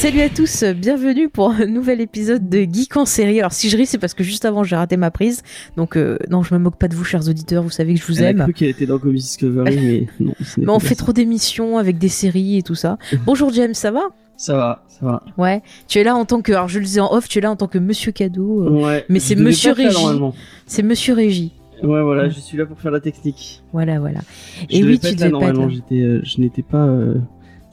Salut à tous, bienvenue pour un nouvel épisode de Geek en série. Alors si je ris, c'est parce que juste avant j'ai raté ma prise. Donc euh, non, je me moque pas de vous, chers auditeurs. Vous savez que je vous Elle aime. cru qu'elle était dans Comic Discovery, mais non. ce Mais on fait ça. trop d'émissions avec des séries et tout ça. Bonjour James, ça va? Ça va, ça va. Ouais. Tu es là en tant que, alors je le disais en off, tu es là en tant que Monsieur Cadeau. euh, Ouais. mais c'est Monsieur normalement. C'est Monsieur Régie. Ouais, voilà, Ouais. je suis là pour faire la technique. Voilà, voilà. Je Et devais oui, pas tu être là, devais être là. Euh, je n'étais pas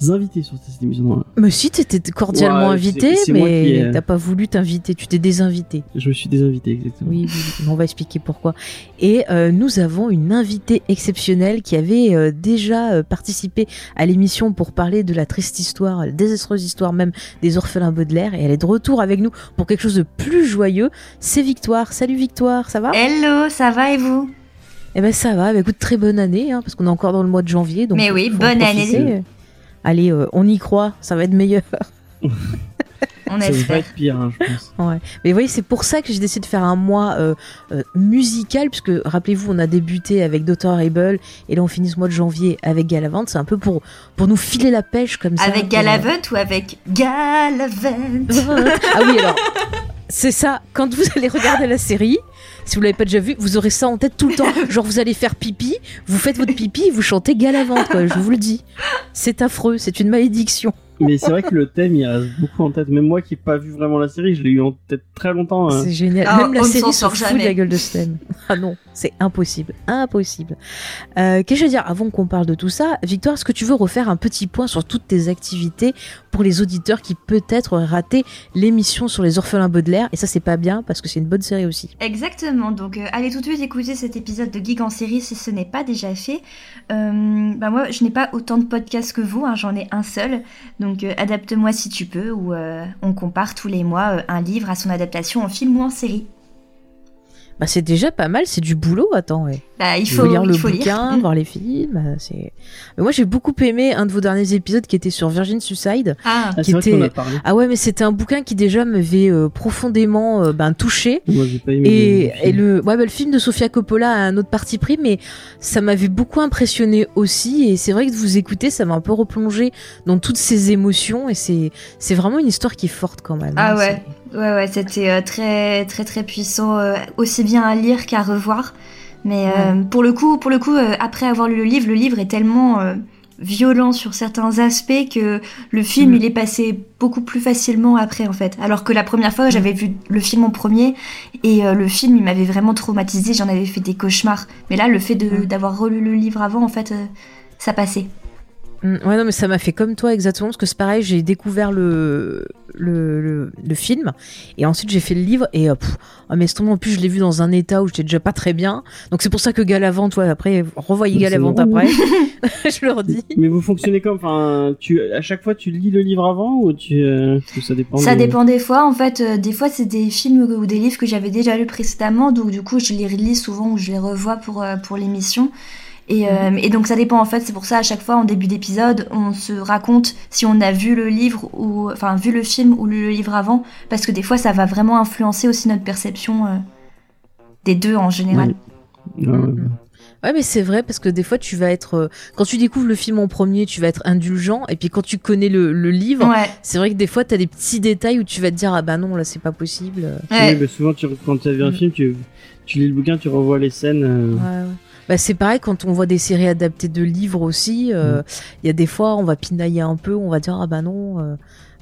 euh, invité sur cette émission. Mais si, t'étais cordialement Ouais, invité, c'est- c'est moi mais qui ai- t'as pas voulu t'inviter, tu t'es désinvité. Je me suis désinvité, exactement. Oui, on va expliquer pourquoi. Et euh, nous avons une invitée exceptionnelle qui avait euh, déjà euh, participé à l'émission pour parler de la triste histoire, la désastreuse histoire même des orphelins Baudelaire. Et elle est de retour avec nous pour quelque chose de plus joyeux. C'est Victoire. Salut Victoire, ça va? Hello, ça va et vous? Eh ben ça va. Bah, écoute, très bonne année, hein, parce qu'on est encore dans le mois de janvier. Donc Mais oui, bonne profiter. année. Allez, euh, on y croit, ça va être meilleur. On Ça va être pire, hein, je pense. Ouais. Mais vous voyez, c'est pour ça que j'ai décidé de faire un mois euh, euh, musical, puisque rappelez-vous, on a débuté avec Dr. Able, et là on finit ce mois de janvier avec Galavant. C'est un peu pour, pour nous filer la pêche comme ça. Avec Galavant ou avec Galavant Ah oui, alors, c'est ça, quand vous allez regarder la série, si vous l'avez pas déjà vu, vous aurez ça en tête tout le temps. Genre, vous allez faire pipi, vous faites votre pipi, vous chantez Galavant, quoi, je vous le dis. C'est affreux, c'est une malédiction. Mais c'est vrai que le thème, il reste beaucoup en tête. Même moi qui n'ai pas vu vraiment la série, je l'ai eu en tête très longtemps. hein. C'est génial. Ah, Même la série s'en fout de la gueule de Stem. Ah non, c'est impossible. Impossible. Euh, Qu'est-ce que je veux dire Avant qu'on parle de tout ça, Victoire, est-ce que tu veux refaire un petit point sur toutes tes activités pour les auditeurs qui peut-être auraient raté l'émission sur les orphelins Baudelaire? Et ça, c'est pas bien parce que c'est une bonne série aussi. Exactement, donc euh, allez tout de suite écouter cet épisode de Geek en série si ce n'est pas déjà fait. Euh, bah moi, je n'ai pas autant de podcasts que vous, hein, j'en ai un seul. Donc euh, adapte-moi si tu peux, où euh, on compare tous les mois euh, un livre à son adaptation en film ou en série. Bah, c'est déjà pas mal, c'est du boulot. Attends, ouais. Bah, il faut, lire le il faut bouquin, lire. voir les films. euh, C'est. Mais moi, j'ai beaucoup aimé un de vos derniers épisodes qui était sur Virgin Suicide. Ah, Ah, qui c'est vrai était- qu'on a parlé. Ah ouais, mais c'était un bouquin qui déjà m'avait euh, profondément euh, ben, touché. Moi, j'ai pas aimé. Et, le- le et film. le, ouais, bah, le film de Sofia Coppola a un autre parti pris, mais ça m'avait beaucoup impressionné aussi. Et c'est vrai que de vous écouter, ça m'a un peu replongé dans toutes ces émotions. Et c'est, c'est vraiment une histoire qui est forte quand même. Ah hein, ouais, ouais, ouais, c'était euh, très, très, très puissant, euh, aussi bien à lire qu'à revoir. Mais euh, pour le coup, pour le coup, après avoir lu le livre, le livre est tellement violent sur certains aspects que le film, Mhm. il est passé beaucoup plus facilement après, en fait. Alors que la première fois, j'avais vu le film en premier et euh, le film, il m'avait vraiment traumatisé. J'en avais fait des cauchemars. Mais là, le fait de- Mhm. d'avoir relu le livre avant, en fait, euh, ça passait. Mm, Ouais, non, mais ça m'a fait comme toi exactement, parce que c'est pareil, j'ai découvert le, le, le, le film, et ensuite j'ai fait le livre, et pff, ah, mais ce en plus je l'ai vu dans un état où j'étais déjà pas très bien, donc c'est pour ça que Galavant, ouais, après, revoyez Galavant après, je le redis. Mais vous fonctionnez comme Enfin, tu, à chaque fois, tu lis le livre avant ou tu. euh, ça dépend. Ça de- dépend des fois. En fait, euh, des fois, c'est des films ou des livres que j'avais déjà lus précédemment. Donc, du coup, je les relis souvent ou je les revois pour, euh, pour l'émission. Et, euh, et donc, ça dépend en fait. C'est pour ça, à chaque fois, en début d'épisode, on se raconte si on a vu le livre ou. Enfin, vu le film ou lu le livre avant. Parce que des fois, ça va vraiment influencer aussi notre perception euh, des deux en général. Ouais, ouais, ouais. Mais c'est vrai parce que des fois tu vas être, euh, quand tu découvres le film en premier, tu vas être indulgent, et puis quand tu connais le, le livre, Ouais. c'est vrai que des fois t'as des petits détails où tu vas te dire ah bah non là c'est pas possible. Ouais. Oui, mais souvent, tu, quand tu as vu un Mm. film, tu, tu lis le bouquin, tu revois les scènes. euh, Ouais, ouais. Bah, c'est pareil quand on voit des séries adaptées de livres aussi. euh, Il y a des fois, on va pinailler un peu, on va dire ah bah non. euh,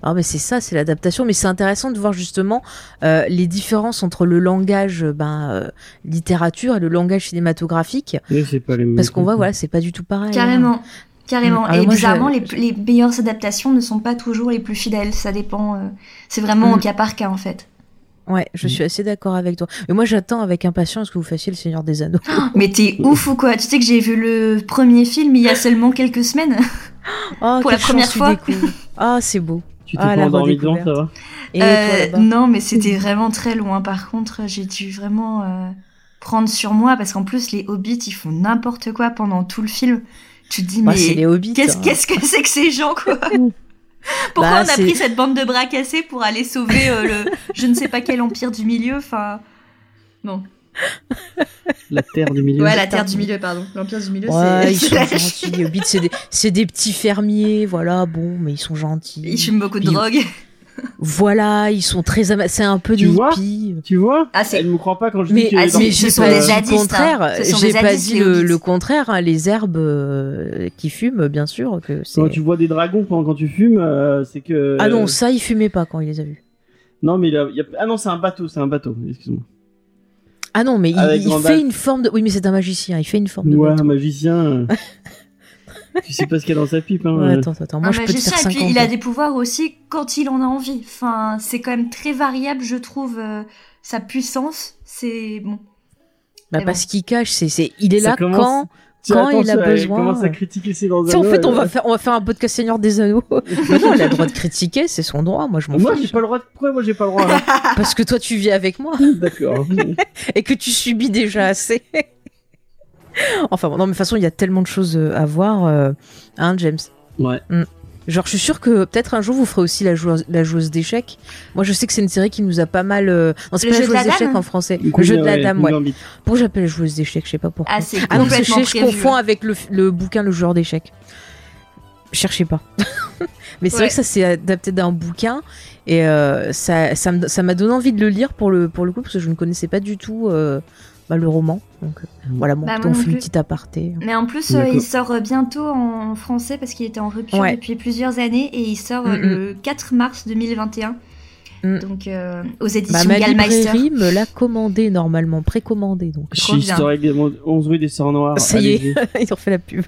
Ah mais c'est ça, c'est l'adaptation. Mais c'est intéressant de voir justement euh, les différences entre le langage euh, ben, euh, littérature et le langage cinématographique, Oui, c'est pas les mêmes. parce qu'on voit voilà, c'est pas du tout pareil. hein. Carrément. Carrément. Mm. Alors et moi, bizarrement, je- les, les meilleures adaptations ne sont pas toujours les plus fidèles. Ça dépend. euh, c'est vraiment Mm. au cas par cas, en fait. Ouais, je suis assez d'accord avec toi. Mais moi, j'attends avec impatience que vous fassiez le Seigneur des Anneaux. Mais t'es ouf ou quoi? Tu sais que j'ai vu le premier film il y a seulement quelques semaines Oh, Pour la première fois. Ah, c'est beau. Tu t'es Ah, pas la endormi devant, ça redécouverte. va Et toi, Euh, non, mais c'était vraiment très loin. Par contre, j'ai dû vraiment euh, prendre sur moi parce qu'en plus, les hobbits, ils font n'importe quoi pendant tout le film. Tu te dis, Bah, mais c'est les hobbits. qu'est-ce hein. qu'est-ce que c'est que ces gens, quoi? Pourquoi Bah, on a c'est- pris cette bande de bras cassés pour aller sauver euh, le je ne sais pas quel empire du milieu? Enfin, bon. La terre du milieu. Ouais, la terre du milieu, pardon. L'empire du milieu, Ouais, ils c'est. sont gentils. C'est des, c'est des petits fermiers, voilà, bon, mais ils sont gentils. Ils fument beaucoup de Ils- drogue. Voilà, ils sont très ama- C'est un peu Tu des vois hippies. Tu vois Ah, c'est- Elle me croit pas quand je Mais, dis que ah, mais pas des zadistes, le contraire. hein. J'ai pas zadistes, dit le, contraire. hein. Les herbes euh, qui fument, bien sûr. Que c'est... Quand tu vois des dragons pendant quand tu fumes, euh, c'est que. Ah non, ça, ils fumaient pas quand il les a vus. Non, mais il il a... ah non, c'est un bateau, c'est un bateau. Excuse-moi. Ah non, mais il, fait une forme de. Oui, mais c'est un magicien. Il fait une forme de. Ouais, un magicien. tu sais pas ce qu'il y a dans sa pipe, hein. Ouais, attends, attends. Moi, un je peux te faire et puis 50. il a des pouvoirs aussi quand il en a envie. Enfin, c'est quand même très variable, je trouve, euh, sa puissance. C'est bon. Bah, parce qu'il cache, c'est, c'est, il est Ça là commence- quand. Quand attends, il a besoin, commence à euh. critiquer ses dans en fait, on va faire, on va faire un podcast Seigneur des Anneaux. non, il a le droit de critiquer, c'est son droit. Moi, je m'en Moi, j'ai pas le droit de. Pourquoi moi, j'ai pas le droit hein Parce que toi, tu vis avec moi D'accord. et que tu subis déjà assez. enfin, bon, non, mais de toute façon, il y a tellement de choses euh, à voir, euh, hein, James? Ouais. Genre, je suis sûre que peut-être un jour vous ferez aussi la joueuse, la joueuse d'échecs. Moi, je sais que c'est une série qui nous a pas mal. euh, Non, c'est pas la la joueuse d'échecs en français. Le jeu de la dame, ouais. Pourquoi j'appelle joueuse d'échecs Je sais pas pourquoi. Ah, c'est Ah non, je, je confonds avec le, le bouquin Le joueur d'échecs. Cherchez pas. Mais c'est vrai que ça c'est adapté d'un bouquin et euh, ça m'a donné envie de le lire pour le pour le coup parce que je ne connaissais pas du tout euh, bah, le roman. Donc euh, Mm. voilà, bon, Bah, on fait une petite aparté. Mais en plus, euh, il sort euh, bientôt en français parce qu'il était en rupture Ouais. depuis plusieurs années et il sort euh, Mm, le 4 mars 2021. Mm. Donc euh, aux Bah, éditions ma Gallmeister. librairie me l'a commandé normalement, précommandé donc. Chez bien. Historique des 11 rue des Sœurs Noires. Ça y est. Ils ont fait la pub.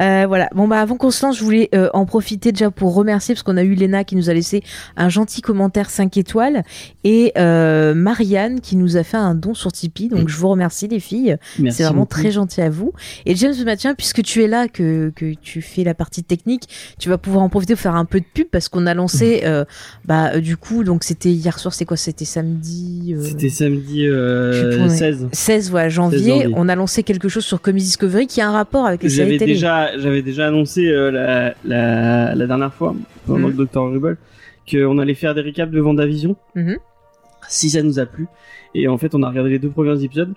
Euh, voilà. Bon bah avant qu'on se lance, je voulais euh, en profiter déjà pour remercier parce qu'on a eu Léna qui nous a laissé un gentil commentaire 5 étoiles et euh, Marianne qui nous a fait un don sur Tipeee. Donc je vous remercie les filles. C'est vraiment beaucoup. très gentil à vous. Et James Mathieu, puisque tu es là, que, que tu fais la partie technique, tu vas pouvoir en profiter pour faire un peu de pub parce qu'on a lancé, euh, bah du coup, donc c'était hier soir, c'est quoi? C'était samedi. C'était samedi je sais euh, plus, on est- 16. 16 voilà, janvier, 16 janvier. on a lancé quelque chose sur Comedy Discovery qui a un rapport avec les séries. Déjà, j'avais déjà annoncé euh, la, la, la dernière fois, pendant Mhm. le Dr. Rubble, qu'on allait faire des récaps de Vendavision. Mhm. Si ça nous a plu. Et en fait, on a regardé les deux premiers épisodes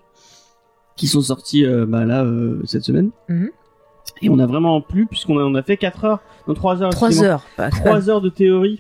qui sont sortis euh, bah, là euh, cette semaine. Mhm. Et on a vraiment plu puisqu'on a, on a fait 4 heures, non 3 heures. 3 excusez-moi. heures. pas- 3 heures de théorie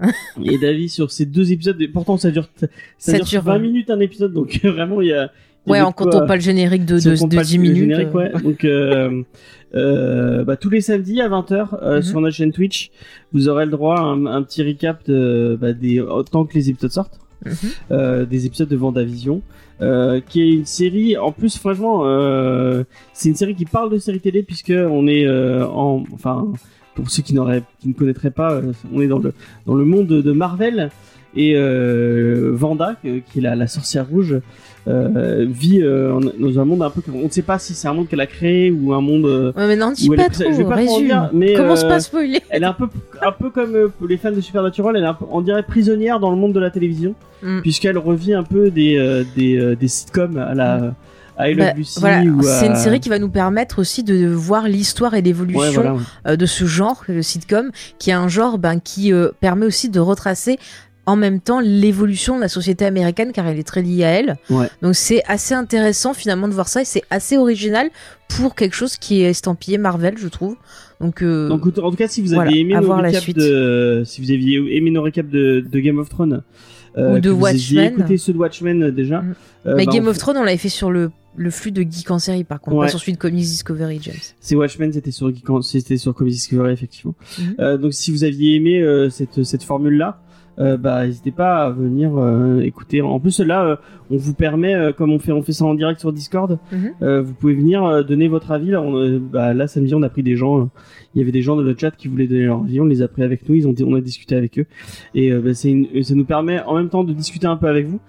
et d'avis sur ces deux épisodes. Et pourtant, ça dure, ça, Ça dure, dure, 20 ouais. minutes un épisode, donc vraiment, il y a. y Ouais, en comptant pas le générique de, si on de, compte de pas le 10 minutes. ouais. Donc, euh, euh, bah, tous les samedis à 20h euh, Mhm. sur notre chaîne Twitch, vous aurez le droit à un, un petit recap de, bah, des, autant que les épisodes sortent, mhm. euh, des épisodes de Vendavision, euh, qui est une série, en plus, franchement, euh, c'est une série qui parle de série télé puisque on est euh, en, enfin, pour ceux qui n'auraient, qui ne connaîtraient pas, on est dans le, dans le monde de Marvel et euh, Vanda, qui est la, la sorcière rouge, euh, vit euh, dans un monde un peu, on ne sait pas si c'est un monde qu'elle a créé ou un monde. euh, Ouais, mais non, dis pas trop, je vais pas dire, mais, Commence pas à spoiler. elle est un peu, un peu comme les fans de Supernatural, elle est un peu, on dirait prisonnière dans le monde de la télévision, Mm. puisqu'elle revit un peu des, des, des sitcoms à la Love Bah, voilà, à... c'est une série qui va nous permettre aussi de voir l'histoire et l'évolution Ouais, voilà, ouais. de ce genre, le sitcom, qui est un genre ben, qui euh, permet aussi de retracer en même temps l'évolution de la société américaine car elle est très liée à elle. Ouais. Donc c'est assez intéressant finalement de voir ça et c'est assez original pour quelque chose qui est estampillé Marvel, je trouve. Donc, euh, Donc en tout cas, si vous voilà, avez aimé nos récaps de, si vous aviez aimé nos récaps de, de Game of Thrones, euh, Ou de Watchmen. écouté ceux de Watchmen euh, déjà. Mm. euh, mais bah, Game on of Thrones, on l'avait fait sur le, le flux de Geek en série par contre, Ouais. pas sur celui de Comedy Discovery, James. C'est Watchmen, c'était sur Geek- c'était sur Comedy Discovery effectivement. Mhm. Euh, donc si vous aviez aimé euh, cette cette formule là, euh, bah n'hésitez pas à venir euh, écouter. En plus là, euh, on vous permet, euh, comme on fait on fait ça en direct sur Discord, Mhm. euh, vous pouvez venir euh, donner votre avis. Là, on, bah, là samedi, on a pris des gens. il y avait des gens dans le chat qui voulaient donner leur avis. On les a pris avec nous. Ils ont on a discuté avec eux et euh, bah, c'est une- ça nous permet en même temps de discuter un peu avec vous.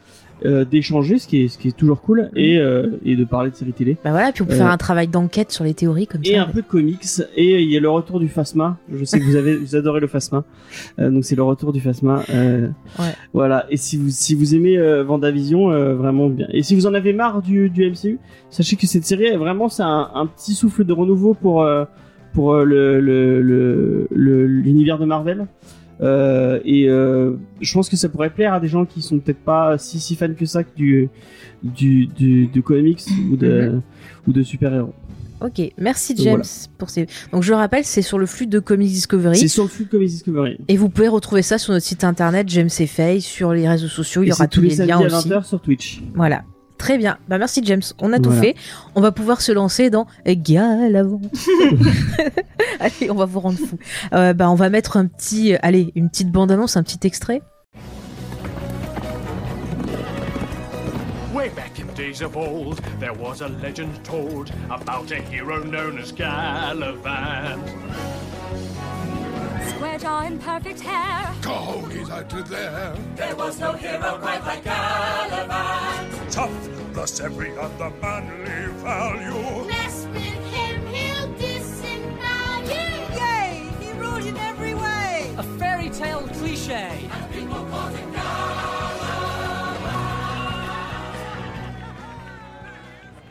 Euh, d'échanger, ce qui est ce qui est toujours cool, et euh, et de parler de séries télé. Bah voilà, puis on peut Euh, faire un travail d'enquête sur les théories comme Et ça. un peu de comics, et il y a le retour du Phasma. Je sais que vous avez vous adorez le Phasma, Euh, donc c'est le retour du Phasma. Euh, Ouais. Voilà. Et si vous si vous aimez euh, Vendavision, euh, vraiment bien. Et si vous en avez marre du du MCU, sachez que cette série vraiment c'est un, un petit souffle de renouveau pour euh, pour euh, le le le- le- l'univers de Marvel. Euh, et euh, je pense que ça pourrait plaire à des gens qui sont peut-être pas si si fans que ça que du du du, de comics ou de ou de super héros. Ok, merci Donc, James voilà. pour ces. Donc je rappelle, c'est sur le flux de Comics Discovery. C'est sur le flux de Comics Discovery. Et vous pouvez retrouver ça sur notre site internet James et Faye, sur les réseaux sociaux. Il y Et aura c'est tous les les samedis liens à aussi. 20h sur Twitch. Voilà. Très bien. Bah merci James. On a tout Voilà. fait. On va pouvoir se lancer dans Galavant. allez, on va vous rendre fou. Euh, bah on va mettre un petit, allez, une petite bande annonce, un petit extrait. Way back in days of old, there was a legend told about a hero known as Gallivant. Square jaw and perfect hair. He's out to there. Tough, plus every other manly value. Mess with him, he'll disembowel you. Yay! He ruled in every way! A fairy tale cliche.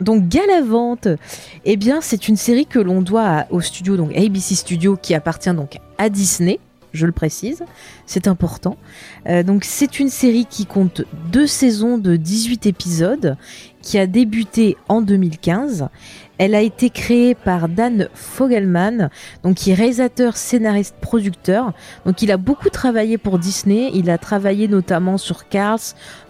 Donc Galavante, eh bien c'est une série que l'on doit au studio donc ABC Studio qui appartient donc à Disney, je le précise, c'est important. Euh, donc c'est une série qui compte deux saisons de 18 épisodes qui a débuté en 2015. Elle a été créée par Dan Fogelman, donc qui est réalisateur, scénariste, producteur. Donc il a beaucoup travaillé pour Disney. Il a travaillé notamment sur Cars,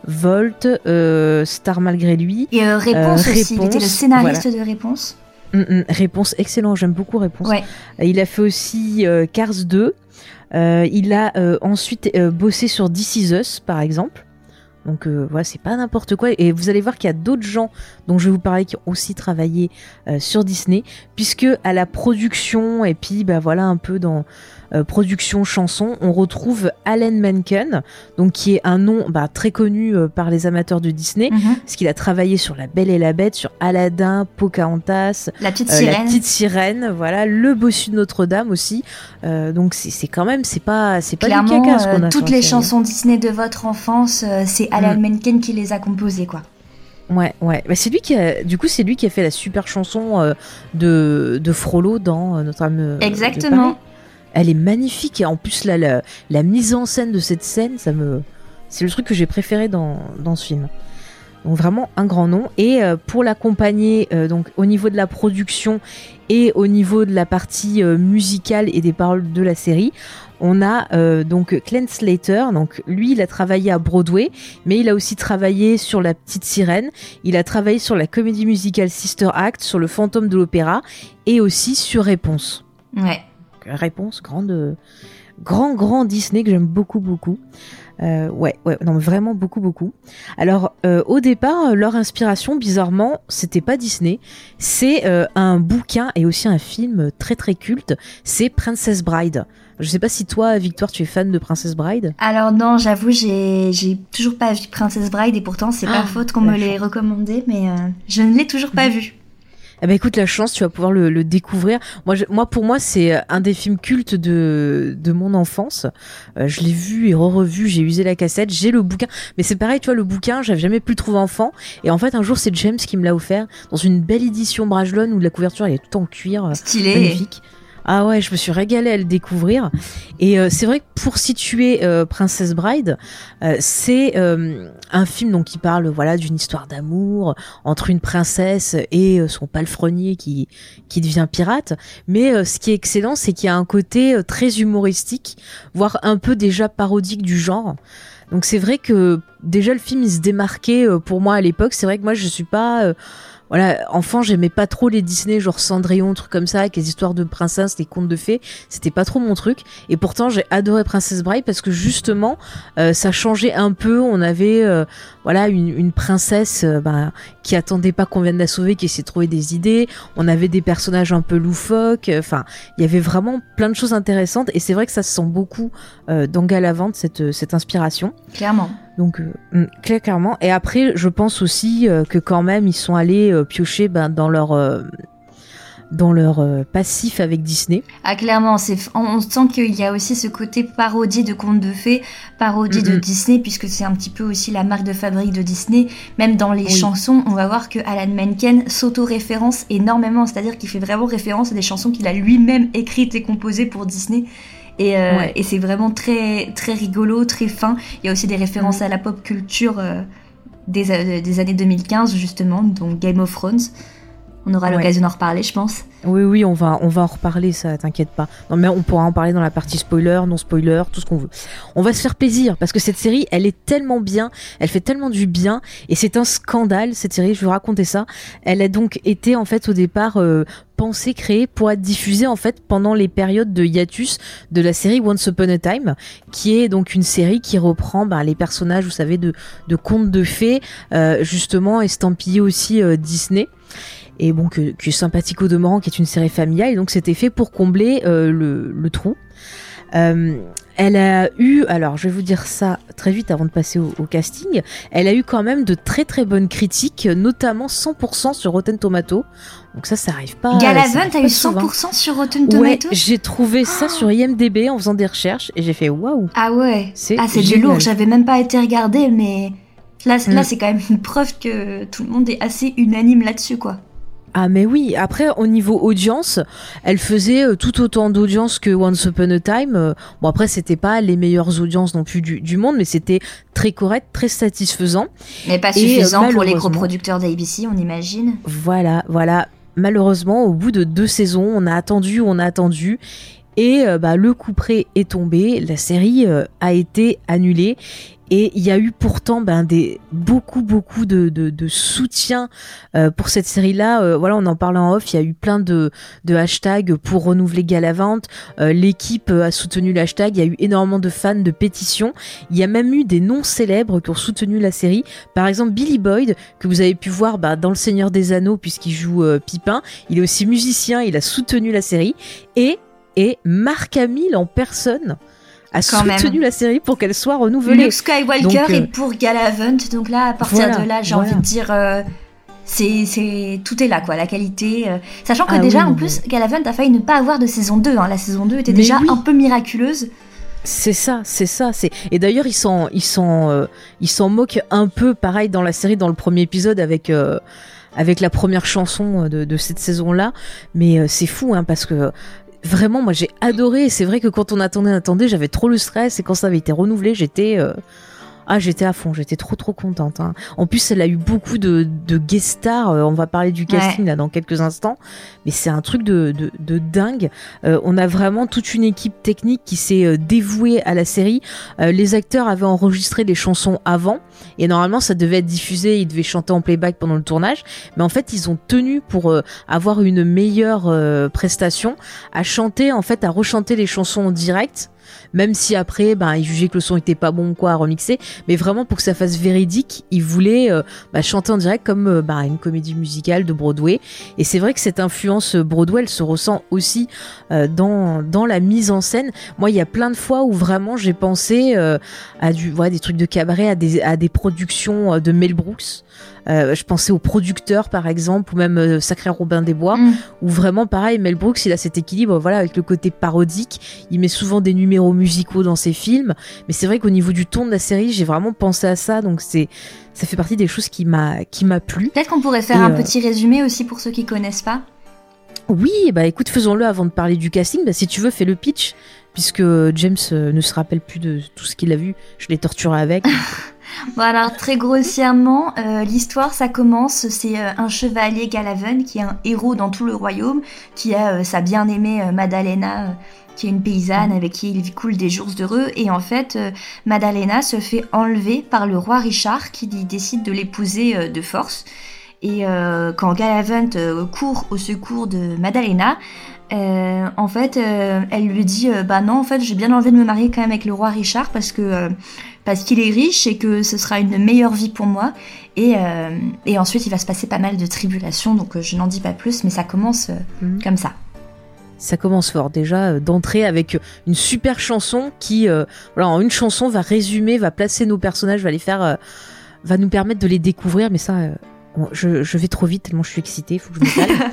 Volt, euh, Star malgré lui. Et euh, Réponse aussi, il était le Réponse, scénariste de Réponse. Mm, mm, réponse excellent, j'aime beaucoup réponse. Ouais. Il a fait aussi Cars 2. Euh, il a euh, ensuite euh, bossé sur This Is Us, par exemple. Donc euh, voilà, c'est pas n'importe quoi. Et vous allez voir qu'il y a d'autres gens dont je vais vous parler qui ont aussi travaillé sur Disney, puisque à la production et puis bah voilà un peu dans euh, production chanson, on retrouve Alan Menken, donc qui est un nom bah, très connu euh, par les amateurs de Disney, Mhm. parce qu'il a travaillé sur La Belle et la Bête, sur Aladdin, Pocahontas, La petite euh, sirène. la petite sirène, voilà, le bossu de Notre-Dame aussi. Donc c'est c'est quand même, c'est pas, c'est pas du Clairement, caca ce qu'on a toutes les série. chansons Disney de votre enfance, c'est Alan Mm. Menken qui les a composées, quoi. Ouais, ouais. Bah, c'est lui qui a, du coup, c'est lui qui a fait la super chanson euh, de de Frollo dans euh, Notre-Dame. Exactement. Elle est magnifique et en plus la, mise en scène de cette scène, ça me, c'est le truc que j'ai préféré dans dans ce film. Donc vraiment un grand nom. Et euh, pour l'accompagner, euh, donc au niveau de la production et au niveau de la partie euh, musicale et des paroles de la série, on a donc Clint Slater. Donc lui, il a travaillé à Broadway, mais il a aussi travaillé sur La Petite Sirène. Il a travaillé sur la comédie musicale Sister Act, sur Le Fantôme de l'Opéra et aussi sur Réponse. Ouais. Réponse, grande, grand, grand Disney que j'aime beaucoup, beaucoup. Euh, ouais, ouais, non, vraiment beaucoup, beaucoup. Alors, euh, au départ, leur inspiration, bizarrement, c'était pas Disney, c'est euh, un bouquin et aussi un film très, très culte. C'est Princess Bride. Je sais pas si toi, Victoire, tu es fan de Princess Bride. Alors non, j'avoue, j'ai j'ai toujours pas vu Princess Bride et pourtant c'est Ah, pas faute qu'on me l'ait recommandé, mais je ne l'ai toujours pas vu. Eh ben écoute, la chance, tu vas pouvoir le, le découvrir. Moi, je- moi, pour moi, c'est euh, un des films cultes de, de mon enfance. Euh, je l'ai vu et re-revu, j'ai usé la cassette, j'ai le bouquin. Mais c'est pareil, tu vois, le bouquin, j'avais jamais pu le trouver enfant. Et en fait, un jour, c'est James qui me l'a offert dans une belle édition Brajlon où la couverture, elle est tout en cuir. euh, Stylé. magnifique. Ah ouais, je me suis régalée à le découvrir. Et euh, c'est vrai que pour situer euh, Princess Bride, euh, c'est euh, un film donc qui parle voilà d'une histoire d'amour entre une princesse et son palefrenier qui qui devient pirate. Mais ce qui est excellent, c'est qu'il y a un côté très humoristique, voire un peu déjà parodique du genre. Donc c'est vrai que déjà le film il se démarquait pour moi à l'époque. C'est vrai que moi je suis pas voilà, enfant, j'aimais pas trop les Disney, genre Cendrillon, trucs comme ça, avec les histoires de princesses, les contes de fées. C'était pas trop mon truc. Et pourtant, j'ai adoré Princess Bride parce que justement, euh, ça changeait un peu. On avait, euh, voilà, une, une princesse euh, bah, qui attendait pas qu'on vienne la sauver, qui essayait de trouver des idées. On avait des personnages un peu loufoques. Enfin, il y avait vraiment plein de choses intéressantes. Et c'est vrai que ça se sent beaucoup euh, dans Galavante, cette, cette inspiration. Clairement. Donc euh, mm, clair- clairement. Et après, je pense aussi euh, que quand même ils sont allés euh, piocher ben, dans leur dans leur passif avec Disney. Ah clairement, c'est on, sent qu'il y a aussi ce côté parodie de contes de fées, parodie de. Disney puisque c'est un petit peu aussi la marque de fabrique de Disney. Même dans les Oui. chansons, on va voir que Alan Menken s'auto-référence énormément, c'est-à-dire qu'il fait vraiment référence à des chansons qu'il a lui-même écrites et composées pour Disney. Et, euh, Ouais. et c'est vraiment très très rigolo, très fin. Il y a aussi des références à la pop culture euh, des, euh, des années 2015 justement, donc Game of Thrones. On aura Ouais. l'occasion d'en reparler, je pense. Oui, oui, on va, on va en reparler, ça, t'inquiète pas. Non, mais on pourra en parler dans la partie spoiler, non spoiler, tout ce qu'on veut. On va se faire plaisir parce que cette série, elle est tellement bien, elle fait tellement du bien et c'est un scandale cette série. Je vais vous raconter ça. Elle a donc été en fait au départ euh, pensée, créée pour être diffusée en fait pendant les périodes de hiatus de la série Once Upon a Time, qui est donc une série qui reprend ben, les personnages, vous savez, de, de contes de fées, euh, justement estampillés aussi euh, Disney et bon que, que sympathique au demeurant qui est une série familiale. Et donc c'était fait pour combler euh, le, le trou. Euh, elle a eu alors je vais vous dire ça très vite avant de passer au, au casting. Elle a eu quand même de très très bonnes critiques notamment 100% sur Rotten Tomato donc ça ça arrive pas Galavant a eu souvent. 100% sur Rotten ouais Tomatoes j'ai trouvé ça sur IMDb en faisant des recherches et j'ai fait waouh. Ah ouais, C'est ah c'est du lourd, j'avais même pas été regarder, mais là, Mm. là c'est quand même une preuve que tout le monde est assez unanime là-dessus, quoi. Ah mais oui, après au niveau audience, elle faisait euh, tout autant d'audience que Once Upon a Time. Euh, Bon après c'était pas les meilleures audiences non plus du, du monde, mais c'était très correct, très satisfaisant. Mais pas Et, euh, suffisant pour les gros producteurs d'ABC, on imagine. Voilà, voilà. Malheureusement, au bout de deux saisons, on a attendu, on a attendu. Et bah, le coup près est tombé, la série euh, a été annulée. Et il y a eu pourtant ben, des, beaucoup, beaucoup de, de, soutien euh, pour cette série-là. Euh, voilà, on en parlait en off, il y a eu plein de, de hashtags pour renouveler Galavante. Euh, L'équipe a soutenu le hashtag, il y a eu énormément de fans, de pétitions. Il y a même eu des noms célèbres qui ont soutenu la série. Par exemple, Billy Boyd, que vous avez pu voir bah, dans Le Seigneur des Anneaux, puisqu'il joue Pipin. Il est aussi musicien, il a soutenu la série. Et, et Mark Hamill en personne a Quand soutenu même. la série pour qu'elle soit renouvelée. Luke Skywalker Donc, euh, est pour Galavant, donc là, à partir voilà, de là, j'ai voilà. envie de dire... euh, c'est, tout est là, quoi, la qualité. euh. Sachant que Ah déjà, oui, en plus, Galavant a failli ne pas avoir de saison 2. Hein. La saison 2 était Mais déjà oui. un peu miraculeuse. C'est ça, c'est ça. C'est et d'ailleurs ils s'en ils s'en euh, ils s'en moquent un peu pareil dans la série dans le premier épisode avec euh, avec la première chanson de, de cette saison là. Mais euh, c'est fou hein parce que vraiment moi j'ai adoré. C'est vrai que quand on attendait attendait j'avais trop le stress et quand ça avait été renouvelé j'étais euh, ah, j'étais à fond, j'étais trop trop contente. hein. En plus, elle a eu beaucoup de, de guest stars. euh, on va parler du casting là dans quelques instants, mais c'est un truc de, de, de dingue. Euh, on a vraiment toute une équipe technique qui s'est euh, dévouée à la série. Euh, les acteurs avaient enregistré les chansons avant et normalement ça devait être diffusé, ils devaient chanter en playback pendant le tournage, mais en fait ils ont tenu pour euh, avoir une meilleure prestation à chanter en fait à rechanter les chansons en direct. Même si après, ben, ils jugeaient que le son était pas bon, quoi, à remixer, mais vraiment pour que ça fasse véridique, ils voulaient euh, bah, chanter en direct comme euh, bah, une comédie musicale de Broadway. Et c'est vrai que cette influence euh, Broadway, elle se ressent aussi euh, dans la mise en scène. Moi, il y a plein de fois où vraiment j'ai pensé à du, des trucs de cabaret, à des à des productions de Mel Brooks. Euh, je pensais aux producteurs par exemple, ou même euh, Sacré Robin des Bois, Mm. où vraiment pareil, Mel Brooks, il a cet équilibre, voilà, avec le côté parodique. Il met souvent des numéros musicaux dans ses films, mais c'est vrai qu'au niveau du ton de la série, j'ai vraiment pensé à ça, donc c'est ça fait partie des choses qui m'a qui m'a plu. Peut-être qu'on pourrait faire Et, un euh, petit résumé aussi pour ceux qui connaissent pas. Oui, bah écoute, faisons-le avant de parler du casting. Bah, si tu veux, fais le pitch, puisque James ne se rappelle plus de tout ce qu'il a vu. Je l'ai torturé avec. Bon alors très grossièrement, euh, l'histoire ça commence, c'est euh, un chevalier Galaven qui est un héros dans tout le royaume, qui a euh, sa bien-aimée Madalena, qui est une paysanne avec qui il coule des jours heureux, et en fait Madalena se fait enlever par le roi Richard qui décide de l'épouser de force. Et quand Galavant court au secours de Madalena, euh, en fait, euh, elle lui dit euh, bah non, en fait, j'ai bien envie de me marier quand même avec le roi Richard parce que parce qu'il est riche et que ce sera une meilleure vie pour moi. Et, et ensuite, il va se passer pas mal de tribulations, donc je n'en dis pas plus, mais ça commence Mhm. comme ça. Ça commence fort déjà d'entrer avec une super chanson qui, voilà, en une chanson va résumer, va placer nos personnages, va les faire, va nous permettre de les découvrir. Mais ça, je, je vais trop vite tellement je suis excitée, faut que je me calme.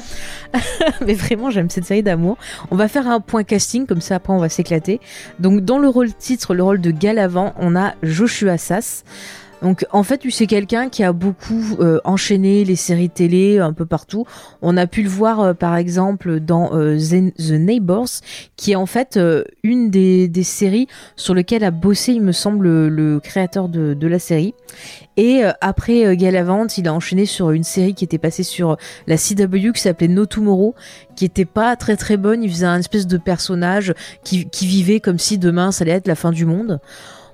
mais vraiment, j'aime cette série d'amour. On va faire un point casting comme ça après on va s'éclater. Donc dans le rôle titre, le rôle de Galavant, on a Joshua Sass. Donc en fait, c'est quelqu'un qui a beaucoup euh, enchaîné les séries télé un peu partout. On a pu le voir euh, par exemple dans euh, The, Neighbors, qui est en fait une des, séries sur lesquelles a bossé, il me semble, le, créateur de, la série. Et après Galavant, il a enchaîné sur une série qui était passée sur la CW qui s'appelait No Tomorrow, qui était pas très très bonne. Il faisait un espèce de personnage qui vivait comme si demain ça allait être la fin du monde.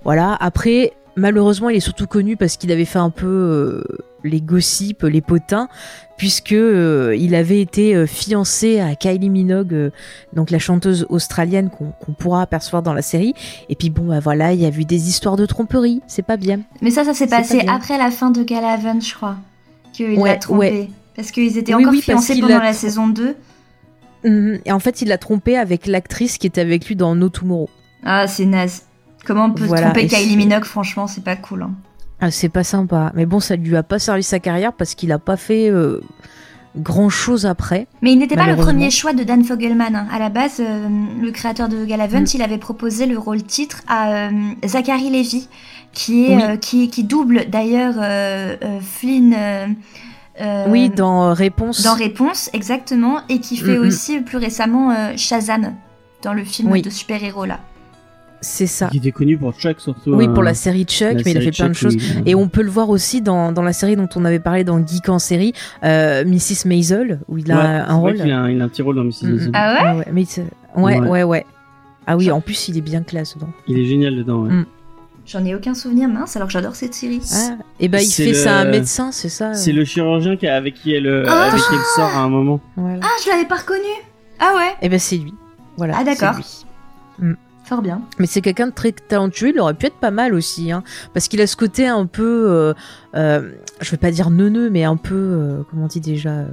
Voilà. Après, malheureusement, il est surtout connu parce qu'il avait fait un peu euh, les gossips, les potins, puisque euh, il avait été euh, fiancé à Kylie Minogue, donc la chanteuse australienne qu'on pourra apercevoir dans la série. Et puis bon, bah voilà, il y a eu des histoires de tromperie. C'est pas bien. Mais ça, ça s'est passé pas après la fin de Galavan, je crois. Qu'il Ouais, l'a trompé. ouais. Parce qu'ils étaient Oui, encore oui, fiancés pendant l'a saison 2. Mhm. Et en fait, il l'a trompé avec l'actrice qui était avec lui dans No Tomorrow. Ah, c'est naze. Comment on peut Voilà, tromper Kylie Minogue Franchement, c'est pas cool. hein. Ah, c'est pas sympa. Mais bon, ça lui a pas servi sa carrière parce qu'il a pas fait euh, grand chose après. Mais il n'était pas le premier choix de Dan Fogelman. hein. À la base, euh, le créateur de Galavant, Mm. il avait proposé le rôle titre à euh, Zachary Levy, qui est Oui. qui, qui double d'ailleurs Flynn. oui, dans Réponse. dans Réponse, exactement, et qui fait Mm, mm. aussi plus récemment Shazam dans le film Oui. de super-héros là. C'est ça. Qui était connu pour Chuck surtout. Oui, hein. pour la série Chuck, La mais il a fait plein de choses. oui. Et on peut le voir aussi dans, dans la série dont on avait parlé dans Geek en série, euh, Mrs. Maisel, où il a Ouais, un c'est vrai rôle. qu'il a, un- il a un petit rôle dans Mrs. Mm, Maisel. mm. Ah ouais ouais, mais il- ouais, Ouais. ouais, ouais. Ah oui, en plus, il est bien classe dedans. Il est génial dedans. ouais. Mm. J'en ai aucun souvenir mince alors que j'adore cette série. Ah, et ben il fait le- ça à un médecin, c'est ça C'est le chirurgien qui a- avec qui elle, euh, Ah avec qui elle sort à un moment. Voilà. Ah, je l'avais pas reconnu. Ah ouais, Et ben c'est lui. Voilà. Ah, d'accord. Fort bien. Mais c'est quelqu'un de très talentueux, il aurait pu être pas mal aussi, hein, parce qu'il a ce côté un peu, euh, euh, je vais pas dire neuneux, mais un peu, euh, comment on dit déjà,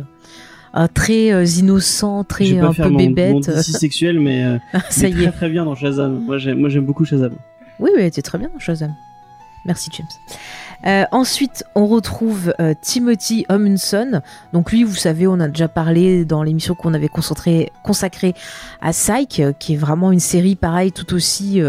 euh, très euh, innocent, très un peu mon, bébête. Sexuel, mais euh, ça il est y est. très très bien dans Shazam. Moi j'aime, moi j'aime beaucoup Shazam. Oui, oui, t'es très bien dans Shazam. Merci James. Euh, ensuite, on retrouve euh, Timothy Omundson. Donc lui, vous savez, on a déjà parlé dans l'émission qu'on avait consacrée à Psych, euh, qui est vraiment une série pareille, tout aussi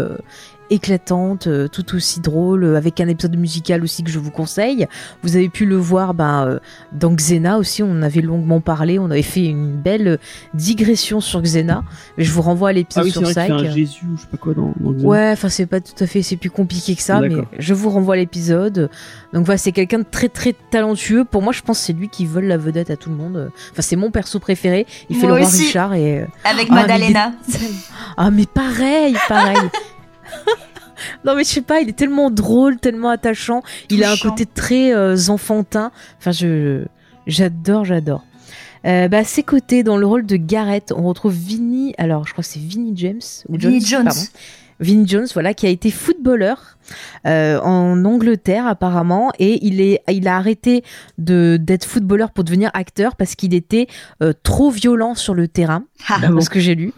éclatante, euh, tout aussi drôle, euh, avec un épisode musical aussi que je vous conseille. Vous avez pu le voir ben, euh, dans Xena aussi, on en avait longuement parlé, on avait fait une belle digression sur Xena. Mais je vous renvoie à Ah l'épisode oui, c'est sur vrai qu'il fait Psych. un Jésus ou je sais pas quoi dans, dans Xena. Ouais, enfin c'est pas tout à fait, c'est plus compliqué que ça, mais je vous renvoie à l'épisode. Donc voilà, c'est quelqu'un de très très talentueux. Pour moi, je pense que c'est lui qui vole la vedette à tout le monde. Enfin, c'est mon perso préféré. Il fait le roi. Richard et Avec Ah, mais Madalena. ah mais pareil, pareil. non mais je sais pas, il est tellement drôle, tellement attachant. Il a un côté très euh, enfantin. Enfin, je j'adore, j'adore. Euh, bah, à ses côtés, dans le rôle de Garrett, on retrouve Vinnie. Alors, je crois que c'est Vinnie James ou Vinnie Jones. pardon. Vinnie Jones, voilà, qui a été footballeur euh, en Angleterre apparemment, et il est, il a arrêté de d'être footballeur pour devenir acteur parce qu'il était euh, trop violent sur le terrain, Ah, bon parce que j'ai lu.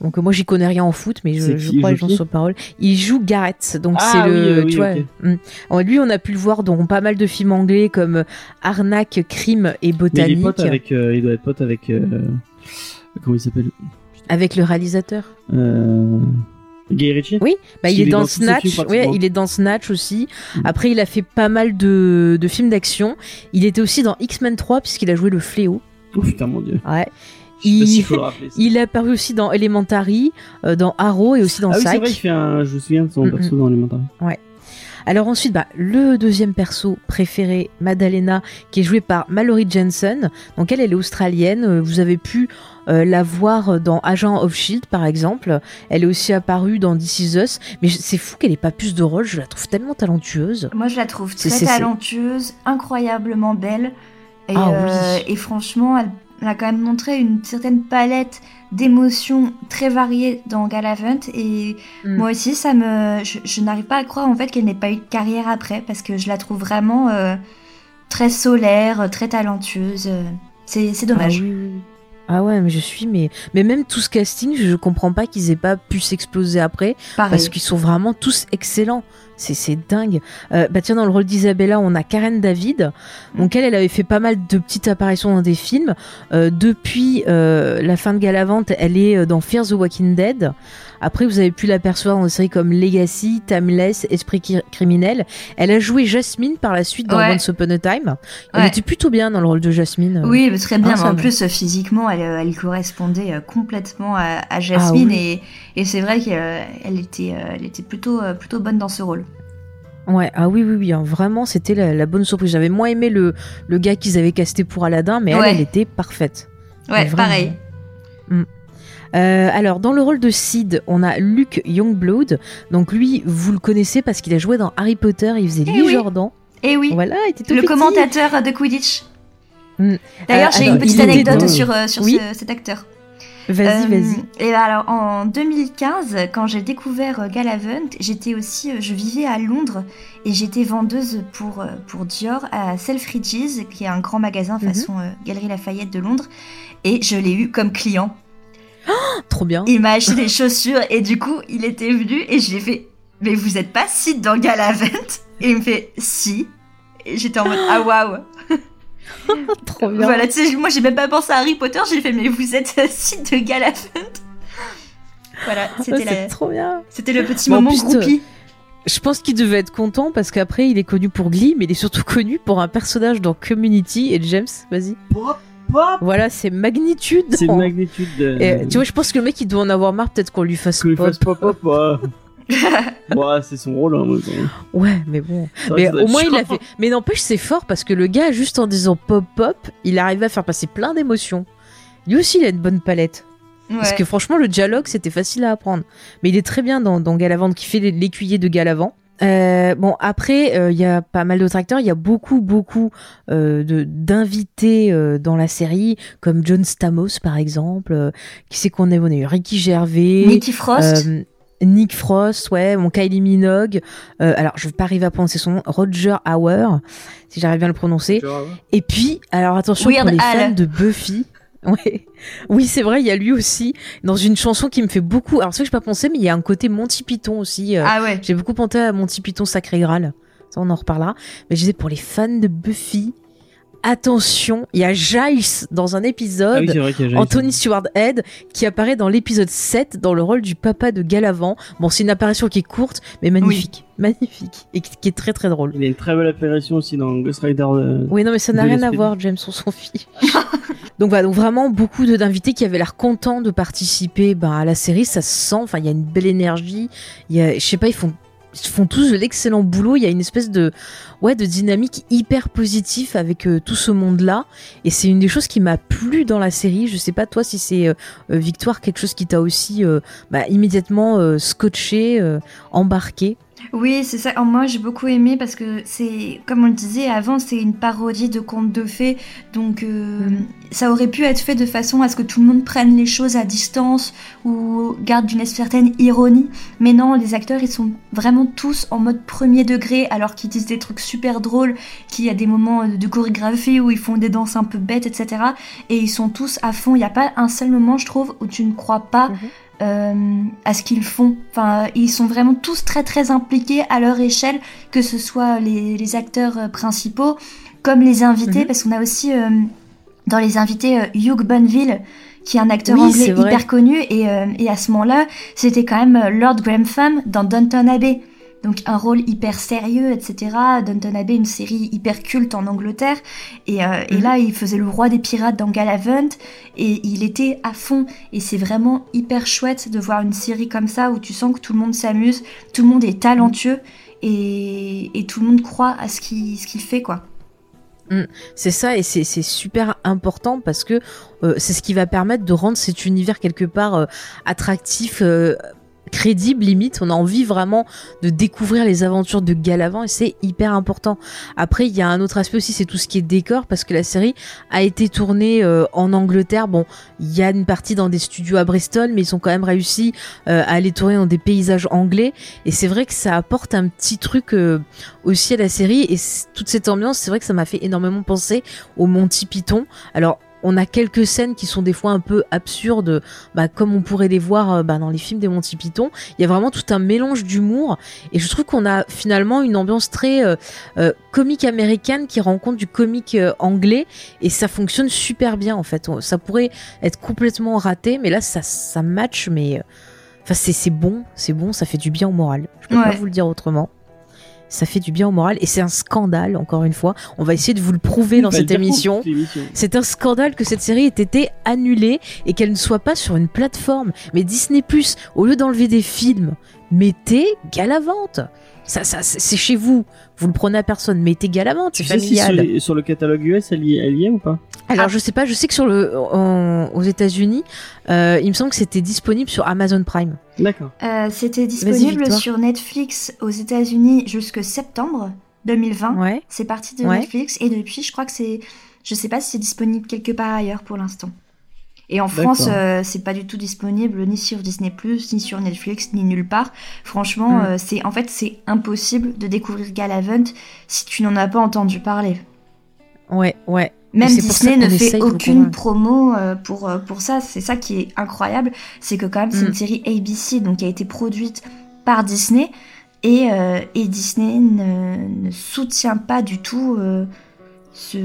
Donc euh, moi j'y connais rien en foot, mais je, je crois les gens sur parole. Il joue Garrett, donc Ah c'est le, oui, oui, vois. hmm. Alors, lui on a pu le voir dans pas mal de films anglais comme euh, Arnaque, Crime et Mais il est Botanique, pote avec, euh, il doit être pote avec, euh, comment il s'appelle? Avec le réalisateur. euh, Guy Ritchie? Oui, Bah, il est est dans, Snatch, ouais, il est dans Snatch aussi. Mm. Après, il a fait pas mal de, de films d'action. Il était aussi dans X-Men 3 puisqu'il a joué le fléau. Oh putain mon dieu. Ouais. Je sais pas Il- s'il faut le rappeler. ça. Il est apparu aussi dans Elementary, euh, dans Arrow et aussi dans ah oui, c'est vrai, il fait un. Je me souviens de son Mm, perso dans Elementary. Alors ensuite, bah, le deuxième perso préféré, Madalena, qui est jouée par Mallory Jensen. Donc elle, elle est australienne. Euh, Vous avez pu euh, la voir dans Agent of Shield, par exemple. Elle est aussi apparue dans This Is Us. Mais c'est fou qu'elle ait pas plus de rôle. Je la trouve tellement talentueuse. Moi, je la trouve très talentueuse, incroyablement belle. Et, Ah euh, oui. et franchement, elle, elle a quand même montré une certaine palette d'émotions très variées dans Galavant. Et Mm. moi aussi, ça me, je, je n'arrive pas à croire en fait qu'elle n'ait pas eu de carrière après, parce que je la trouve vraiment euh, très solaire, très talentueuse. euh, C'est c'est dommage. Ah oui, oui, oui. Ah ouais, mais je suis, mais, mais même tout ce casting, je comprends pas qu'ils aient pas pu s'exploser après, Pareil. parce qu'ils sont vraiment tous excellents. C'est, dingue. Euh, bah tiens, dans le rôle d'Isabella, on a Karen David. Donc elle, elle avait fait pas mal de petites apparitions dans des films. Euh, depuis euh, la fin de Galavant, elle est euh, dans Fear the Walking Dead. Après, vous avez pu l'apercevoir dans des séries comme Legacy, Timeless, Esprit criminel. Elle a joué Jasmine par la suite dans Ouais. Once Upon a Time. Elle Ouais. était plutôt bien dans le rôle de Jasmine. Oui, mais très bien. Ah, en plus, euh, physiquement, elle, euh, elle correspondait euh, complètement à, à Jasmine Ah oui. et, et c'est vrai qu'elle était, euh, elle était plutôt, euh, plutôt bonne dans ce rôle. Ouais, ah oui, oui, oui, hein, vraiment, c'était la, la bonne surprise. J'avais moins aimé le, le gars qu'ils avaient casté pour Aladdin, mais elle, Ouais. elle était parfaite. Ouais, pareil. Euh, alors, dans le rôle de Sid, on a Luke Youngblood. Donc, lui, vous le connaissez parce qu'il a joué dans Harry Potter, il faisait Eh Lee oui. Jordan. Et oui, Voilà, il était tout le petit. commentateur de Quidditch. Mm. D'ailleurs, Euh, j'ai une petite était anecdote sur, euh, sur Oui. ce- cet acteur. Vas-y, Euh, vas-y. Et alors, en 2015, quand j'ai découvert euh, Galavant, j'étais aussi, euh, je vivais à Londres et j'étais vendeuse pour, pour Dior à Selfridges, qui est un grand magasin Mhm. façon euh, Galerie Lafayette de Londres. Et je l'ai eu comme client. Trop bien. Il m'a acheté des chaussures et du coup, il était venu et je lui ai fait Mais vous êtes pas Sid dans Galavant Et il me fait Si. Et j'étais en mode Ah waouh Trop bien. Voilà, tu sais, moi j'ai même pas pensé à Harry Potter, j'ai fait Mais vous êtes euh, Sid de Galavant Voilà, c'était la- trop bien. c'était le petit Bon, moment plus, groupie. Je pense qu'il devait être content parce qu'après, il est connu pour Glee, mais il est surtout connu pour un personnage dans Community. Et James, vas-y. Pop, pop. Voilà, c'est magnitude. C'est magnitude. De... Et, tu vois, je pense que le mec, il doit en avoir marre, peut-être qu'on lui fasse que lui pop. fasse pop, pop, pop. ouais, c'est son rôle. Hein, moi, Ouais, mais bon. Mais au moins, il a chiant. fait. Mais n'empêche, c'est fort parce que le gars, juste en disant pop pop, il arrivait à faire passer plein d'émotions. Lui aussi, il a une bonne palette. Parce que franchement, le dialogue, c'était facile à apprendre. Mais il est très bien dans, dans Galavant, qui fait l'écuyer de Galavant. Euh, bon, après, euh, il y a pas mal d'autres acteurs. Il y a beaucoup, beaucoup euh, d'invités euh, dans la série, comme John Stamos, par exemple. Euh, qui c'est qu'on a On a eu Ricky Gervais. Nicky Frost. Nick Frost, ouais, mon Kylie Minogue. Euh, alors, je vais pas arriver à prononcer son nom. Roger Hauer, si j'arrive bien à le prononcer. Et puis, alors attention Weird pour les Al. fans de Buffy. Ouais. Oui, c'est vrai, il y a lui aussi dans une chanson qui me fait beaucoup. Alors, c'est vrai que je pas pensé, mais il y a un côté Monty Python aussi. euh, ah ouais. J'ai beaucoup pensé à Monty Python Sacré Graal. Ça, on en reparlera. Mais je disais pour les fans de Buffy, attention, il y a Giles dans un épisode. Ah oui, y. Anthony Stewart Head qui apparaît dans l'épisode 7 dans le rôle du papa de Galavant. Bon, c'est une apparition qui est courte mais magnifique, magnifique et qui est très très drôle. Il a une très belle apparition aussi dans Ghost Rider. euh, Oui, non mais ça n'a rien à voir James on s'en fiche. donc voilà, donc vraiment beaucoup de- d'invités qui avaient l'air contents de participer ben, à la série, ça se sent, enfin il y a une belle énergie, il y a je sais pas, ils font font tous de l'excellent boulot. Il y a une espèce de, ouais, de dynamique hyper positive avec euh, tout ce monde-là. Et c'est une des choses qui m'a plu dans la série. Je sais pas toi si c'est euh, euh, Victoire quelque chose qui t'a aussi bah, immédiatement scotché, embarqué. Oui, c'est ça. Oh, moi, j'ai beaucoup aimé parce que c'est, comme on le disait avant, c'est une parodie de contes de fées. Donc, euh, Mhm. ça aurait pu être fait de façon à ce que tout le monde prenne les choses à distance ou garde une certaine ironie. Mais non, les acteurs, ils sont vraiment tous en mode premier degré alors qu'ils disent des trucs super drôles, qu'il y a des moments de chorégraphie où ils font des danses un peu bêtes, etc. Et ils sont tous à fond. Il n'y a pas un seul moment, je trouve, où tu ne crois pas Mhm. Euh, à ce qu'ils font. Enfin, ils sont vraiment tous très très impliqués à leur échelle, que ce soit les, les acteurs euh, principaux comme les invités, Mhm. parce qu'on a aussi euh, dans les invités euh, Hugh Bonneville, qui est un acteur Oui, anglais hyper connu, et, euh, et à ce moment-là, c'était quand même Lord Grenfell dans Downton Abbey. Donc un rôle hyper sérieux, etc. Downton Abbey, une série hyper culte en Angleterre. Et, euh, et Mhm. là, il faisait le roi des pirates dans Galavant. Et il était à fond. Et c'est vraiment hyper chouette de voir une série comme ça où tu sens que tout le monde s'amuse, tout le monde est talentueux et, et tout le monde croit à ce qu'il fait, quoi. C'est ça et c'est c'est super important parce que euh, c'est ce qui va permettre de rendre cet univers quelque part euh, attractif. euh, crédible limite on a envie vraiment de découvrir les aventures de Galavant et c'est hyper important. Après il y a un autre aspect aussi c'est tout ce qui est décor parce que la série a été tournée euh, en Angleterre. Bon il y a une partie dans des studios à Bristol mais ils ont quand même réussi euh, à aller tourner dans des paysages anglais. Et c'est vrai que ça apporte un petit truc euh, aussi à la série. Et toute cette ambiance c'est vrai que ça m'a fait énormément penser au Monty Python. Alors on a quelques scènes qui sont des fois un peu absurdes, bah, comme on pourrait les voir euh, bah, dans les films des Monty Python. Il y a vraiment tout un mélange d'humour et je trouve qu'on a finalement une ambiance très euh, euh, comique américaine qui rencontre du comique euh, anglais et ça fonctionne super bien en fait. Ça pourrait être complètement raté, mais là ça ça match, mais euh, enfin c'est bon, c'est bon, ça fait du bien au moral. Je peux pas vous le dire autrement. Ça fait du bien au moral et c'est un scandale encore une fois. On va essayer de vous le prouver dans Bah, cette émission. C'est un scandale que cette série ait été annulée et qu'elle ne soit pas sur une plateforme. Mais Disney Plus, au lieu d'enlever des films, mettez Galavante. Ça, ça, c'est c'est chez vous. Vous le prenez à personne. Mettez Galavante, c'est Tu sais si sur, familial. le catalogue US, elle y, elle y est ou pas Alors je sais pas, je sais que sur le, en- aux États-Unis, euh, il me semble que c'était disponible sur Amazon Prime. D'accord. Euh, C'était disponible sur Netflix aux États-Unis jusque septembre 2020. Ouais. C'est parti de Ouais. Netflix et depuis, je crois que c'est, je sais pas si c'est disponible quelque part ailleurs pour l'instant. Et en. France, euh, c'est pas du tout disponible ni sur Disney+, ni sur Netflix, ni nulle part. Franchement, Mm. euh, c'est en fait c'est impossible de découvrir Galavant si tu n'en as pas entendu parler. Ouais, ouais. Même Disney ne fait aucune promo euh, pour, pour ça. C'est ça qui est incroyable. C'est que quand même, c'est Mm. une série ABC, donc qui a été produite par Disney. Et, euh, et Disney ne, ne soutient pas du tout euh, ce,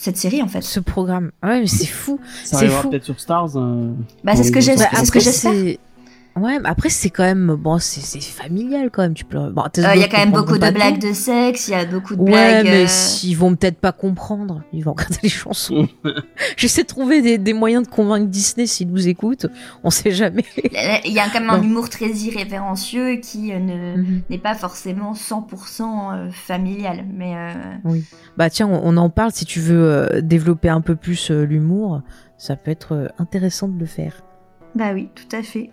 cette série, en fait. Ce programme. Ouais, mais c'est fou. Ça C'est arrivera fou. peut-être sur Stars. euh, Bah, c'est ce que Bah, j'espère. Ouais, mais après c'est quand même bon, c'est familial quand même. Tu peux. Bon, Euh, Il y a quand même beaucoup de blagues de sexe, il y a beaucoup de Ouais, blagues. mais euh, s- ils vont peut-être pas comprendre. Ils vont regarder les chansons. J'essaie de trouver des, des moyens de convaincre Disney s'ils nous écoutent. On sait jamais. Il y a quand même un humour très irrévérencieux qui euh, ne Mhm. n'est pas forcément 100% euh, familial. Mais euh, Bah tiens, on, on en parle. Si tu veux développer un peu plus l'humour, ça peut être intéressant de le faire. bah oui, tout à fait.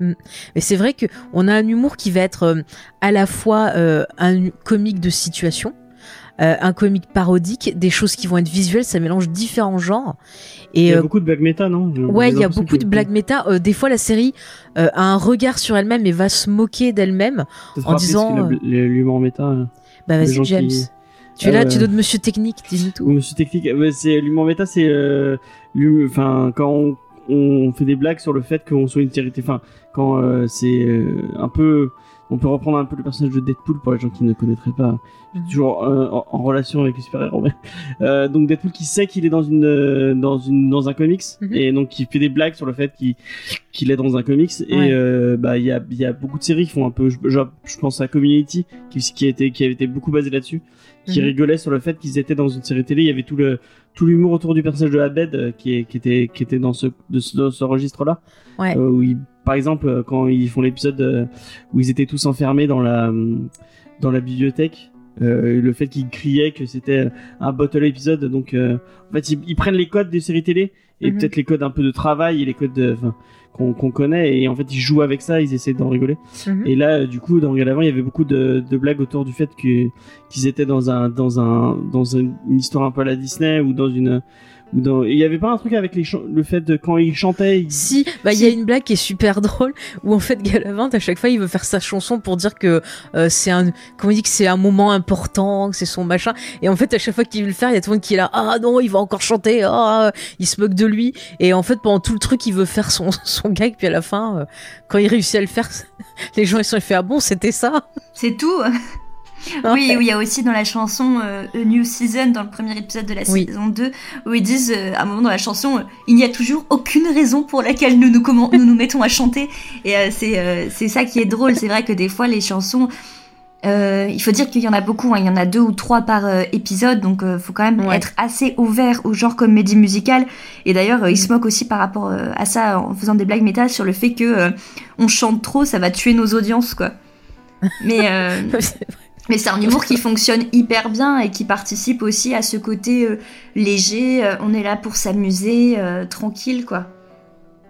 Mais c'est vrai que on a un humour qui va être euh, à la fois euh, un comique de situation, euh, un comique parodique, des choses qui vont être visuelles. Ça mélange différents genres. Il y a euh, beaucoup de blagues méta, non? Ouais, il y a beaucoup de blagues méta. Euh, des fois, la série a un regard sur elle-même et va se moquer d'elle-même. En disant, l'humour méta. Bah vas-y, James. qui- Tu es là, Euh, tu donnes Monsieur Technique, dis-nous Ou tout. Monsieur Technique, c'est l'humour méta, c'est enfin quand on, on fait des blagues sur le fait qu'on soit une série, enfin quand euh, c'est euh, un peu, on peut reprendre un peu le personnage de Deadpool pour les gens qui ne connaîtraient pas, Mhm. toujours euh, en, en relation avec les super-héros. mais- Euh, donc Deadpool qui sait qu'il est dans une euh, dans une dans un comics Mhm. et donc qui fait des blagues sur le fait qu'il qu'il est dans un comics et Ouais. euh, bah il y a il y a beaucoup de séries qui font un peu je, je, je pense à Community qui qui a été qui avait été beaucoup basé là-dessus qui Mhm. rigolait sur le fait qu'ils étaient dans une série télé il y avait tout le tout l'humour autour du personnage de Abed euh, qui est qui était qui était dans ce de ce, dans ce registre là Ouais. où ils- par exemple euh, quand ils font l'épisode euh, où ils étaient tous enfermés dans la euh, dans la bibliothèque euh, le fait qu'ils criaient que c'était un bottle épisode donc euh, en fait ils, ils prennent les codes des séries télé et Mhm. peut-être les codes un peu de travail et les codes de- qu'on connaît et en fait ils jouent avec ça ils essaient d'en rigoler Mhm. et là, du coup, dans Galavant, il y avait beaucoup de, de blagues autour du fait que qu'ils étaient dans un dans un dans une, histoire un peu à la Disney ou dans une dans il y avait pas un truc avec les le fait de quand ils chantaient ils- Si, bah il y a une blague qui est super drôle où en fait Galavant à chaque fois il veut faire sa chanson pour dire que euh, c'est un comment il dit que c'est un moment important, que c'est son machin. Et en fait à chaque fois qu'il veut le faire, il y a tout le monde qui est là ah non, il va encore chanter, ah il se moque de lui et en fait pendant tout le truc il veut faire son son gag puis à la fin euh, quand il réussit à le faire les gens ils sont fait ah bon, c'était ça? C'est tout Oui, où il y a aussi dans la chanson euh, A New Season, dans le premier épisode de la Oui. saison 2, où ils disent euh, à un moment dans la chanson euh, Il n'y a toujours aucune raison pour laquelle nous nous, commen- nous, nous mettons à chanter. Et c'est c'est ça qui est drôle. C'est vrai que des fois, les chansons. euh, il faut dire qu'il y en a beaucoup, hein. il y en a deux ou trois par euh, épisode, donc euh, faut quand même Ouais. être assez ouvert au genre comédie musicale. Et d'ailleurs, ils se moquent aussi par rapport à ça en faisant des blagues méta sur le fait que on chante trop, ça va tuer nos audiences, quoi. Mais euh, mais c'est un humour qui fonctionne hyper bien et qui participe aussi à ce côté euh, léger. euh, on est là pour s'amuser, euh, tranquille, quoi.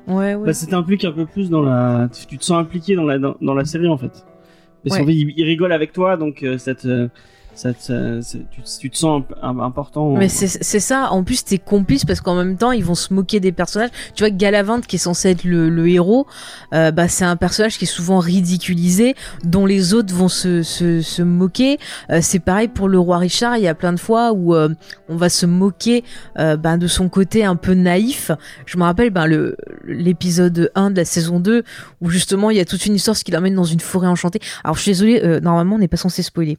ouais ouais. bah, ça t'implique un peu plus dans la tu te sens impliqué dans la dans, dans la série en fait parce Ouais. qu'en fait ils, ils rigolent avec toi donc euh, ça te ça, ça- ça- tu, tu te sens important. Mais c'est ça, en plus t'es complice parce qu'en même temps ils vont se moquer des personnages. Tu vois, Galavante qui est censé être le, le héros, euh, bah c'est un personnage qui est souvent ridiculisé, dont les autres vont se, se, se moquer. Euh, c'est pareil pour le roi Richard, il y a plein de fois où euh, on va se moquer ben, de son côté un peu naïf. Je me rappelle ben, le l'épisode 1 de la saison 2 où justement il y a toute une histoire ce qui l'emmène dans une forêt enchantée. Alors je suis désolée, normalement on n'est pas censé spoiler.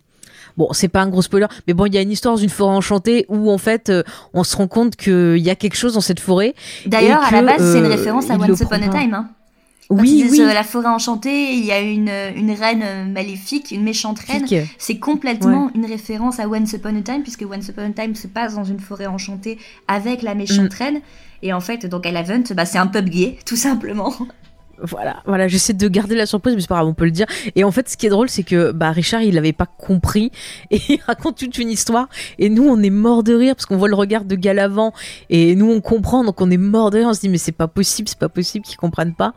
Bon, c'est pas un gros spoiler, mais bon, il y a une histoire dans une forêt enchantée où en fait, euh, on se rend compte qu'il y a quelque chose dans cette forêt. D'ailleurs, à la base, c'est une euh, référence à Once Upon a. Time. Hein. Quand Oui, euh, la forêt enchantée, il y a une, une reine euh, maléfique, une méchante reine. C'est complètement une référence à Once Upon a Time, puisque Once Upon a Time se passe dans une forêt enchantée avec la méchante Mm. reine. Et en fait, donc à l'Avent, bah, c'est un pub gay, tout simplement. Voilà, voilà, j'essaie de garder la surprise, mais c'est pas grave, on peut le dire. Et en fait, ce qui est drôle, c'est que bah Richard, il avait pas compris et il raconte toute une histoire. Et nous, on est mort de rire parce qu'on voit le regard de Galavant et nous, on comprend, donc on est mort de rire. On se dit mais c'est pas possible, c'est pas possible qu'ils comprennent pas.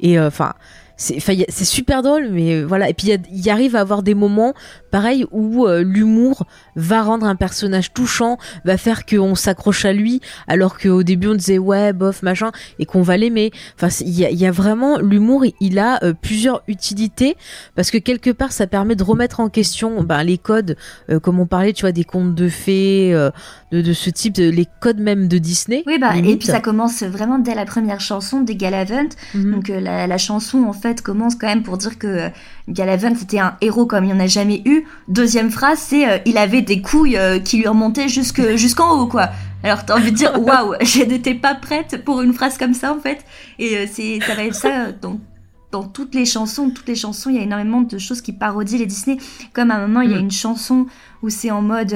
Et euh, enfin. C'est super drôle mais euh, voilà et puis il y y arrive à avoir des moments pareil où euh, l'humour va rendre un personnage touchant va faire qu'on s'accroche à lui alors qu'au début on disait ouais bof machin et qu'on va l'aimer enfin il y y a vraiment l'humour il- a euh, plusieurs utilités parce que quelque part ça permet de remettre en question ben, les codes euh, comme on parlait tu vois des contes de fées euh, de, de ce type de, les codes même de Disney Oui, bah, et puis ça commence vraiment dès la première chanson des Galavant. Mhm. Donc euh, la, la chanson en fait commence quand même pour dire que euh, Galavant c'était un héros comme il n'y en a jamais eu. Deuxième phrase c'est euh, il avait des couilles euh, qui lui remontaient jusque jusqu'en haut quoi. Alors t'as envie de dire waouh, je n'étais pas prête pour une phrase comme ça en fait. Et euh, c'est ça va être ça dans dans toutes les chansons, toutes les chansons, il y a énormément de choses qui parodient les Disney. Comme à un moment, il y a Mm. une chanson où c'est en mode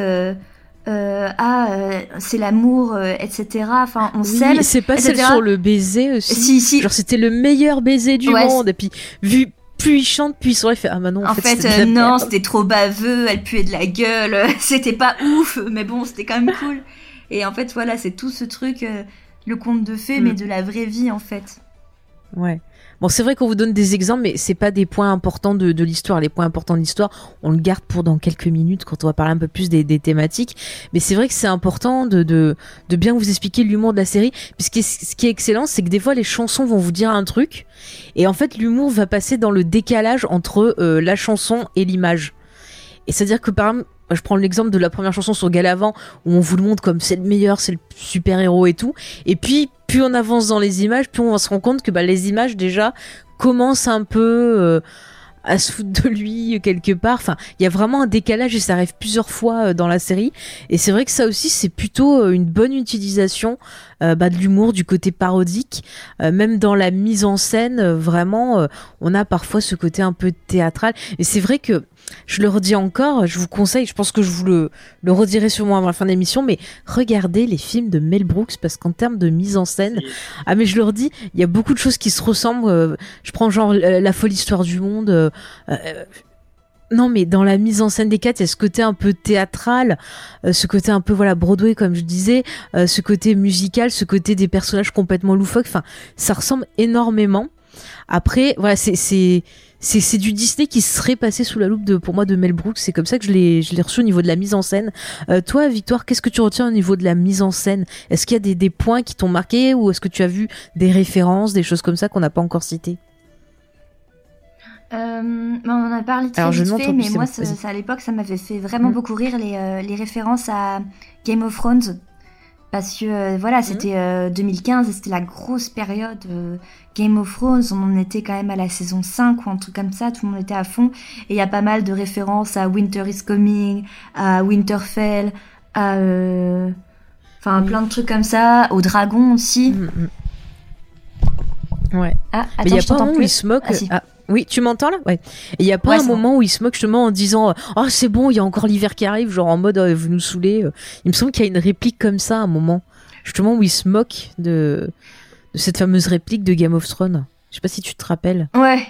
euh, ah euh, c'est l'amour, euh, etc. Enfin, on Oui, s'aime. c'est pas celle etc.. sur le baiser aussi Si si. Genre c'était le meilleur baiser du Ouais, monde et puis vu plus il chante plus il il fait ah bah non en, En fait, non, c'était trop baveux, elle puait de la gueule, c'était pas ouf, mais bon, c'était quand même cool. Et en fait, voilà, c'est tout ce truc, le conte de fées, Mm. mais de la vraie vie, en fait. Ouais. Bon, c'est vrai qu'on vous donne des exemples, mais c'est pas des points importants de, l'histoire. Les points importants de l'histoire, on le garde pour dans quelques minutes quand on va parler un peu plus des, thématiques. Mais c'est vrai que c'est important de bien vous expliquer l'humour de la série. Puis ce qui est, ce qui est excellent, c'est que des fois les chansons vont vous dire un truc, et en fait l'humour va passer dans le décalage entre euh, la chanson et l'image. Et c'est-à-dire que par exemple, je prends l'exemple de la première chanson sur Galavant où on vous le montre comme c'est le meilleur, c'est le super héros et tout. Et puis, plus on avance dans les images, plus on se rend compte que bah, les images déjà commencent un peu euh, à se foutre de lui quelque part. Enfin, il y a vraiment un décalage et ça arrive plusieurs fois euh, dans la série. Et c'est vrai que ça aussi, c'est plutôt euh, une bonne utilisation bah, de l'humour, du côté parodique. Même dans la mise en scène, vraiment, on a parfois ce côté un peu théâtral. Et c'est vrai que je le redis encore, je vous conseille, je pense que je vous le, le redirai sûrement avant la fin de l'émission, mais regardez les films de Mel Brooks parce qu'en termes de mise en scène, ah mais je le redis, il y a beaucoup de choses qui se ressemblent. euh, je prends genre euh, la folle histoire du monde. euh, euh, non mais dans la mise en scène des quatre, il y a ce côté un peu théâtral, euh, ce côté un peu voilà Broadway comme je disais, euh, ce côté musical, ce côté des personnages complètement loufoques. Enfin, ça ressemble énormément. Après, voilà, c'est c'est du Disney qui serait passé sous la loupe de pour moi de Mel Brooks. C'est comme ça que je l'ai je l'ai reçu au niveau de la mise en scène. Euh, toi, Victoire, qu'est-ce que tu retiens au niveau de la mise en scène? Est-ce qu'il y a des des points qui t'ont marqué ou est-ce que tu as vu des références, des choses comme ça qu'on n'a pas encore citées? Euh, on en a parlé très Alors, je vite n'entends fait, mais moi, bon, ça, à l'époque, ça m'avait fait vraiment Mm. beaucoup rire les, euh, les références à Game of Thrones. Parce que, euh, voilà, c'était euh, 2015 et c'était la grosse période euh, Game of Thrones. On en était quand même à la saison 5 ou un truc comme ça, tout le monde était à fond. Et il y a pas mal de références à Winter is Coming, à Winterfell, à... euh, Enfin, Oui. plein de trucs comme ça, au dragon aussi. Mm, mm. Ouais. Ah, Mais il y attends, a pas un moment où il se moque. Ah, si. Ah, oui, tu m'entends là? Ouais. Et il y a pas Ouais, un bon. moment où il se moque justement en disant Oh, c'est bon, il y a encore l'hiver qui arrive, genre en mode euh, Vous nous saoulez. euh. Il me semble qu'il y a une réplique comme ça à un moment. Justement où il se moque de, de cette fameuse réplique de Game of Thrones. Je sais pas si tu te rappelles. Ouais,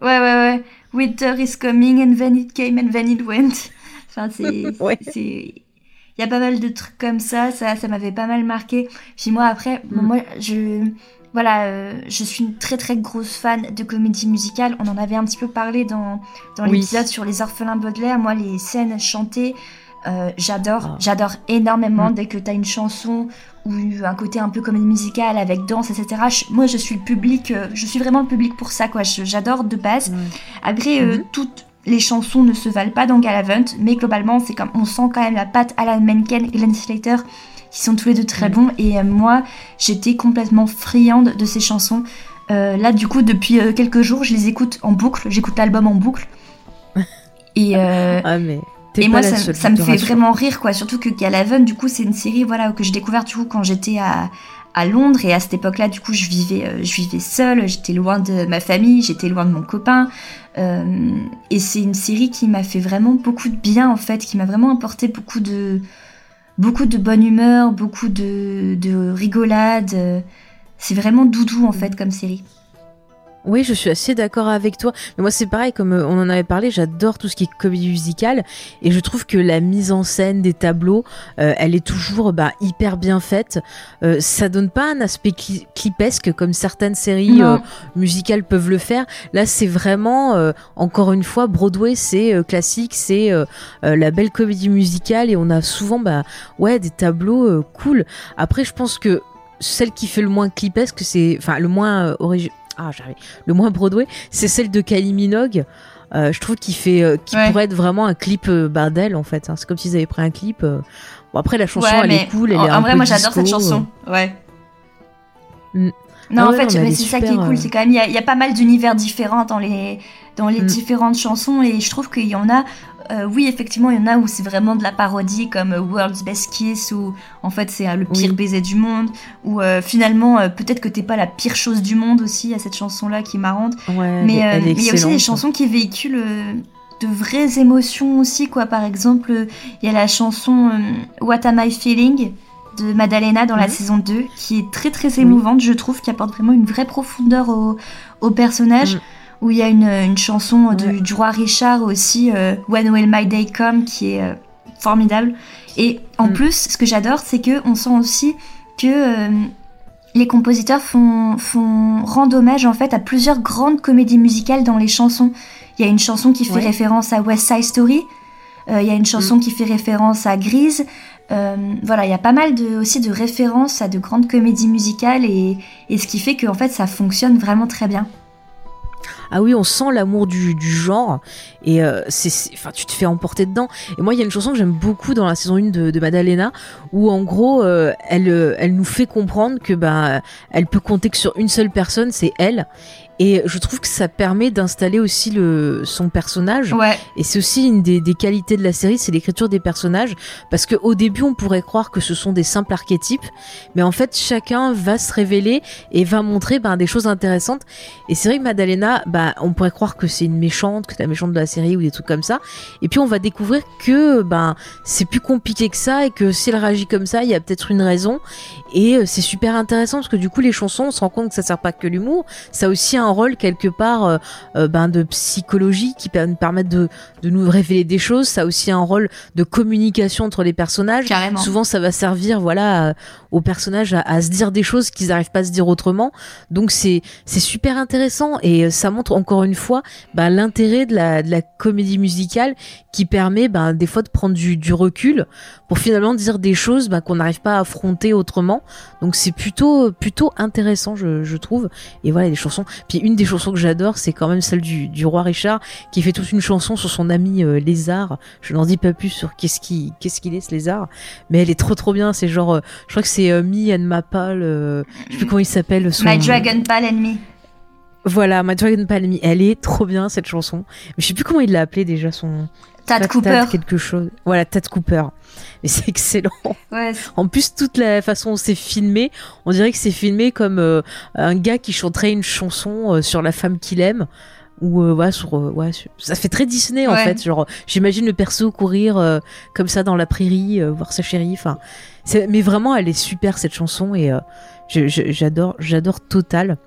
ouais, ouais, ouais. Winter is coming and then it came and then it went. Enfin, c'est, Ouais. il y a pas mal de trucs comme ça. Ça, ça m'avait pas mal marqué. Puis moi, après, Mm. moi, je, voilà, euh, je suis une très très grosse fan de comédie musicale. On en avait un petit peu parlé dans, dans Oui. l'épisode sur les orphelins Baudelaire. Moi, les scènes chantées, euh, j'adore. Ah. J'adore énormément Mm. dès que t'as une chanson ou un côté un peu comédie musicale avec danse, etc. Je- moi, je suis le public, euh, je suis vraiment le public pour ça, quoi. J'adore de base. Après, euh, Mhm. toutes les chansons ne se valent pas dans Galavant, mais globalement, c'est comme on sent quand même la patte Alan Menken et Len Slater qui sont tous les deux très Mhm. bons. Et euh, moi, j'étais complètement friande de ces chansons. Euh, là, du coup, depuis euh, quelques jours, je les écoute en boucle. J'écoute l'album en boucle. Et, euh, Ah, mais. et moi, ça, me fait vraiment rire, quoi. Surtout que Galaven, du coup, c'est une série, voilà, que j'ai découvert du coup quand j'étais à, à Londres. Et à cette époque-là, du coup, je vivais, je vivais seule. J'étais loin de ma famille, j'étais loin de mon copain. Et c'est une série qui m'a fait vraiment beaucoup de bien, en fait, qui m'a vraiment apporté beaucoup de, beaucoup de bonne humeur, beaucoup de, de rigolade. Euh, C'est vraiment doudou, en fait, comme série. Oui, je suis assez d'accord avec toi. Mais moi, c'est pareil, comme euh, on en avait parlé, j'adore tout ce qui est comédie musicale. Et je trouve que la mise en scène des tableaux, euh, elle est toujours bah, hyper bien faite. Euh, ça donne pas un aspect cli- clipesque comme certaines séries euh, musicales peuvent le faire. Là, c'est vraiment, encore une fois, Broadway, c'est classique, c'est la belle comédie musicale. Et on a souvent bah, ouais, des tableaux cool. Après, je pense que celle qui fait le moins clipesque, c'est... Enfin, le moins euh, origi- Ah, j'arrive le moins Broadway, c'est celle de Kylie Minogue. Euh, je trouve qu'il fait, euh, qui Ouais. pourrait être vraiment un clip euh, d'elle en fait. hein. C'est comme s'ils avaient pris un clip. euh. Bon après la chanson Ouais, elle est cool, elle en, est en un vrai, peu moi, j'adore cette chanson. Ouais. Mm. Non, Ah en fait, c'est ça qui est cool. euh, C'est quand même, il y a, il y a pas mal d'univers différents dans les, dans les Mm. différentes chansons. Et je trouve qu'il y en a, euh, oui, effectivement, il y en a où c'est vraiment de la parodie, comme euh, World's Best Kiss, où en fait c'est euh, le pire Oui. baiser du monde. Ou euh, finalement, peut-être que t'es pas la pire chose du monde aussi, à cette chanson-là qui est marrante. Ouais, Mais il y a aussi des chansons qui véhiculent de vraies émotions aussi, quoi. Par exemple, il y a la chanson What Am I Feeling? De Madalena dans la Mhm. saison 2, qui est très très émouvante, je trouve, qui apporte vraiment une vraie profondeur au, au personnage. Mhm. Où il y a une, une chanson de, Ouais. du roi Richard aussi, euh, When Will My Day Come, qui est euh, formidable. Et en Mhm. plus, ce que j'adore, c'est que on sent aussi que euh, les compositeurs font, font rendent hommage en fait à plusieurs grandes comédies musicales dans les chansons. Il y a une chanson qui fait Ouais. référence à West Side Story. euh, il y a une chanson qui fait référence à Grease. Euh, voilà, il y a pas mal de, aussi de références à de grandes comédies musicales et, et ce qui fait que en fait ça fonctionne vraiment très bien. Ah oui, on sent l'amour du, genre et euh, c'est, enfin, tu te fais emporter dedans. Et moi, il y a une chanson que j'aime beaucoup dans la saison 1 de, Madalena où en gros, euh, elle, elle nous fait comprendre que bah, elle peut compter que sur une seule personne, c'est elle. Et je trouve que ça permet d'installer aussi le, son personnage. Ouais, Et c'est aussi une des, des qualités de la série, c'est l'écriture des personnages, parce que au début on pourrait croire que ce sont des simples archétypes, mais en fait chacun va se révéler et va montrer ben, des choses intéressantes. Et c'est vrai que Madalena, bah, on pourrait croire que c'est une méchante, que c'est la méchante de la série ou des trucs comme ça, et puis on va découvrir que ben c'est plus compliqué que ça et que si elle réagit comme ça, il y a peut-être une raison. Et euh, c'est super intéressant parce que du coup les chansons, on se rend compte que ça sert pas que l'humour, ça a aussi un rôle quelque part euh, euh, ben, de psychologie qui peut nous permettre de, de nous révéler des choses. Ça a aussi un rôle de communication entre les personnages. carrément. Souvent, ça va servir, voilà, à- aux personnages à, à se dire des choses qu'ils n'arrivent pas à se dire autrement. Donc, c'est c'est super intéressant et euh, ça montre encore une fois ben, l'intérêt de la, de la comédie musicale qui permet ben, des fois de prendre du, du recul pour finalement dire des choses ben, qu'on n'arrive pas à affronter autrement. Donc, c'est plutôt plutôt intéressant, je, je trouve. Et voilà, les chansons. Puis une des chansons que j'adore, c'est quand même celle du, du roi Richard qui fait toute une chanson sur son ami euh, lézard. Je n'en dis pas plus sur qu'est-ce qui qu'est-ce qu'il est ce lézard, mais elle est trop trop bien. C'est genre, euh, je crois que c'est euh, Me and Mapal, euh, je sais plus comment il s'appelle. Son... My Dragon Pal Enemy. Voilà, My Dragon Palmy. Elle est trop bien cette chanson. Mais je sais plus comment il l'a appelé déjà son. Tad Tad Cooper. quelque chose. Voilà, Tad Cooper. Mais c'est excellent. Ouais, En plus, toute la façon dont c'est filmé, on dirait que c'est filmé comme euh, un gars qui chanterait une chanson euh, sur la femme qu'il aime. Ou euh, ouais, sur, euh, ouais, sur- ça fait très Disney en Ouais. fait. Genre, j'imagine le perso courir euh, comme ça dans la prairie, voir sa chérie. Enfin, mais vraiment, elle est super cette chanson et euh, j'adore, j'adore total.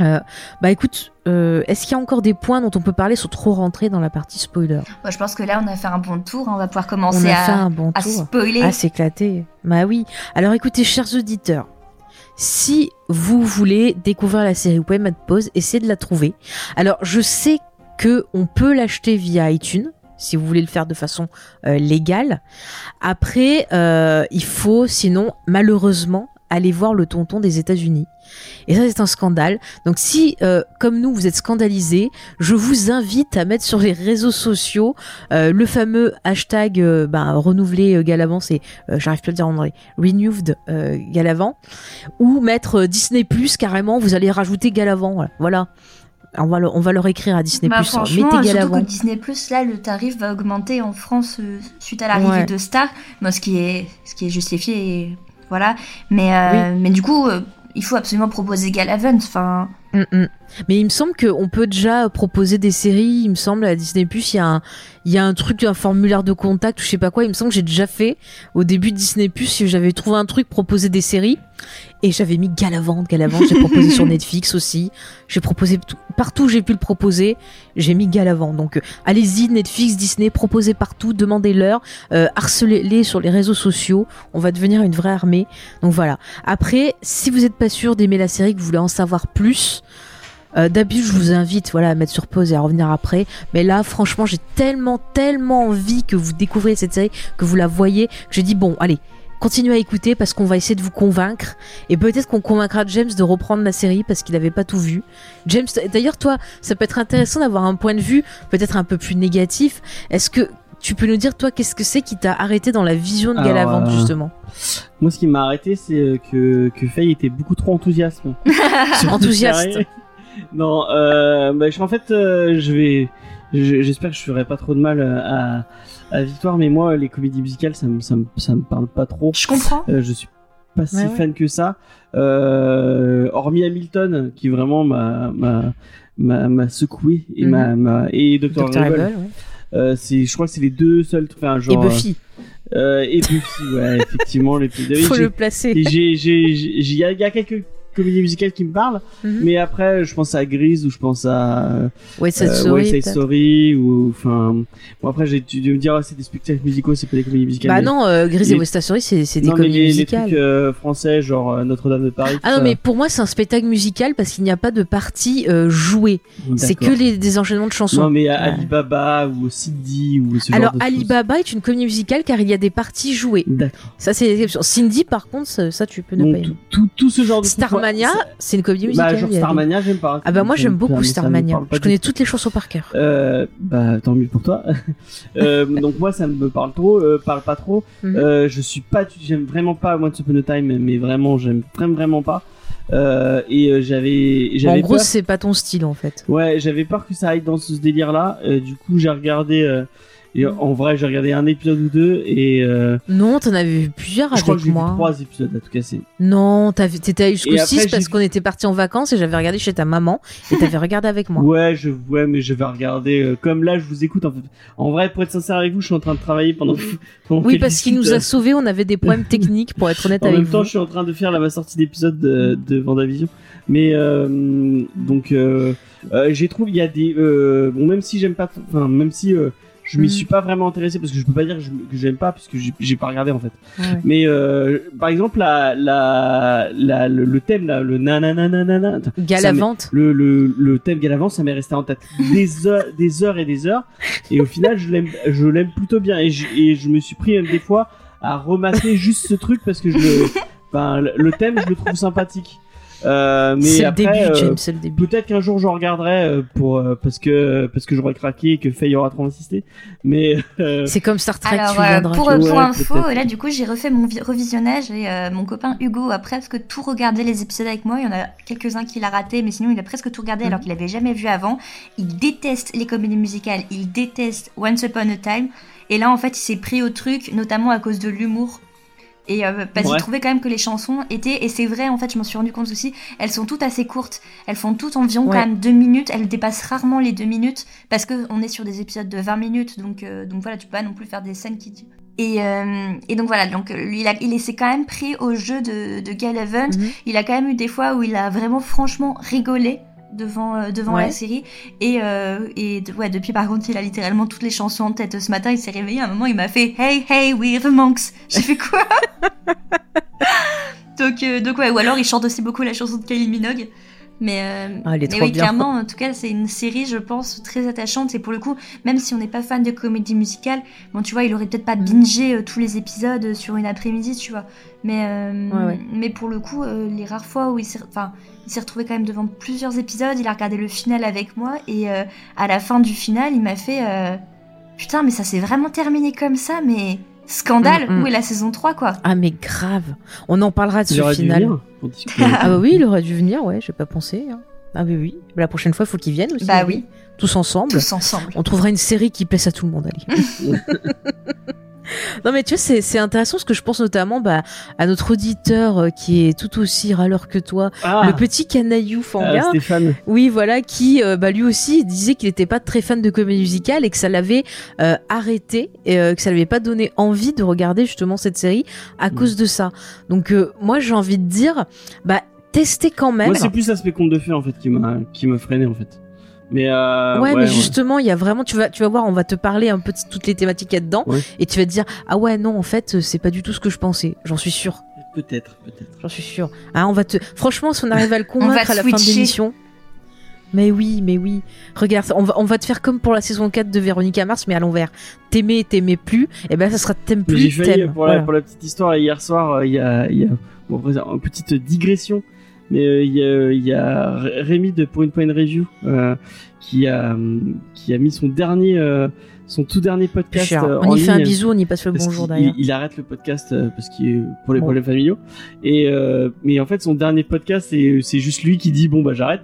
Euh, bah écoute, euh, est-ce qu'il y a encore des points dont on peut parler sans trop rentrer dans la partie spoiler? Moi, je pense que là, on a fait un bon tour. hein. On va pouvoir On commencer a à, fait un bon à tour. spoiler. Ah, s'éclater. Bah oui. Alors écoutez, chers auditeurs, si vous voulez découvrir la série, mettre pause, essayez de la trouver. Alors, je sais que on peut l'acheter via iTunes si vous voulez le faire de façon euh, légale. Après, euh, il faut sinon malheureusement aller voir le tonton des États-Unis. Et ça, c'est un scandale. Donc, si, euh, comme nous, vous êtes scandalisés, je vous invite à mettre sur les réseaux sociaux euh, le fameux hashtag euh, ben, renouvelé euh, Galavant, c'est, j'arrive plus à le dire en anglais, renewed Galavant, ou mettre Disney Plus carrément, vous allez rajouter Galavant. Voilà. On va, le, on va leur écrire à Disney Bah, Plus. franchement, Mettez surtout Galavant. que Disney Plus, là, le tarif va augmenter en France suite à l'arrivée Ouais. de Star, moi, ce qui est, ce qui est justifié, et voilà. Mais, euh, mais du coup, euh, il faut absolument proposer Galavant. Enfin, Mm, mm. Mais il me semble qu'on peut déjà proposer des séries. Il me semble à Disney Plus, il y a un, il y a un truc, un formulaire de contact ou je sais pas quoi. Il me semble que j'ai déjà fait au début de Disney Plus. J'avais trouvé un truc proposer des séries et j'avais mis Galavante, Galavante. J'ai proposé sur Netflix aussi. J'ai proposé tout- partout où j'ai pu le proposer. J'ai mis Galavant. Donc euh, allez-y, Netflix, Disney, proposez partout, demandez-leur, euh, harcelez-les sur les réseaux sociaux. On va devenir une vraie armée. Donc voilà. Après, si vous n'êtes pas sûr d'aimer la série, que vous voulez en savoir plus, euh, D'habitude, je vous invite voilà, à mettre sur pause et à revenir après. Mais là, franchement, j'ai tellement, tellement envie que vous découvriez cette série, que vous la voyez, que j'ai dit, bon, allez, continuez à écouter parce qu'on va essayer de vous convaincre. Et peut-être qu'on convaincra James de reprendre la série parce qu'il n'avait pas tout vu. James, d'ailleurs, toi, ça peut être intéressant d'avoir un point de vue peut-être un peu plus négatif. Est-ce que tu peux nous dire, toi, qu'est-ce que c'est qui t'a arrêté dans la vision de Alors, Galavante, euh, justement? Moi, ce qui m'a arrêté, c'est euh, que, que Faye était beaucoup trop enthousiaste. Enthousiaste. Non, euh, bah, je- en fait, euh, je vais. je- J'espère que je ferai pas trop de mal euh, à, à Victoire, mais moi, les comédies musicales, ça me, ça me, ça me parle pas trop. je comprends. Euh, je suis pas si Ouais, ouais. fan que ça. Euh, hormis Hamilton, qui vraiment m'a secoué et m'a m'a et Dr. Ouais. Euh, c'est, je crois que c'est les deux seuls. Enfin, genre. Et Buffy, euh, et Buffy, ouais, effectivement les faut le placer. j'ai, j'ai, il y a- y a quelques comédies musicales qui me parlent, Mhm. mais après, je pense à Grease ou je pense à West Side euh, Story, West Side peut-être. Story ou enfin. Bon après, j'ai dois me dire, ah, c'est des spectacles musicaux, c'est pas des comédies musicales. Bah mais- non, euh, Gris et les- West Side Story, c'est des non, mais comédies les, les musicales. trucs euh, français, genre Notre-Dame de Paris. Ah non, ça. mais pour moi, c'est un spectacle musical parce qu'il n'y a pas de partie euh, jouée. C'est que les, des enchaînements de chansons. Non, mais Ouais. Alibaba ou Cindy ou ce Alors, genre de Alibaba est une comédie musicale car il y a des parties jouées. D'accord. Ça, c'est l'exception. Cindy, par contre, ça, ça, tu peux ne pas tout, tout, tout ce genre de trucs, Starmania, c'est une comédie ça- musicale. Bah, genre Starmania, j'aime pas. Ah bah moi, j'aime beaucoup Starmania. Je connais tout. toutes les chansons par cœur. Euh, bah tant mieux pour toi. euh, donc moi ça me parle trop, euh, parle pas trop. Mhm. Euh, je suis pas, j'aime vraiment pas Once Upon a Time, mais vraiment j'aime vraiment vraiment pas. Euh, et j'avais Bon, en j'avais gros, c'est pas ton style en fait. Ouais, j'avais peur que ça aille dans ce délire là. du coup j'ai regardé. euh, et en vrai j'ai regardé un épisode ou deux et euh, Non, t'en avais vu plusieurs je crois que avec j'ai vu moi. trois épisodes à tout casser. Non, t'étais allé jusqu'au Et après, 6 j'ai parce qu'on était partis en vacances et j'avais regardé chez ta maman et t'avais regardé avec moi. Ouais, je ouais, mais je vais regarder euh, comme là je vous écoute en fait. En vrai pour être sincère avec vous, je suis en train de travailler pendant. pendant Oui, parce qu'il nous a sauvés, on avait des problèmes techniques pour être honnête En avec même temps, vous. je suis en train de faire la ma sortie d'épisode de, de Vendavision. Mais euh, donc, euh, j'ai trouvé il y a des bon même si j'aime pas, enfin même si je m'y Mm. suis pas vraiment intéressé parce que je peux pas dire que j'aime pas puisque j'ai- pas regardé en fait. Ouais. Mais euh, par exemple la, la, la le, le thème là, le attends, Galavante. le, le, le thème Galavant, ça m'est resté en tête des heures, des heures et des heures. Et au final, je l'aime, je l'aime plutôt bien. Et je, et je me suis pris même des fois à remater juste ce truc parce que je le, le- le thème, je le trouve sympathique. Euh, mais C'est le après, début, euh, James, c'est le début. Peut-être qu'un jour je regarderai euh, pour euh, parce que parce que j'aurais craqué et que Faye aura trop insisté. Mais euh, C'est comme Star Trek, Alors, tu euh, viendras. pour, pour Ouais, info, peut-être. là, du coup, j'ai refait mon vi- revisionnage et euh, mon copain Hugo a presque tout regardé les épisodes avec moi. Il y en a quelques-uns qu'il a raté, mais sinon, il a presque tout regardé alors Mhm. qu'il avait jamais vu avant. Il déteste les comédies musicales, il déteste Once Upon a Time. Et là, en fait, il s'est pris au truc, notamment à cause de l'humour. Et euh, parce qu'il Ouais. trouvait quand même que les chansons étaient, et c'est vrai, en fait, je m'en suis rendu compte aussi, elles sont toutes assez courtes. Elles font toutes environ Ouais. quand même deux minutes. Elles dépassent rarement les deux minutes parce que on est sur des épisodes de 20 minutes. Donc, euh, donc voilà, tu peux pas non plus faire des scènes qui. Et, euh, et donc voilà, donc lui, il, a, il s'est quand même pris au jeu de, de Gail Evans. Mhm. Il a quand même eu des fois où il a vraiment franchement rigolé devant euh, devant Ouais. la série et euh, et de- ouais depuis par contre il a littéralement toutes les chansons en tête ce matin il s'est réveillé à un moment il m'a fait hey hey we're the monks j'ai fait quoi? Donc, euh, donc ouais, ou alors il chante aussi beaucoup la chanson de Kylie Minogue. Mais, euh, Ah, elle est mais trop oui, bien. clairement, en tout cas, c'est une série, je pense, très attachante. Et pour le coup, même si on n'est pas fan de comédie musicale, bon, tu vois, il aurait peut-être pas Mm. bingé euh, tous les épisodes euh, sur une après-midi, tu vois. Mais, euh, Ouais, ouais. mais pour le coup, les rares fois où il s'est, enfin, il s'est retrouvé quand même devant plusieurs épisodes, il a regardé le final avec moi et à la fin du final, il m'a fait putain, mais ça s'est vraiment terminé comme ça, mais scandale. Mm, mm. Où est la saison 3 quoi Ah mais grave. On en parlera de ce final. venir pour discuter. Ah bah oui, il aurait dû venir, ouais, j'ai pas pensé. hein. Ah oui, oui. La prochaine fois, il faut qu'ils viennent aussi. Bah oui, Tous ensemble. tous ensemble. On trouvera une série qui plaise à tout le monde, allez. non mais tu vois, c'est, c'est intéressant parce que je pense notamment bah, à notre auditeur euh, qui est tout aussi râleur que toi, Ah, le petit canaillou ah, Fanga. Stéphane. Oui, voilà, qui euh, bah, lui aussi disait qu'il n'était pas très fan de comédie musicale et que ça l'avait euh, arrêté et euh, que ça l'avait pas donné envie de regarder justement cette série à Mm. cause de ça. Donc euh, moi j'ai envie de dire, bah testez quand même. Moi, c'est plus l'aspect conte de fées en fait qui m'a qui m'a freiné en fait. Mais euh, ouais, mais justement, il y a vraiment, tu vas, tu vas voir, on va te parler un peu de toutes les thématiques qu'il y a dedans, et tu vas te dire, ah ouais, non, en fait, c'est pas du tout ce que je pensais. J'en suis sûr, Peut-être, peut-être. j'en suis sûr. Ah, on va te, franchement, si on arrive à le va convaincre à la fin de l'émission. Mais oui, mais oui. Regarde, on va, on va te faire comme pour la saison 4 de Véronica Mars, mais à l'envers. T'aimais, t'aimais plus, et ben ça sera t'aimes plus, t'aimes. pour Voilà. pour la petite histoire hier soir, euh, il y a il y a bon, une petite digression. Mais euh, il y a, il y a Ré- Rémi de Pour une Point Review euh, qui a qui a mis son dernier euh, son tout dernier podcast euh, On en y fait un ligne. bisou, on y passe le bonjour d'ailleurs. il, il arrête le podcast euh, parce qu'il pour les Bon. problèmes familiaux. Et euh, mais en fait son dernier podcast c'est c'est juste lui qui dit bon bah j'arrête.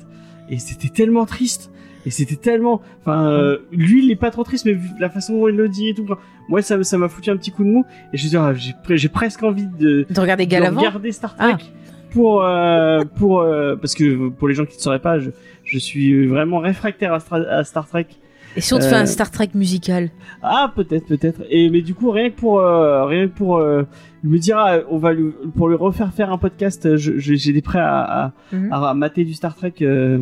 Et c'était tellement triste. Et c'était tellement, enfin euh, lui il est pas trop triste mais la façon dont il le dit et tout. moi ça ça m'a foutu un petit coup de mou et je suis ah, j'ai pre- j'ai presque envie de, De regarder de Galavant. regarder Star Trek pour euh, pour euh, parce que pour les gens qui ne sauraient pas je, je suis vraiment réfractaire à, Stra- à Star Trek Et si on te fait Euh, un Star Trek musical ah peut-être peut-être et mais du coup rien que pour euh, rien que pour euh, me dire ah, on va lui, pour lui refaire faire un podcast j'ai des prêts à, à, Mhm. à mater du Star Trek euh,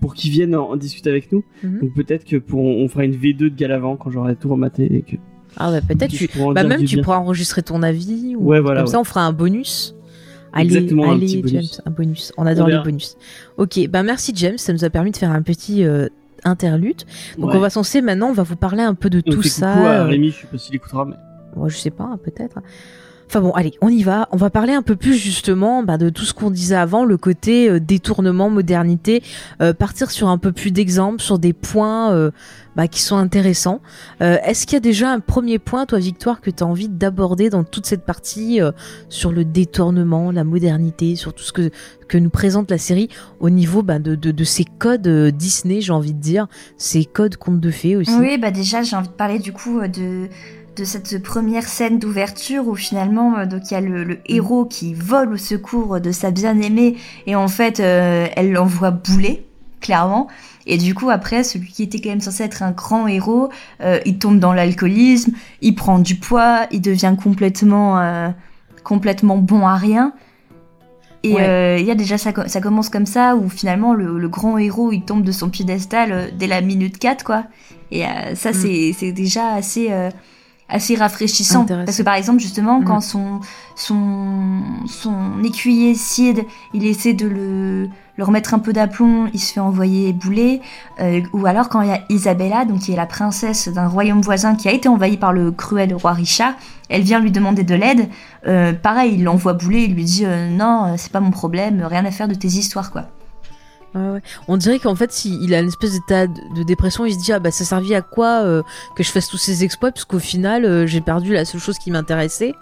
pour qu'il vienne en, en discuter avec nous Mhm. donc peut-être que pour on fera une V2 de Galavant quand j'aurai tout rematé et que Ah bah peut-être tu, bah même tu bien. pourras enregistrer ton avis. Ou Ouais, voilà, Comme ça, on fera un bonus. Allez, Exactement, un petit bonus. James, un bonus. On adore On les bonus. Ok, bah merci James, ça nous a permis de faire un petit euh, interlude. Donc Ouais. on va censé maintenant, on va vous parler un peu de on tout fait ça. coucou à euh, Rémi je sais pas s'il écoutera mais moi, je sais pas, hein, peut-être. Enfin bon, allez, on y va. On va parler un peu plus justement bah, de tout ce qu'on disait avant, le côté euh, détournement, modernité, euh, partir sur un peu plus d'exemples, sur des points euh, bah, qui sont intéressants. Est-ce qu'il y a déjà un premier point, toi Victoire, que tu as envie d'aborder dans toute cette partie sur le détournement, la modernité, sur tout ce que, nous présente la série au niveau bah, de, de, ces codes Disney, j'ai envie de dire, ces codes contes de fées aussi? Oui, bah déjà, j'ai envie de parler du coup de, de cette première scène d'ouverture où finalement, euh, donc il y a le, le héros qui vole au secours de sa bien-aimée et en fait, euh, elle l'envoie bouler, clairement. Et du coup, après, celui qui était quand même censé être un grand héros, euh, il tombe dans l'alcoolisme, il prend du poids, il devient complètement, complètement bon à rien. Et Ouais. euh, il y a déjà ça, ça commence comme ça où finalement le, le grand héros il tombe de son piédestal euh, dès la minute 4 quoi. Et euh, ça Mm. c'est c'est déjà assez assez rafraîchissant parce que par exemple justement Mm. quand son son son écuyer Sid il essaie de le le remettre un peu d'aplomb, il se fait envoyer bouler. Euh, ou alors quand il y a Isabella, donc qui est la princesse d'un royaume voisin qui a été envahi par le cruel roi Richard, elle vient lui demander de l'aide. Euh, pareil, il l'envoie bouler, il lui dit euh, non, euh, c'est pas mon problème, rien à faire de tes histoires quoi. Ouais, ouais. On dirait qu'en fait, s'il il a une espèce d'état de dépression, il se dit ah bah ça servit à quoi euh, que je fasse tous ces exploits? Parce qu'au final euh, j'ai perdu la seule chose qui m'intéressait.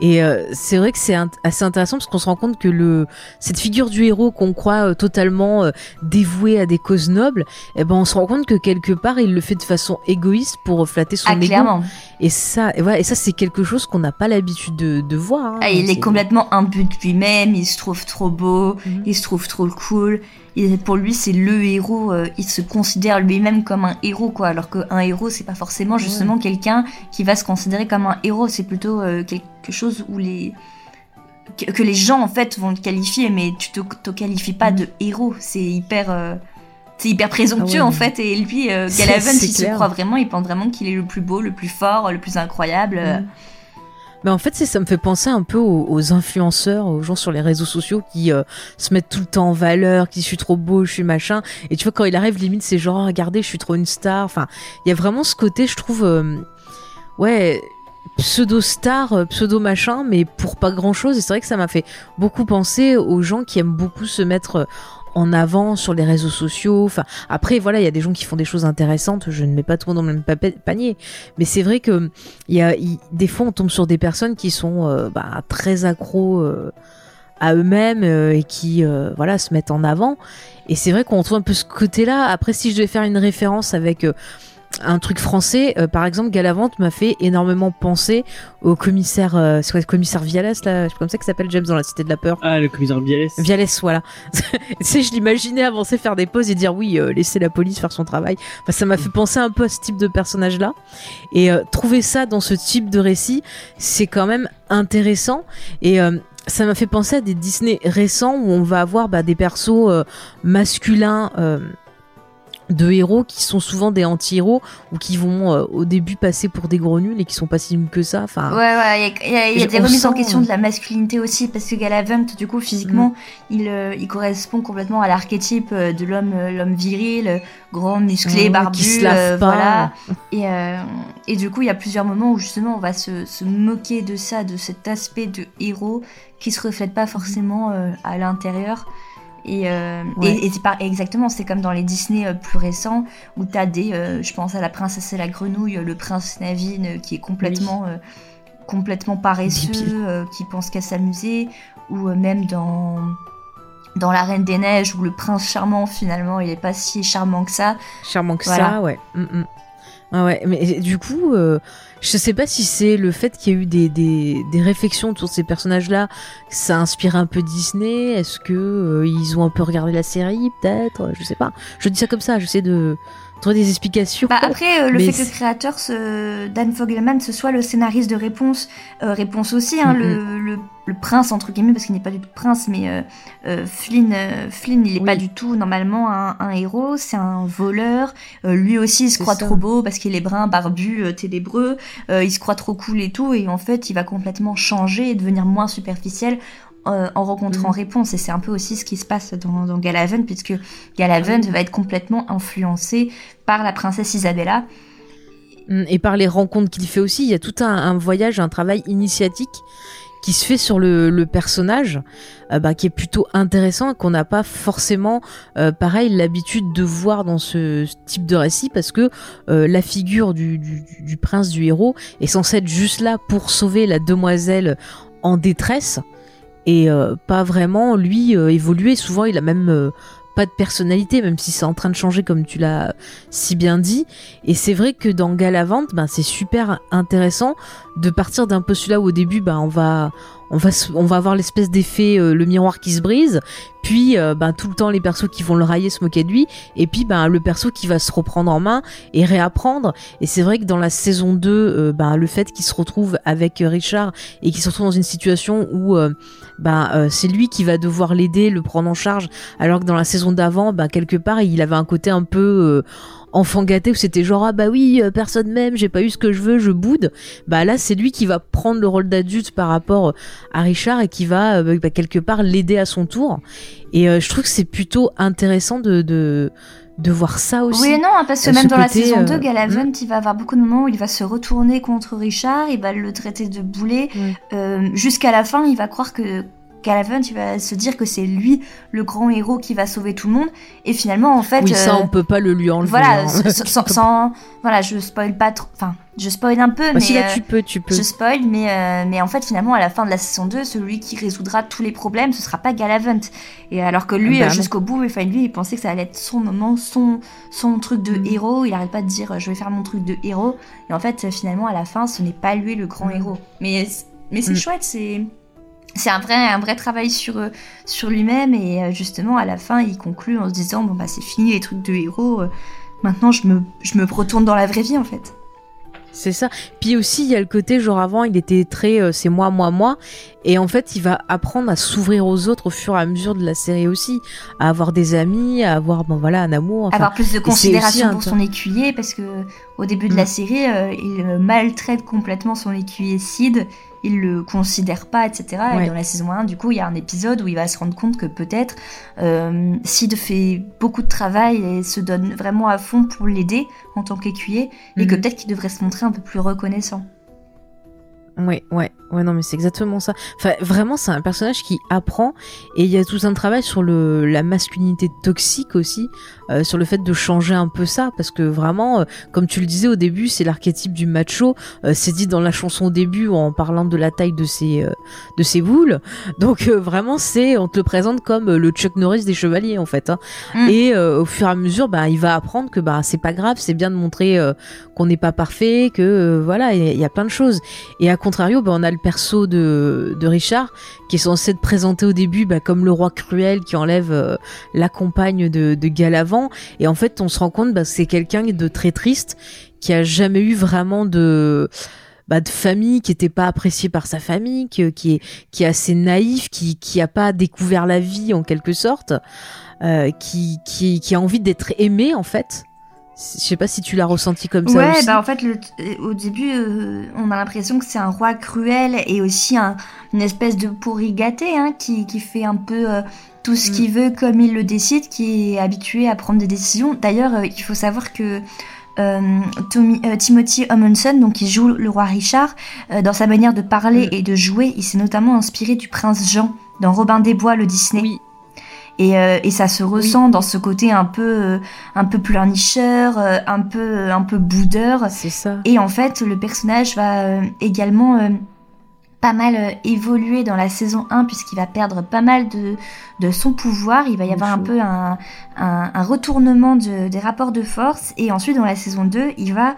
Et euh, c'est vrai que c'est int- assez intéressant parce qu'on se rend compte que le cette figure du héros qu'on croit totalement euh, dévoué à des causes nobles, eh ben on se rend compte que quelque part il le fait de façon égoïste pour flatter son Ah ego. clairement. Et ça, et voilà, et ça c'est quelque chose qu'on n'a pas l'habitude de, de voir. hein. Ah, il est complètement imbu de lui-même, il se trouve trop beau, Mhm. il se trouve trop cool. Et pour lui, c'est le héros. euh, il se considère lui-même comme un héros, quoi. Alors qu'un héros, c'est pas forcément justement quelqu'un qui va se considérer comme un héros. C'est plutôt euh, quelque chose où les que, que les gens en fait vont te qualifier, mais tu te, te qualifies pas de héros. C'est hyper. euh, c'est hyper présomptueux Ah ouais, en fait et lui euh, C'est- Galavan c'est il se croit vraiment il pense vraiment qu'il est le plus beau le plus fort le plus incroyable Mhm. Mais en fait, ça me fait penser un peu aux, aux influenceurs, aux gens sur les réseaux sociaux qui euh, se mettent tout le temps en valeur, qui je suis trop beau, je suis machin. Et tu vois, quand il arrive, limite, c'est genre, regardez, je suis trop une star. Enfin, il y a vraiment ce côté, je trouve, euh, ouais, pseudo-star, euh, pseudo-machin, mais pour pas grand-chose. Et c'est vrai que ça m'a fait beaucoup penser aux gens qui aiment beaucoup se mettre euh, en avant sur les réseaux sociaux. Enfin, après, voilà, il y a des gens qui font des choses intéressantes. Je ne mets pas tout dans le même pa- panier, mais c'est vrai que y a, des fois, on tombe sur des personnes qui sont euh, bah, très accros euh, à eux-mêmes euh, et qui, euh, voilà, se mettent en avant. Et c'est vrai qu'on retrouve un peu ce côté-là. Après, si je devais faire une référence avec euh, un truc français, euh, par exemple, Galavante m'a fait énormément penser au commissaire, euh, c'est quoi, le commissaire Vialès, là, c'est comme ça qu'il s'appelle James dans la Cité de la Peur. Ah, le commissaire Bialès. Vialès, voilà. tu sais, je l'imaginais avancer, faire des pauses et dire oui, euh, laisser la police faire son travail. Enfin, ça m'a fait penser un peu à ce type de personnage-là. Et euh, trouver ça dans ce type de récit, c'est quand même intéressant. Et euh, ça m'a fait penser à des Disney récents où on va avoir bah, des persos euh, masculins. De héros qui sont souvent des anti-héros ou qui vont euh, au début passer pour des gros nuls et qui sont pas si nuls que ça. Enfin, Ouais, ouais, il y a, il y a- il y a Je- des remises en question de la masculinité aussi, parce que Galavant, du coup, physiquement, Mm. il, euh, il correspond complètement à l'archétype euh, de l'homme l'homme viril, grand, musclé, Ouais, barbu, qui se lave pas. voilà. Et, et du coup, il y a plusieurs moments où justement on va se, se moquer de ça, de cet aspect de héros qui se reflète pas forcément à l'intérieur. Et, euh, Ouais. et, et c'est pas exactement, c'est comme dans les Disney euh, plus récents où t'as des, euh, je pense à la princesse et la grenouille, le prince Navin qui est complètement, complètement paresseux, qui pense qu'à s'amuser, ou même dans dans la Reine des Neiges où le prince charmant finalement il est pas si charmant que ça. charmant que Voilà. ça, ouais. Mm, mm. Ah ouais, mais du coup, euh, je sais pas si c'est le fait qu'il y a eu des, des, des réflexions autour de ces personnages-là, ça inspire un peu Disney. Est-ce que euh, ils ont un peu regardé la série, peut-être Je sais pas. Je dis ça comme ça. J'essaie de trouver des explications. Bah après euh, le Mais fait que le créateur ce, Dan Fogelman ce soit le scénariste de Réponse, euh, Réponse aussi hein, le, le, le prince entre guillemets parce qu'il n'est pas du tout prince mais euh, Flynn Flynn il est Oui. pas du tout normalement un, un héros c'est un voleur lui aussi il se croit ça. trop beau parce qu'il est brun barbu ténébreux il se croit trop cool et tout et en fait il va complètement changer et devenir moins superficiel euh, en rencontrant Mhm. Réponse et c'est un peu aussi ce qui se passe dans, dans puisque Galaven Oui. va être complètement influencé par la princesse Isabella Mm, Et par les rencontres qu'il fait aussi, il y a tout un, un voyage, un travail initiatique qui se fait sur le, le personnage, euh, bah, qui est plutôt intéressant et qu'on n'a pas forcément, euh, pareil, l'habitude de voir dans ce, ce type de récit parce que euh, la figure du- du prince, du héros, est censée être juste là pour sauver la demoiselle en détresse et euh, pas vraiment lui euh, évoluer. Souvent, il a même euh, pas de personnalité, même si c'est en train de changer comme tu l'as si bien dit. Et c'est vrai que dans Galavante, ben, c'est super intéressant de partir d'un postulat où au début, ben, on va, on va, on va avoir l'espèce d'effet, euh, le miroir qui se brise, puis euh, ben, tout le temps les persos qui vont le railler, se moquer de lui, et puis ben, le perso qui va se reprendre en main et réapprendre. Et c'est vrai que dans la saison 2, euh, ben, le fait qu'il se retrouve avec Richard et qu'il se retrouve dans une situation où ben, c'est lui qui va devoir l'aider, le prendre en charge, alors que dans la saison d'avant, ben, quelque part, il avait un côté un peu... enfant gâté où c'était genre ah bah oui euh, personne m'aime j'ai pas eu ce que je veux je boude. Bah là c'est lui qui va prendre le rôle d'adulte par rapport euh, à Richard et qui va euh, bah, quelque part l'aider à son tour. Et euh, je trouve que c'est plutôt intéressant de, de de voir ça aussi. Oui et non, hein, parce que même dans la saison euh, 2, Galavant, il va avoir beaucoup de moments où il va se retourner contre Richard, il va le traiter de boulet. Euh, Jusqu'à la fin, il va croire que Galavant, il va se dire que c'est lui le grand héros qui va sauver tout le monde. Et finalement, en fait... oui ça euh, on peut pas le lui enlever Voilà, hein. sans, voilà, je spoil pas trop, enfin, je spoil un peu, Bah, mais si là euh, tu peux tu peux je spoil, mais euh, mais en fait finalement à la fin de la saison 2, celui qui résoudra tous les problèmes, ce sera pas Galavant. Et alors que lui, Ah bah euh, jusqu'au bout, enfin lui, il pensait que ça allait être son moment, son son truc de Mm. héros. Il arrête pas de dire je vais faire mon truc de héros. Et en fait, finalement à la fin, ce n'est pas lui le grand Mm. héros. Mais mais c'est Mm. chouette, c'est c'est un vrai, un vrai travail sur, euh, sur lui-même et euh, justement à la fin il conclut en se disant bon bah c'est fini les trucs de héros, euh, maintenant je me, je me retourne dans la vraie vie en fait. C'est ça. Puis aussi, il y a le côté, genre avant, il était très euh, c'est moi, moi, moi. Et en fait, il va apprendre à s'ouvrir aux autres au fur et à mesure de la série aussi. À avoir des amis, à avoir, bon voilà, un amour. Enfin, avoir plus de considération pour son écuyer parce que au début de la Mm. série euh, il maltraite complètement son écuyer Sid il le considère pas, etc. Ouais. Et dans la saison 1, du coup, il y a un épisode où il va se rendre compte que peut-être euh, Sid fait beaucoup de travail et se donne vraiment à fond pour l'aider en tant qu'écuyer, et que Mhm. peut-être qu'il devrait se montrer un peu plus reconnaissant. Ouais, ouais, ouais, non, mais c'est exactement ça. Enfin, vraiment, c'est un personnage qui apprend et il y a tout un travail sur le la masculinité toxique aussi, euh, sur le fait de changer un peu ça, parce que vraiment, euh, comme tu le disais au début, c'est l'archétype du macho. euh, c'est dit dans la chanson au début en parlant de la taille de ses euh, de ses boules. Donc euh, vraiment, c'est on te le présente comme euh, le Chuck Norris des chevaliers en fait. hein. Mm. Et euh, au fur et à mesure, bah, il va apprendre que bah c'est pas grave, c'est bien de montrer euh, qu'on n'est pas parfait, que euh, voilà, il y, y a plein de choses. Et à contrario, bah, on a le perso de, de Richard qui est censé être présenté au début bah, comme le roi cruel qui enlève euh, la compagne de, de Galavant. Et en fait, on se rend compte bah, que c'est quelqu'un de très triste qui a jamais eu vraiment de bah, de famille, qui était pas apprécié par sa famille, qui, qui est qui est assez naïf, qui qui a pas découvert la vie en quelque sorte, euh, qui qui qui a envie d'être aimé en fait. Je sais pas si tu l'as ressenti comme ça Ouais, aussi. bah en fait, le, euh, au début, euh, on a l'impression que c'est un roi cruel et aussi un, une espèce de pourri gâté hein, qui, qui fait un peu euh, tout ce Mm. qu'il veut comme il le décide, qui est habitué à prendre des décisions. D'ailleurs, euh, il faut savoir que euh, Tommy- euh, Timothy Amundsen, donc qui joue le roi Richard, euh, dans sa manière de parler Mm. et de jouer, il s'est notamment inspiré du prince Jean dans Robin des Bois, le Disney. Oui. Et, euh, et ça se ressent dans ce côté un peu, euh, un peu pleurnicheur, euh, un peu, un peu boudeur. C'est ça. Et en fait, le personnage va également pas mal évoluer dans la saison 1 puisqu'il va perdre pas mal de, de son pouvoir. Il va y avoir un peu un, un, un retournement de- des rapports de force. Et ensuite, dans la saison 2, il va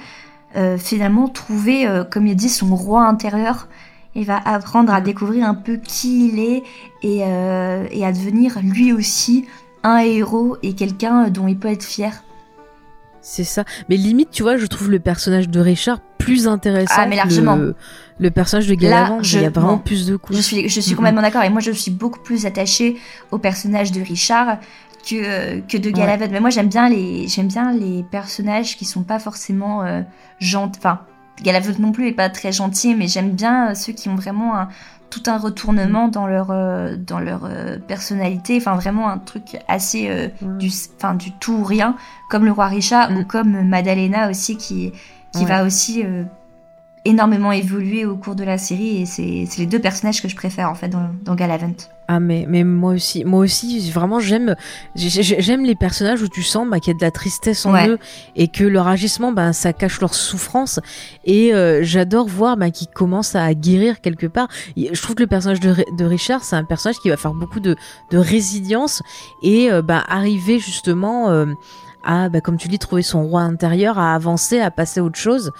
euh, finalement trouver, euh, comme il dit, son roi intérieur. Il va apprendre à découvrir un peu qui il est et, euh, et à devenir lui aussi un héros et quelqu'un dont il peut être fier. C'est ça. Mais limite, tu vois, je trouve le personnage de Richard plus intéressant Ah, mais que largement. le, le personnage de Galavant. je- il y a vraiment plus de coups. Je suis, je suis complètement d'accord. Et moi, je suis beaucoup plus attachée au personnage de Richard que, que de Galavant. Mais moi, j'aime bien les, j'aime bien les personnages qui sont pas forcément euh, gentils. Enfin, Galavant non plus est pas très gentil, mais j'aime bien euh, ceux qui ont vraiment un, tout un retournement dans leur, euh, dans leur euh, personnalité. Enfin, vraiment un truc assez euh, Ouais. du, tout ou rien, comme le roi Richard Mm. ou comme Madalena aussi qui, qui Ouais. va aussi énormément évolué au cours de la série et c'est les deux personnages que je préfère en fait dans, dans Galavant. Ah mais mais moi aussi moi aussi vraiment j'aime j'ai- j'ai- j'aime les personnages où tu sens bah, qu'il y a de la tristesse en Ouais. eux et que leur agissement bah, ça cache leur souffrance et euh, j'adore voir bah, qu'ils commencent à guérir quelque part je trouve que le personnage de, de Richard c'est un personnage qui va faire beaucoup de, de résilience et euh, bah, arriver justement euh, à bah, comme tu dis trouver son roi intérieur à avancer à passer à autre chose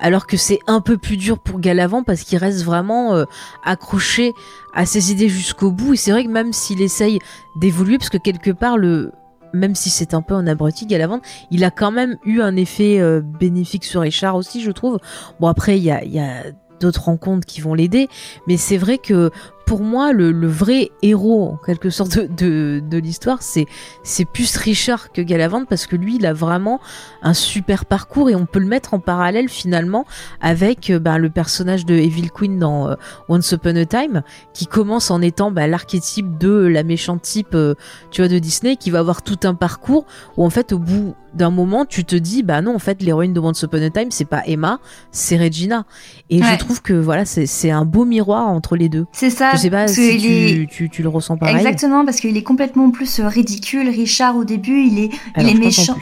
alors que c'est un peu plus dur pour Galavant parce qu'il reste vraiment euh, accroché à ses idées jusqu'au bout. Et c'est vrai que même s'il essaye d'évoluer, parce que quelque part, le, même si c'est un peu un abruti Galavant, il a quand même eu un effet euh, bénéfique sur Richard aussi, je trouve. Bon, après, il y a, il y a d'autres rencontres qui vont l'aider, mais c'est vrai que pour moi, le, le vrai héros, en quelque sorte, de, de, de l'histoire, c'est, c'est plus Richard que Galavant, parce que lui, il a vraiment un super parcours et on peut le mettre en parallèle finalement avec euh, bah, le personnage de Evil Queen dans euh, Once Upon a Time, qui commence en étant bah, l'archétype de la méchante type, euh, tu vois, de Disney, qui va avoir tout un parcours où en fait, au bout d'un moment, tu te dis, bah non, en fait, l'héroïne de Once Upon a Time, c'est pas Emma, c'est Regina. Et Ouais. je trouve que voilà, c'est c'est un beau miroir entre les deux. C'est ça. Je sais pas parce si qu'il tu, est- tu, tu le ressens pareil. Exactement, parce qu'il est complètement plus euh, ridicule. Richard, au début, il est, Alors, il est méchant.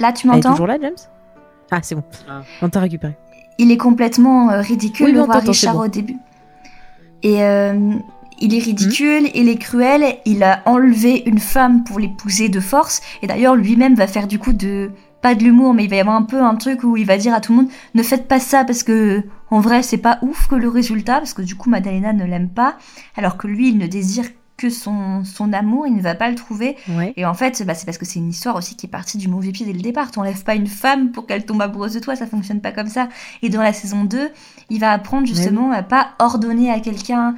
Là, tu m'entends toujours là, James? Ah, c'est bon. Ah. On t'a récupéré. Il est complètement euh, ridicule, Oui, t'entends, c'est Richard, bon. au début. Et euh, il est Hmm. ridicule, il est cruel, il a enlevé une femme pour l'épouser de force. Et d'ailleurs, lui-même va faire du coup de... Pas de l'humour, mais il va y avoir un peu un truc où il va dire à tout le monde ne faites pas ça parce que en vrai c'est pas ouf que le résultat parce que du coup Madalena ne l'aime pas alors que lui il ne désire que son, son amour, il ne va pas le trouver Ouais. et en fait, bah, c'est parce que c'est une histoire aussi qui est partie du mauvais pied dès le départ. T'enlèves pas une femme pour qu'elle tombe amoureuse de toi, ça fonctionne pas comme ça. Et dans la saison 2, il va apprendre justement à pas ordonner à quelqu'un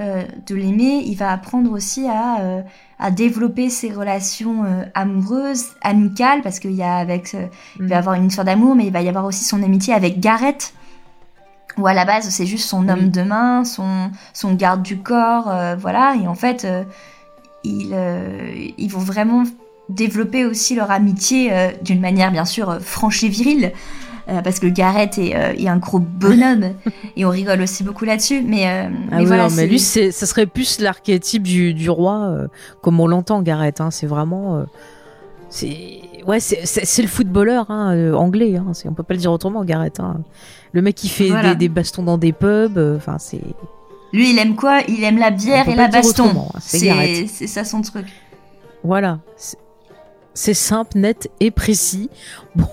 euh, de l'aimer, il va apprendre aussi à, euh, à développer ses relations euh, amoureuses, amicales, parce qu'il y a avec, il va y Mhm. avoir une histoire d'amour, mais il va y avoir aussi son amitié avec Gareth. où à la base c'est juste son homme Oui. de main, son, son garde du corps, voilà, et en fait ils, ils vont vraiment développer aussi leur amitié d'une manière bien sûr franche et virile, euh, parce que Gareth est, euh, est un gros bonhomme, et on rigole aussi beaucoup là-dessus, mais, euh, Ah mais oui, voilà, non, mais lui, ça serait plus l'archétype du, du roi, comme on l'entend, Gareth. Hein, c'est vraiment. c'est ouais, c'est, le footballeur hein, anglais. Hein, on peut pas le dire autrement, Gareth. Hein. Le mec qui fait Voilà. des, des bastons dans des pubs. Enfin, c'est. lui il aime quoi? Il aime la bière et la baston, hein, c'est ça son truc. Voilà. C'est, c'est simple, net et précis. Bon.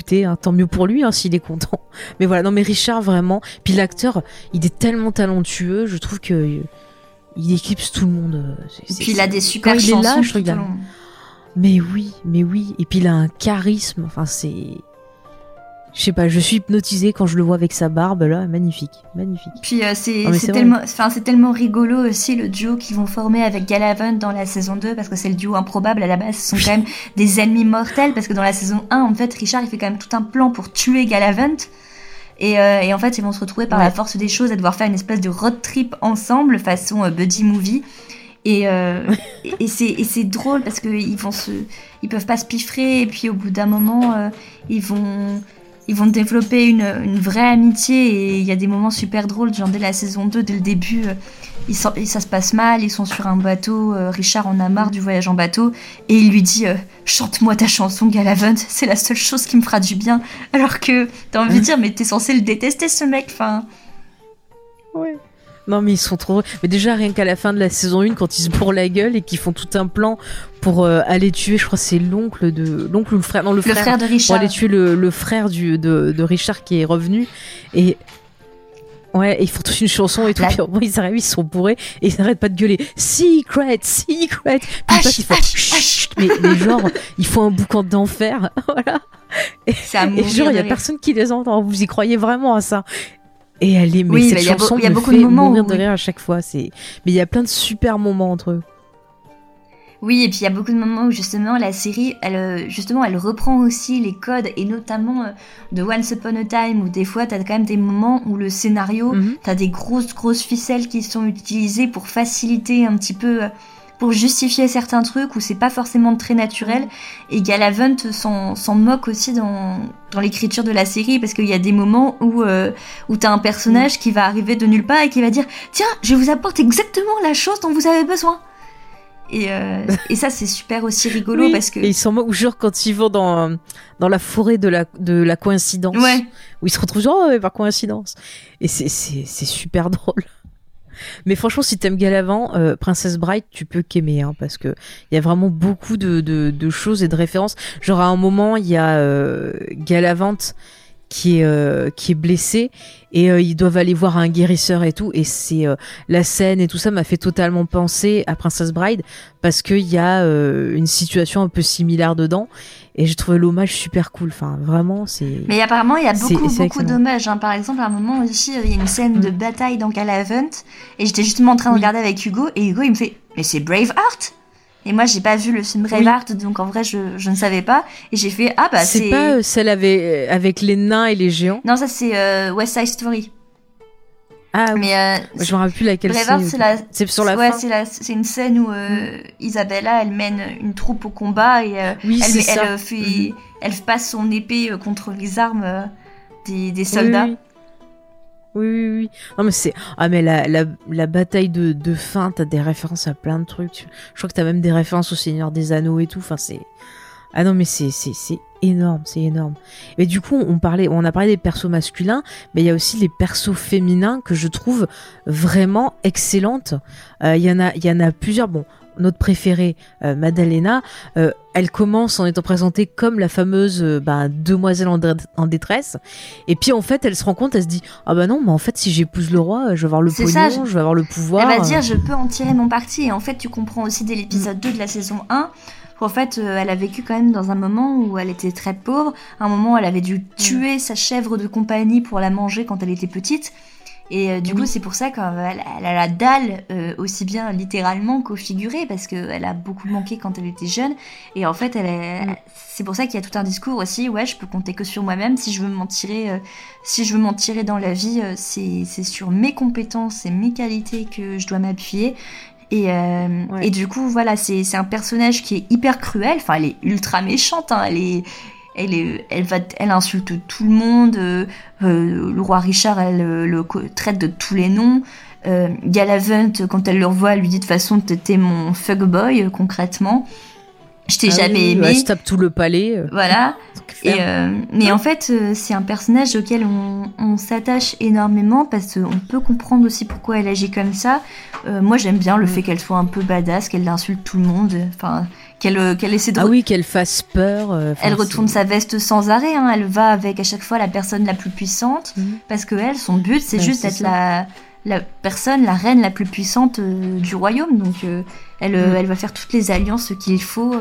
Écoutez, hein, tant mieux pour lui hein, s'il est content. Mais voilà, non mais Richard vraiment. Puis l'acteur, il est tellement talentueux, je trouve que euh, il éclipse tout le monde. euh, Et puis il a des quand super il est chansons là, je tout au regarde. long. Mais oui, mais oui. Et puis il a un charisme. Enfin, c'est. Je sais pas, je suis hypnotisée quand je le vois avec sa barbe là. Magnifique, magnifique. Puis euh, c'est Ah, tellement, enfin c'est tellement rigolo aussi le duo qu'ils vont former avec Galavant dans la saison 2 parce que c'est le duo improbable à la base. Ce sont quand même des ennemis mortels parce que dans la saison 1 en fait Richard il fait quand même tout un plan pour tuer Galavant. Et, euh, et en fait, ils vont se retrouver par Ouais. la force des choses à devoir faire une espèce de road trip ensemble, façon euh, buddy movie. Et, euh, et- et c'est drôle parce que ils vont se, ils peuvent pas se piffrer et puis au bout d'un moment, ils vont ils vont développer une, une vraie amitié et il y a des moments super drôles, genre dès la saison 2, dès le début, euh, ils sont- et ça se passe mal, ils sont sur un bateau, euh, Richard en a marre du voyage en bateau, et il lui dit euh, Chante-moi ta chanson, Galavant, c'est la seule chose qui me fera du bien. Alors que t'as envie de dire, mais t'es censé le détester ce mec, enfin. Non mais ils sont trop. Mais déjà rien qu'à la fin de la saison 1 quand ils se bourrent la gueule et qu'ils font tout un plan pour euh, aller tuer, je crois c'est l'oncle de l'oncle ou le frère, non le, Le frère. de pour Richard. aller tuer le, le frère du de, de Richard qui est revenu. Et Ouais, et ils font toute une chanson et tout, La- puis moins ils arrivent, ils sont bourrés, et ils n'arrêtent pas de gueuler. Secret, secret. Puis qu'ils font Chut. mais, mais genre, ils font un boucan d'enfer, voilà. Et mourir genre, il y a rire. personne qui les entend, vous y croyez vraiment à ça Et elle est, mais Oui, cette mais il y a beau- chanson il y a me beaucoup de moments mourir de rire à chaque fois, c'est... Mais il y a plein de super moments entre eux. Oui, et puis il y a beaucoup de moments où justement la série, elle, euh, justement, elle reprend aussi les codes et notamment euh, de Once Upon a Time où des fois t'as quand même des moments où le scénario, Mhm. t'as des grosses grosses ficelles qui sont utilisées pour faciliter un petit peu, euh, pour justifier certains trucs où c'est pas forcément très naturel. Et Galavant s'en moque aussi dans dans l'écriture de la série parce qu'il y a des moments où euh, où t'as un personnage qui va arriver de nulle part et qui va dire tiens, je vous apporte exactement la chose dont vous avez besoin. Et, euh, et ça, c'est super aussi rigolo Oui, parce que. Et ils s'en moquent, genre quand ils vont dans, dans la forêt de la, de la coïncidence. Ouais. Où ils se retrouvent genre, oh, par coïncidence. Et c'est super drôle. Mais franchement, si t'aimes Galavant, euh, Princess Bride, tu peux qu'aimer, hein, parce que il y a vraiment beaucoup de, de, de choses et de références. Genre à un moment, il y a euh, Galavant qui est euh, qui est blessé et euh, ils doivent aller voir un guérisseur et tout et c'est euh, la scène et tout ça m'a fait totalement penser à Princess Bride parce qu'il y a une situation un peu similaire dedans et j'ai trouvé l'hommage super cool enfin vraiment c'est Mais apparemment, il y a beaucoup, beaucoup d'hommages. hein. Par exemple, à un moment aussi, il y a une scène Mm. de bataille dans Galavant. Et j'étais justement en train de regarder avec Hugo. Et Hugo, il me fait Mais c'est Braveheart? Et moi, j'ai pas vu le film Braveheart. Donc en vrai, je, je ne savais pas. Et j'ai fait Ah bah c'est c'est. pas euh, celle avec avec les nains et les géants Non, ça c'est euh, West Side Story. ah oui Mais euh, je me rappelle plus laquelle c'est c'est la. c'est sur la ouais, fin c'est la- c'est une scène où euh, Isabella, elle mène une troupe au combat et euh, oui elle, elle, euh, fait, Mhm. elle passe son épée euh, contre les armes euh, des, des soldats. Oui, oui, oui, oui. Non, mais c'est. Ah, mais la, la, la bataille de, de fin, t'as des références à plein de trucs. Je crois que t'as même des références au Seigneur des Anneaux et tout. Enfin, c'est. Ah non, mais c'est énorme, c'est énorme. Et du coup, on parlait, on a parlé des persos masculins, mais il y a aussi les persos féminins que je trouve vraiment excellentes. Euh, Il y en a, il y en a plusieurs. Bon, notre préférée, euh, Madalena, euh, elle commence en étant présentée comme la fameuse euh, bah, demoiselle en, en détresse. Et puis en fait, elle se rend compte, elle se dit ah bah non, mais en fait, si j'épouse le roi, je vais avoir le C'est pognon, ça, je- je vais avoir le pouvoir. Elle va dire je peux en tirer mon parti et en fait tu comprends aussi dès l'épisode 2 de la saison 1 qu'en fait euh, elle a vécu quand même dans un moment où elle était très pauvre, un moment où elle avait dû tuer sa chèvre de compagnie pour la manger quand elle était petite Et euh, du coup, c'est pour ça qu'elle elle a la dalle, euh, aussi bien littéralement qu'au figuré, parce qu'elle a beaucoup manqué quand elle était jeune. Et en fait, elle est... C'est pour ça qu'il y a tout un discours aussi, ouais, je peux compter que sur moi-même. Si je veux m'en tirer, euh, si je veux m'en tirer dans la vie, c'est sur mes compétences et mes qualités que je dois m'appuyer. Et, euh, Ouais. et du coup, voilà, c'est c'est un personnage qui est hyper cruel. Enfin, elle est ultra méchante. Hein. Elle est, elle est, elle va, elle insulte tout le monde. euh, euh, le roi Richard, elle euh, le traite de tous les noms. Euh, Galavant, quand elle le revoit, elle lui dit de toute façon, t'étais mon fuckboy, concrètement. Je t'ai Ah jamais oui, aimé. Elle se tape tout le palais. Voilà. Et euh, mais en fait, c'est un personnage auquel on, on s'attache énormément parce qu'on peut comprendre aussi pourquoi elle agit comme ça. Euh, moi, j'aime bien le Mm. fait qu'elle soit un peu badass, qu'elle insulte tout le monde, enfin qu'elle euh, qu'elle essaie de. Ah oui, qu'elle fasse peur. euh, Elle retourne sa veste sans arrêt. Hein. Elle va avec à chaque fois la personne la plus puissante Mhm. parce que elle, son but, c'est Ouais, juste d'être la la personne, la reine la plus puissante euh, du royaume. Donc, euh, elle euh, Mhm. elle va faire toutes les alliances qu'il faut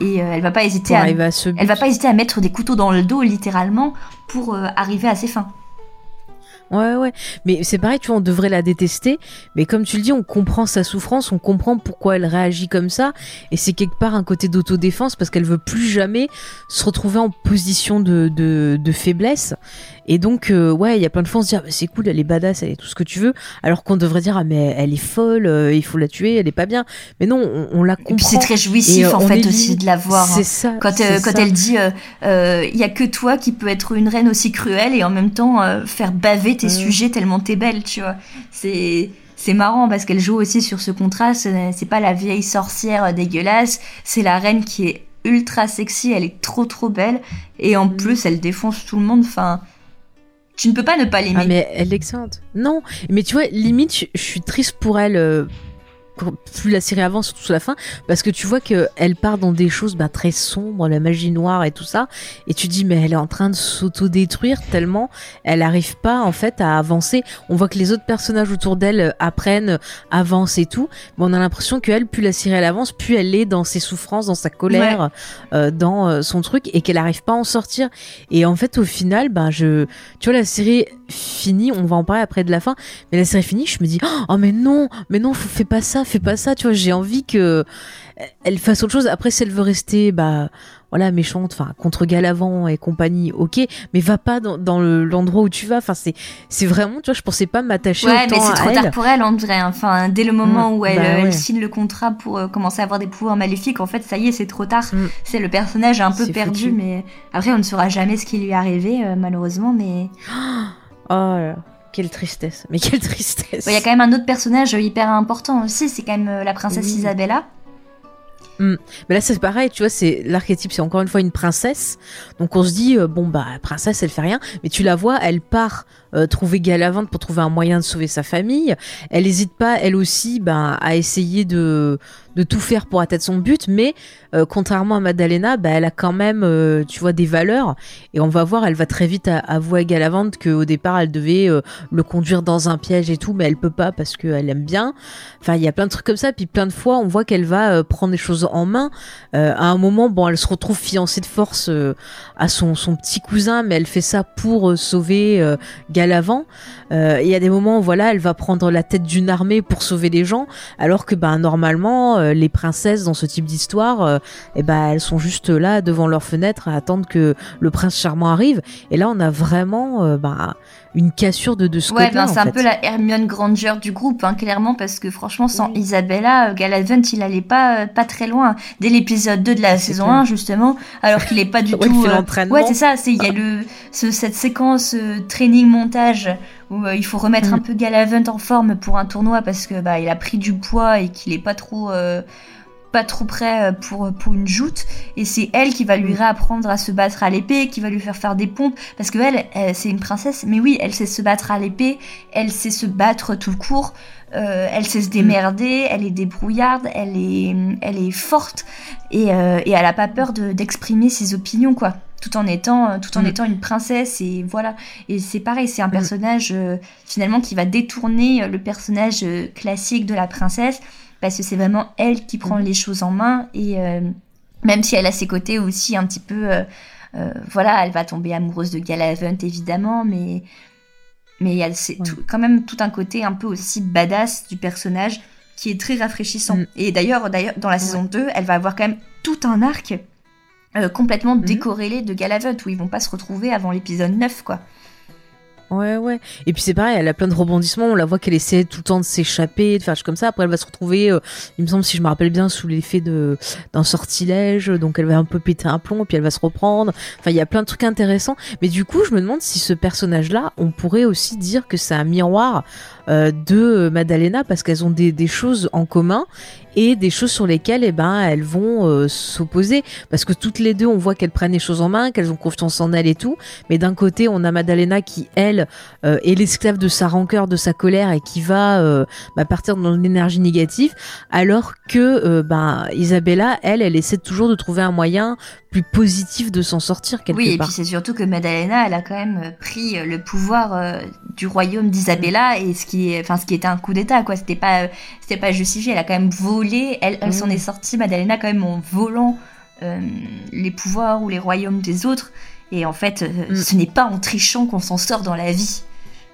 et elle va pas hésiter Pour à à elle va pas hésiter à mettre des couteaux dans le dos, littéralement, pour arriver à ses fins. Ouais, ouais. Mais c'est pareil, tu vois, on devrait la détester. Mais comme tu le dis, on comprend sa souffrance, on comprend pourquoi elle réagit comme ça. Et c'est quelque part un côté d'autodéfense parce qu'elle veut plus jamais se retrouver en position de, de, de faiblesse. Et donc, euh, ouais, il y a plein de fois, on se dit, ah, bah, c'est cool, elle est badass, elle est tout ce que tu veux. Alors qu'on devrait dire, ah, mais elle est folle, euh, il faut la tuer, elle est pas bien. Mais non, on, on la comprend. Et puis c'est très jouissif, euh, en fait, aussi de la voir. hein. C'est ça. Quand, euh, quand ça. elle dit il y a que toi qui peut être une reine aussi cruelle et en même temps faire baver tes Ouais. sujets tellement t'es belle, tu vois. C'est c'est marrant parce qu'elle joue aussi sur ce contraste. C'est pas la vieille sorcière dégueulasse, c'est la reine qui est ultra sexy, elle est trop trop belle et en Mhm. plus elle défonce tout le monde. Enfin, tu ne peux pas ne pas l'aimer. Ah mais elle est excellente. Non, mais tu vois, limite, je, je suis triste pour elle. Plus la série avance, surtout sur la fin, parce que tu vois que elle part dans des choses bah, très sombres, la magie noire et tout ça, et tu dis mais elle est en train de s'auto-détruire tellement elle arrive pas en fait à avancer. On voit que les autres personnages autour d'elle euh, apprennent, euh, avancent et tout, mais on a l'impression que elle, plus la série elle avance, plus elle est dans ses souffrances, dans sa colère, euh, dans euh, son truc, et qu'elle arrive pas à en sortir. Et en fait, au final, ben je, tu vois, la série finie, on va en parler après de la fin, mais la série finie, je me dis, oh mais non, mais non, fais pas ça, fais pas ça, tu vois, j'ai envie que elle fasse autre chose. Après, si elle veut rester, bah voilà, méchante, enfin contre Galavant et compagnie, ok, mais va pas dans, dans le- l'endroit où tu vas. Enfin, c'est c'est vraiment, tu vois, je pensais pas m'attacher Ouais, autant mais c'est trop elle. tard pour elle en vrai. Enfin, dès le moment Mm, où elle, bah elle ouais. signe le contrat pour euh, commencer à avoir des pouvoirs maléfiques, en fait, ça y est, c'est trop tard. Mm. C'est le personnage un peu perdu, foutu. mais après, on ne saura jamais ce qui lui est arrivé, euh, malheureusement. Mais Oh là, quelle tristesse, mais quelle tristesse. il y a quand même un autre personnage hyper important aussi. C'est quand même euh, la princesse Oui. Isabella. Mais là, c'est pareil, tu vois, c'est l'archétype, c'est encore une fois une princesse. Donc on se dit, euh, bon, bah, la princesse, elle fait rien. Mais tu la vois, elle part euh, trouver Galavante pour trouver un moyen de sauver sa famille. Elle n'hésite pas, elle aussi, ben, à essayer de, de tout faire pour atteindre son but. Mais euh, contrairement à Madalena, bah, elle a quand même, euh, tu vois, des valeurs. Et on va voir, elle va très vite à- avouer à Galavante qu'au départ, elle devait le conduire dans un piège et tout, mais elle peut pas parce qu'elle aime bien. Enfin, il y a plein de trucs comme ça. Puis plein de fois, on voit qu'elle va prendre les choses en main. À un moment, bon, elle se retrouve fiancée de force à son, son petit cousin, mais elle fait ça pour sauver euh, Galavant. Euh, Il y a des moments où, voilà, elle va prendre la tête d'une armée pour sauver des gens, alors que, ben, normalement, euh, les princesses dans ce type d'histoire, euh, eh ben, elles sont juste là devant leur fenêtre à attendre que le prince charmant arrive. Et là, on a vraiment, ben, une cassure de, de ce Ouais, ben, c'est un fait. peu la Hermione Granger du groupe, hein, clairement, parce que franchement, sans Oui. Isabella, euh, Galavant, il allait pas, euh, pas très loin. Dès l'épisode 2 de la C'est saison clair. 1, justement, alors qu'il est pas du Ouais, il tout. fait euh, l'entraînement. Ouais, c'est ça, c'est il y a le ce- cette séquence euh, training montage où euh, il faut remettre Mm. un peu Galavant en forme pour un tournoi parce que bah il a pris du poids et qu'il est pas trop euh, pas trop prêt euh, pour pour une joute. Et c'est elle qui va lui Mm. réapprendre à se battre à l'épée, qui va lui faire faire des pompes. Parce que elle, elle, c'est une princesse. Mais oui, elle sait se battre à l'épée, elle sait se battre tout court. Euh, elle sait se démerder, elle est débrouillarde, elle est, elle est forte. Et, euh, et elle a pas peur de- d'exprimer ses opinions quoi. Tout en étant euh, tout en Mm. étant une princesse. Et voilà. Et c'est pareil. C'est un personnage euh, finalement qui va détourner euh, le personnage euh, classique de la princesse parce que c'est vraiment elle qui prend Mm. les choses en main et euh, même si elle a ses côtés aussi un petit peu euh, euh, voilà elle va tomber amoureuse de Galavant évidemment mais mais il y a c'est Ouais. quand même tout un côté un peu aussi badass du personnage qui est très rafraîchissant. Mm. Et d'ailleurs, d'ailleurs, dans la saison 2, elle va avoir quand même tout un arc complètement Mhm. décorrélé de Galavant où ils vont pas se retrouver avant l'épisode 9, quoi. Ouais, ouais. Et puis c'est pareil, elle a plein de rebondissements. On la voit qu'elle essaie tout le temps de s'échapper, de faire comme ça. Après, elle va se retrouver, euh, il me semble, si je me rappelle bien, sous l'effet d'un sortilège. Donc, elle va un peu péter un plomb, puis elle va se reprendre. Enfin, il y a plein de trucs intéressants. Mais du coup, je me demande si ce personnage-là, on pourrait aussi dire que c'est un miroir euh, de Madalena, parce qu'elles ont des, des choses en commun et des choses sur lesquelles, eh ben, elles vont euh, s'opposer. Parce que toutes les deux, on voit qu'elles prennent les choses en main, qu'elles ont confiance en elles et tout. Mais d'un côté, on a Madalena qui, elle, euh, est l'esclave de sa rancœur, de sa colère et qui va euh, bah, partir dans l'énergie négative, alors que euh, bah, Isabella, elle, elle essaie toujours de trouver un moyen plus positif de s'en sortir quelque Oui, et part. puis c'est surtout que Madalena, elle a quand même euh, pris euh, le pouvoir euh, du royaume d'Isabella et ce qui est, enfin, ce qui était un coup d'État, quoi. C'était pas, euh, c'était pas justifié. Elle a quand même volé. Elle, elle s'en Mm. est sortie, Madalena, quand même en volant euh, les pouvoirs ou les royaumes des autres. Et en fait, Mm. ce n'est pas en trichant qu'on s'en sort dans la vie.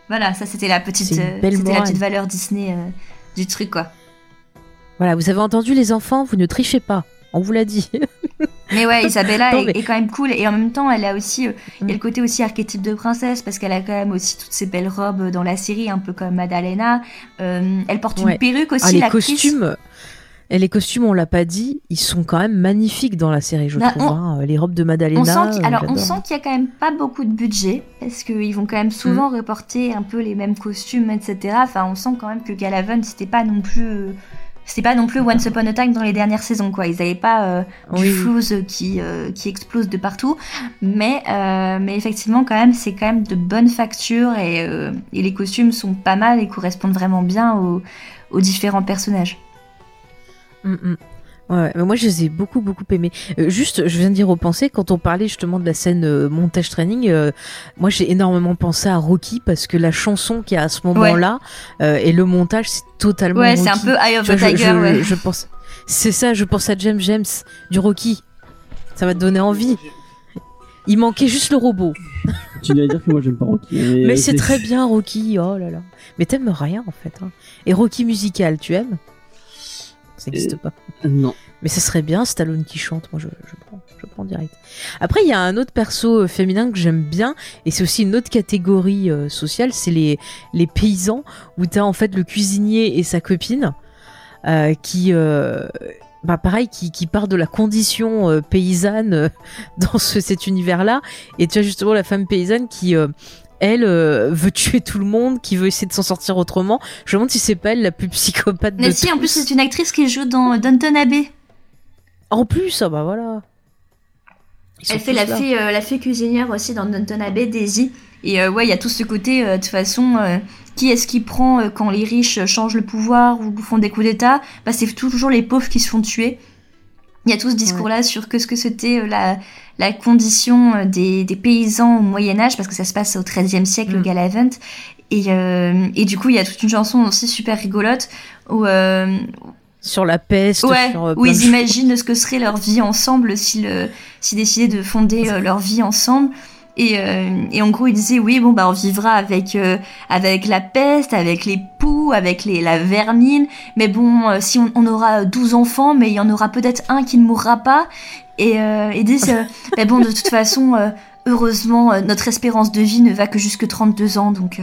Voilà, ça c'était la petite, c'était la petite valeur Disney du truc, quoi. Voilà, vous avez entendu les enfants, vous ne trichez pas. On vous l'a dit. Mais ouais, Isabella Non, est, mais- est quand même cool et en même temps, elle a aussi, euh, il y Mm. a le côté aussi archétype de princesse parce qu'elle a quand même aussi toutes ces belles robes dans la série, un peu comme Madalena. Euh, elle porte Ouais. une perruque aussi. Ah, les costumes. Et les costumes, on l'a pas dit, ils sont quand même magnifiques dans la série, je Bah, trouve. on- hein. Les robes de Madalena. On sent, qu'il- euh, alors, on sent qu'il y a quand même pas beaucoup de budget parce qu'ils vont quand même souvent Mm. reporter un peu les mêmes costumes, etc. Enfin, on sent quand même que Galavant c'était pas non plus, euh, c'était pas non plus Once Upon a Time dans les dernières saisons, quoi. Ils avaient pas euh, du Oui, flouze qui euh, qui explose de partout, mais euh, mais effectivement quand même c'est quand même de bonne facture et et les costumes sont pas mal et correspondent vraiment bien aux aux différents personnages. Mm, mm. Ouais, mais moi je les ai beaucoup beaucoup aimés. Euh, juste, je viens d'y repenser quand on parlait justement de la scène euh, montage training. euh, moi j'ai énormément pensé à Rocky parce que la chanson qu'il y a à ce moment-là euh, et le montage c'est totalement. Ouais, c'est un peu Eye of the je, Tiger, je- ouais. je pense. C'est ça, je pense à James James du Rocky. Ça va te donner envie. Il manquait juste le robot. Tu viens de dire que moi j'aime pas Rocky. Mais euh, c'est très bien Rocky. Oh là là. Mais t'aimes rien en fait. hein. Et Rocky musical, tu aimes? Ça n'existe pas. Non. Mais ça serait bien Stallone qui chante, moi je, je prends, je prends direct. Après il y a un autre perso euh, féminin que j'aime bien et c'est aussi une autre catégorie euh, sociale, c'est les, les paysans où t'as en fait le cuisinier et sa copine euh, qui, euh, bah pareil, qui, qui part de la condition euh, paysanne euh, dans ce, cet univers-là et tu as justement la femme paysanne qui euh, elle euh, veut tuer tout le monde, qui veut essayer de s'en sortir autrement. Je me demande si c'est pas elle la plus psychopathe de Mais si, en plus, c'est une actrice qui joue dans Downton Abbey. En plus, ah bah voilà. Elle fait la fée, euh, la fée cuisinière aussi dans Downton Abbey, Daisy. Et euh, ouais, il y a tout ce côté, euh, de toute façon, euh, qui est-ce qui prend euh, quand les riches euh, changent le pouvoir ou font des coups d'État? Bah, C'est toujours les pauvres qui se font tuer. Il y a tout ce discours-là sur que ce que c'était euh, la, la condition euh, des, des paysans au Moyen-Âge, parce que ça se passe au XIIIe siècle, Mm. Galavant. Et, euh, et du coup, il y a toute une chanson aussi super rigolote où, euh, sur la peste, Ouais, sur euh, où ils imaginent ce que serait leur vie ensemble s'ils s'ils décidaient de fonder leur vie ensemble. Et, euh, et en gros, ils disaient oui, bon bah on vivra avec euh, avec la peste, avec les poux, avec les la vermine. Mais bon, euh, si on, on aura 12 enfants, mais il y en aura peut-être un qui ne mourra pas. Et ils disent mais bon de toute façon, euh, heureusement euh, notre espérance de vie ne va que jusque 32 ans, donc.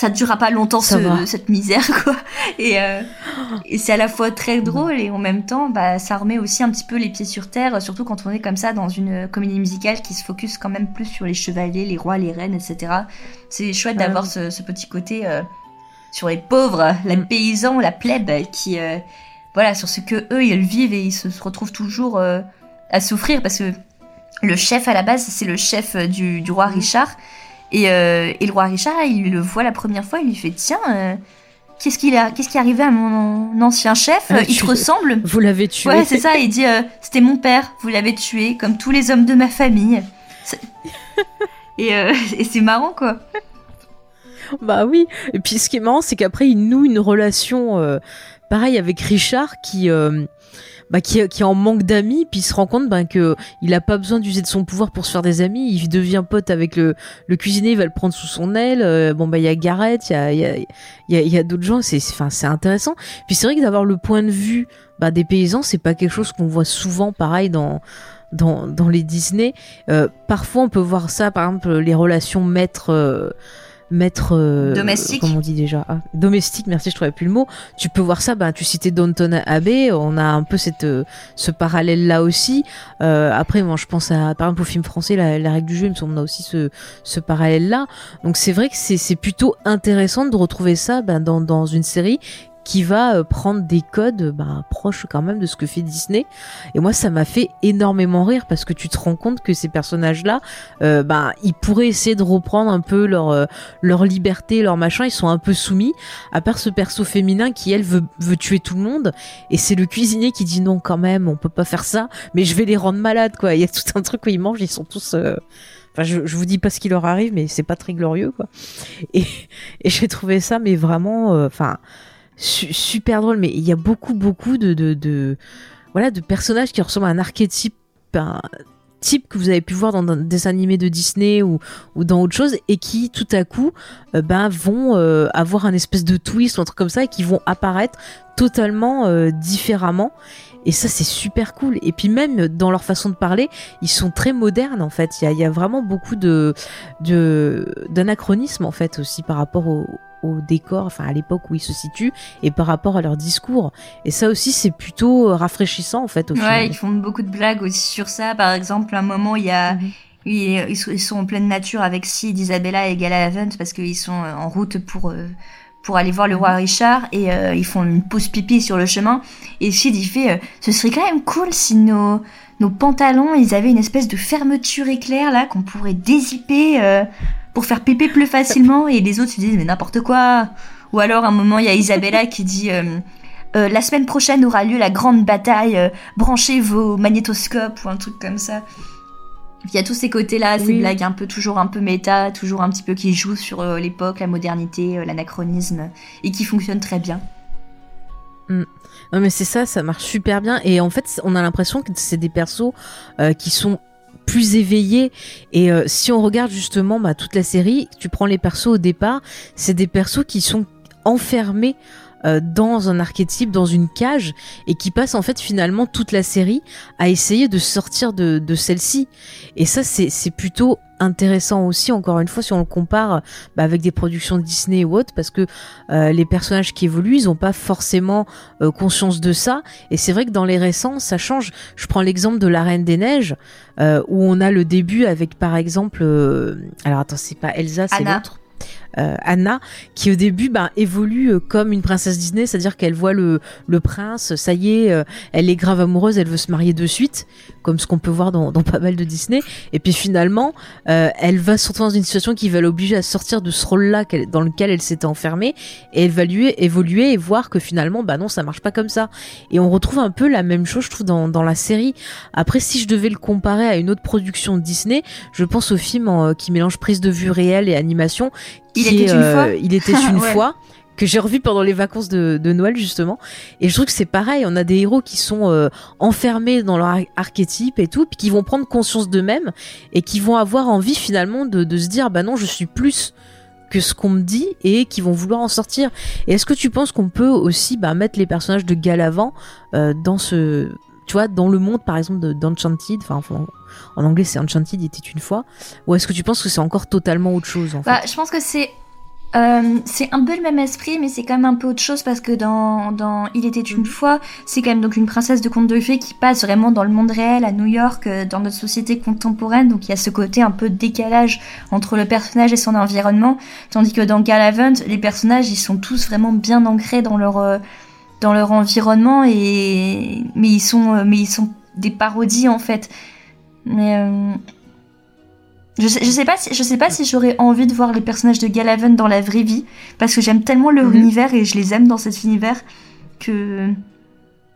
Ça ne durera pas longtemps ce- cette misère quoi. Et, euh, et c'est à la fois très drôle et en même temps bah, ça remet aussi un petit peu les pieds sur terre surtout quand on est comme ça dans une comédie musicale qui se focus quand même plus sur les chevaliers les rois les reines etc c'est chouette d'avoir ce, ce petit côté euh, sur les pauvres les Mm. paysans la plèbe qui euh, voilà sur ce que eux ils vivent et ils se, se retrouvent toujours à souffrir parce que le chef à la base c'est le chef du, du roi Mm. Et, euh, et le roi Richard, il le voit la première fois, il lui fait Tiens, euh, qu'est-ce qu'il a, qu'est-ce qui est arrivé à mon ancien chef? Ah, Il tu- te ressemble Vous l'avez tué. Ouais, c'est ça. Il dit euh, C'était mon père, vous l'avez tué, comme tous les hommes de ma famille. Et et c'est marrant, quoi. Bah oui. Et puis ce qui est marrant, c'est qu'après il noue une relation euh, pareil avec Richard qui. Euh, bah, qui, qui est en manque d'amis, puis il se rend compte ben que il a pas besoin d'user de son pouvoir pour se faire des amis. Il devient pote avec le, le cuisinier, il va le prendre sous son aile. Euh, bon bah il y a Gareth, il y a y a y a, d'autres gens. C'est enfin c'est intéressant. Puis c'est vrai que d'avoir le point de vue bah, des paysans, c'est pas quelque chose qu'on voit souvent pareil dans dans, dans les Disney. Euh, parfois, on peut voir ça, par exemple, les relations maître. Maître euh, Domestique. comment on dit déjà ah, domestique merci je trouvais plus le mot. Tu peux voir ça ben tu citais Downton Abbey on a un peu cette euh, ce parallèle là aussi. Euh, après moi je pense à par exemple au film français la, la règle du jeu il me semble on a aussi ce ce parallèle là donc c'est vrai que c'est c'est plutôt intéressant de retrouver ça ben, dans dans une série qui va euh, prendre des codes ben, proches quand même de ce que fait Disney. Et moi ça m'a fait énormément rire parce que tu te rends compte que ces personnages là euh, ben ils pourraient essayer de reprendre un peu leur euh, leur liberté leur machin. Ils sont un peu soumis à part ce perso féminin qui elle veut tuer tout le monde. Et c'est le cuisinier qui dit non quand même on peut pas faire ça mais je vais les rendre malades quoi. Il y a tout un truc où ils mangent ils sont tous euh, Enfin, je, je vous dis pas ce qui leur arrive, mais c'est pas très glorieux, quoi. Et, j'ai trouvé ça, mais vraiment, enfin, su- super drôle. Mais il y a beaucoup, beaucoup de, de, voilà, de personnages qui ressemblent à un archétype, un type que vous avez pu voir dans des animés de Disney ou, ou dans autre chose, et qui, tout à coup, euh, ben, vont euh, avoir un espèce de twist ou un truc comme ça, et qui vont apparaître totalement euh, différemment. Et ça, c'est super cool. Et puis même dans leur façon de parler, ils sont très modernes en fait. Il y a, il y a vraiment beaucoup de de d'anachronisme en fait aussi par rapport au, au décor, enfin à l'époque où ils se situent, et par rapport à leur discours. Et ça aussi, c'est plutôt rafraîchissant en fait au Ouais, final. ils font beaucoup de blagues aussi sur ça. Par exemple, à un moment, il y a, Mhm. ils, ils sont- ils sont en pleine nature avec Sid, Isabella et Galavant parce qu'ils sont euh, en route pour euh, pour aller voir le roi Richard et euh, ils font une pause pipi sur le chemin. Et Sid il fait, euh, ce serait quand même cool si nos nos pantalons, ils avaient une espèce de fermeture éclair là qu'on pourrait dézipper euh, pour faire pipi plus facilement. Et les autres se disent mais n'importe quoi. Ou alors à un moment il y a Isabella qui dit la semaine prochaine aura lieu la grande bataille, branchez vos magnétoscopes ou un truc comme ça. Il y a tous ces côtés-là, ces blagues un peu toujours un peu méta, toujours un petit peu qui jouent sur euh, l'époque, la modernité, euh, l'anachronisme, et qui fonctionnent très bien. Non mais c'est ça, ça marche super bien. Et en fait, on a l'impression que c'est des persos euh, qui sont plus éveillés. Et si on regarde justement bah, toute la série, tu prends les persos au départ, c'est des persos qui sont enfermés euh, dans un archétype, dans une cage, et qui passent en fait finalement toute la série à essayer de sortir de, de celle-ci. Et ça, c'est plutôt intéressant aussi, encore une fois, si on le compare bah, avec des productions Disney ou autres, parce que euh, les personnages qui évoluent, ils n'ont pas forcément euh, conscience de ça. Et c'est vrai que dans les récents, ça change. Je prends l'exemple de la Reine des Neiges, euh, où on a le début avec, par exemple, euh, alors attends, c'est pas Elsa, c'est l'autre. Euh, Anna, qui au début bah, évolue euh, comme une princesse Disney, c'est-à-dire qu'elle voit le, prince, ça y est, euh, elle est grave amoureuse, elle veut se marier de suite, comme ce qu'on peut voir dans, pas mal de Disney. Et puis finalement, elle va se retrouver dans une situation qui va l'obliger à sortir de ce rôle-là dans lequel elle s'était enfermée, et elle va lui évoluer et voir que finalement, bah non, ça marche pas comme ça. Et on retrouve un peu la même chose, je trouve, dans, la série. Après, si je devais le comparer à une autre production Disney, je pense au film qui mélange prise de vue réelle et animation. Il qui était est, une euh, fois. Il était une Ouais. fois que j'ai revu pendant les vacances de, de Noël justement et je trouve que c'est pareil on a des héros qui sont euh, enfermés dans leur ar- archétype et tout puis qui vont prendre conscience d'eux-mêmes et qui vont avoir envie finalement de, de se dire bah non je suis plus que ce qu'on me dit et qui vont vouloir en sortir et est-ce que tu penses qu'on peut aussi bah, mettre les personnages de Galavant euh, dans ce tu vois dans le monde par exemple de- d'Enchanted enfin en, en anglais c'est Enchanted il était une fois. Ou est-ce que tu penses que c'est encore totalement autre chose en fait Bah, je pense que c'est euh, c'est un peu le même esprit, mais c'est quand même un peu autre chose parce que dans, dans Il était une fois, c'est quand même donc une princesse de conte de fées qui passe vraiment dans le monde réel à New York, euh, dans notre société contemporaine. Donc il y a ce côté un peu de décalage entre le personnage et son environnement, tandis que dans Galavant, les personnages ils sont tous vraiment bien ancrés dans leur euh, dans leur environnement et mais ils sont euh, mais ils sont des parodies en fait. Mais euh, je sais, je sais pas si je sais pas si j'aurais envie de voir les personnages de Galaven dans la vraie vie parce que j'aime tellement leur Mhm. univers et je les aime dans cet univers que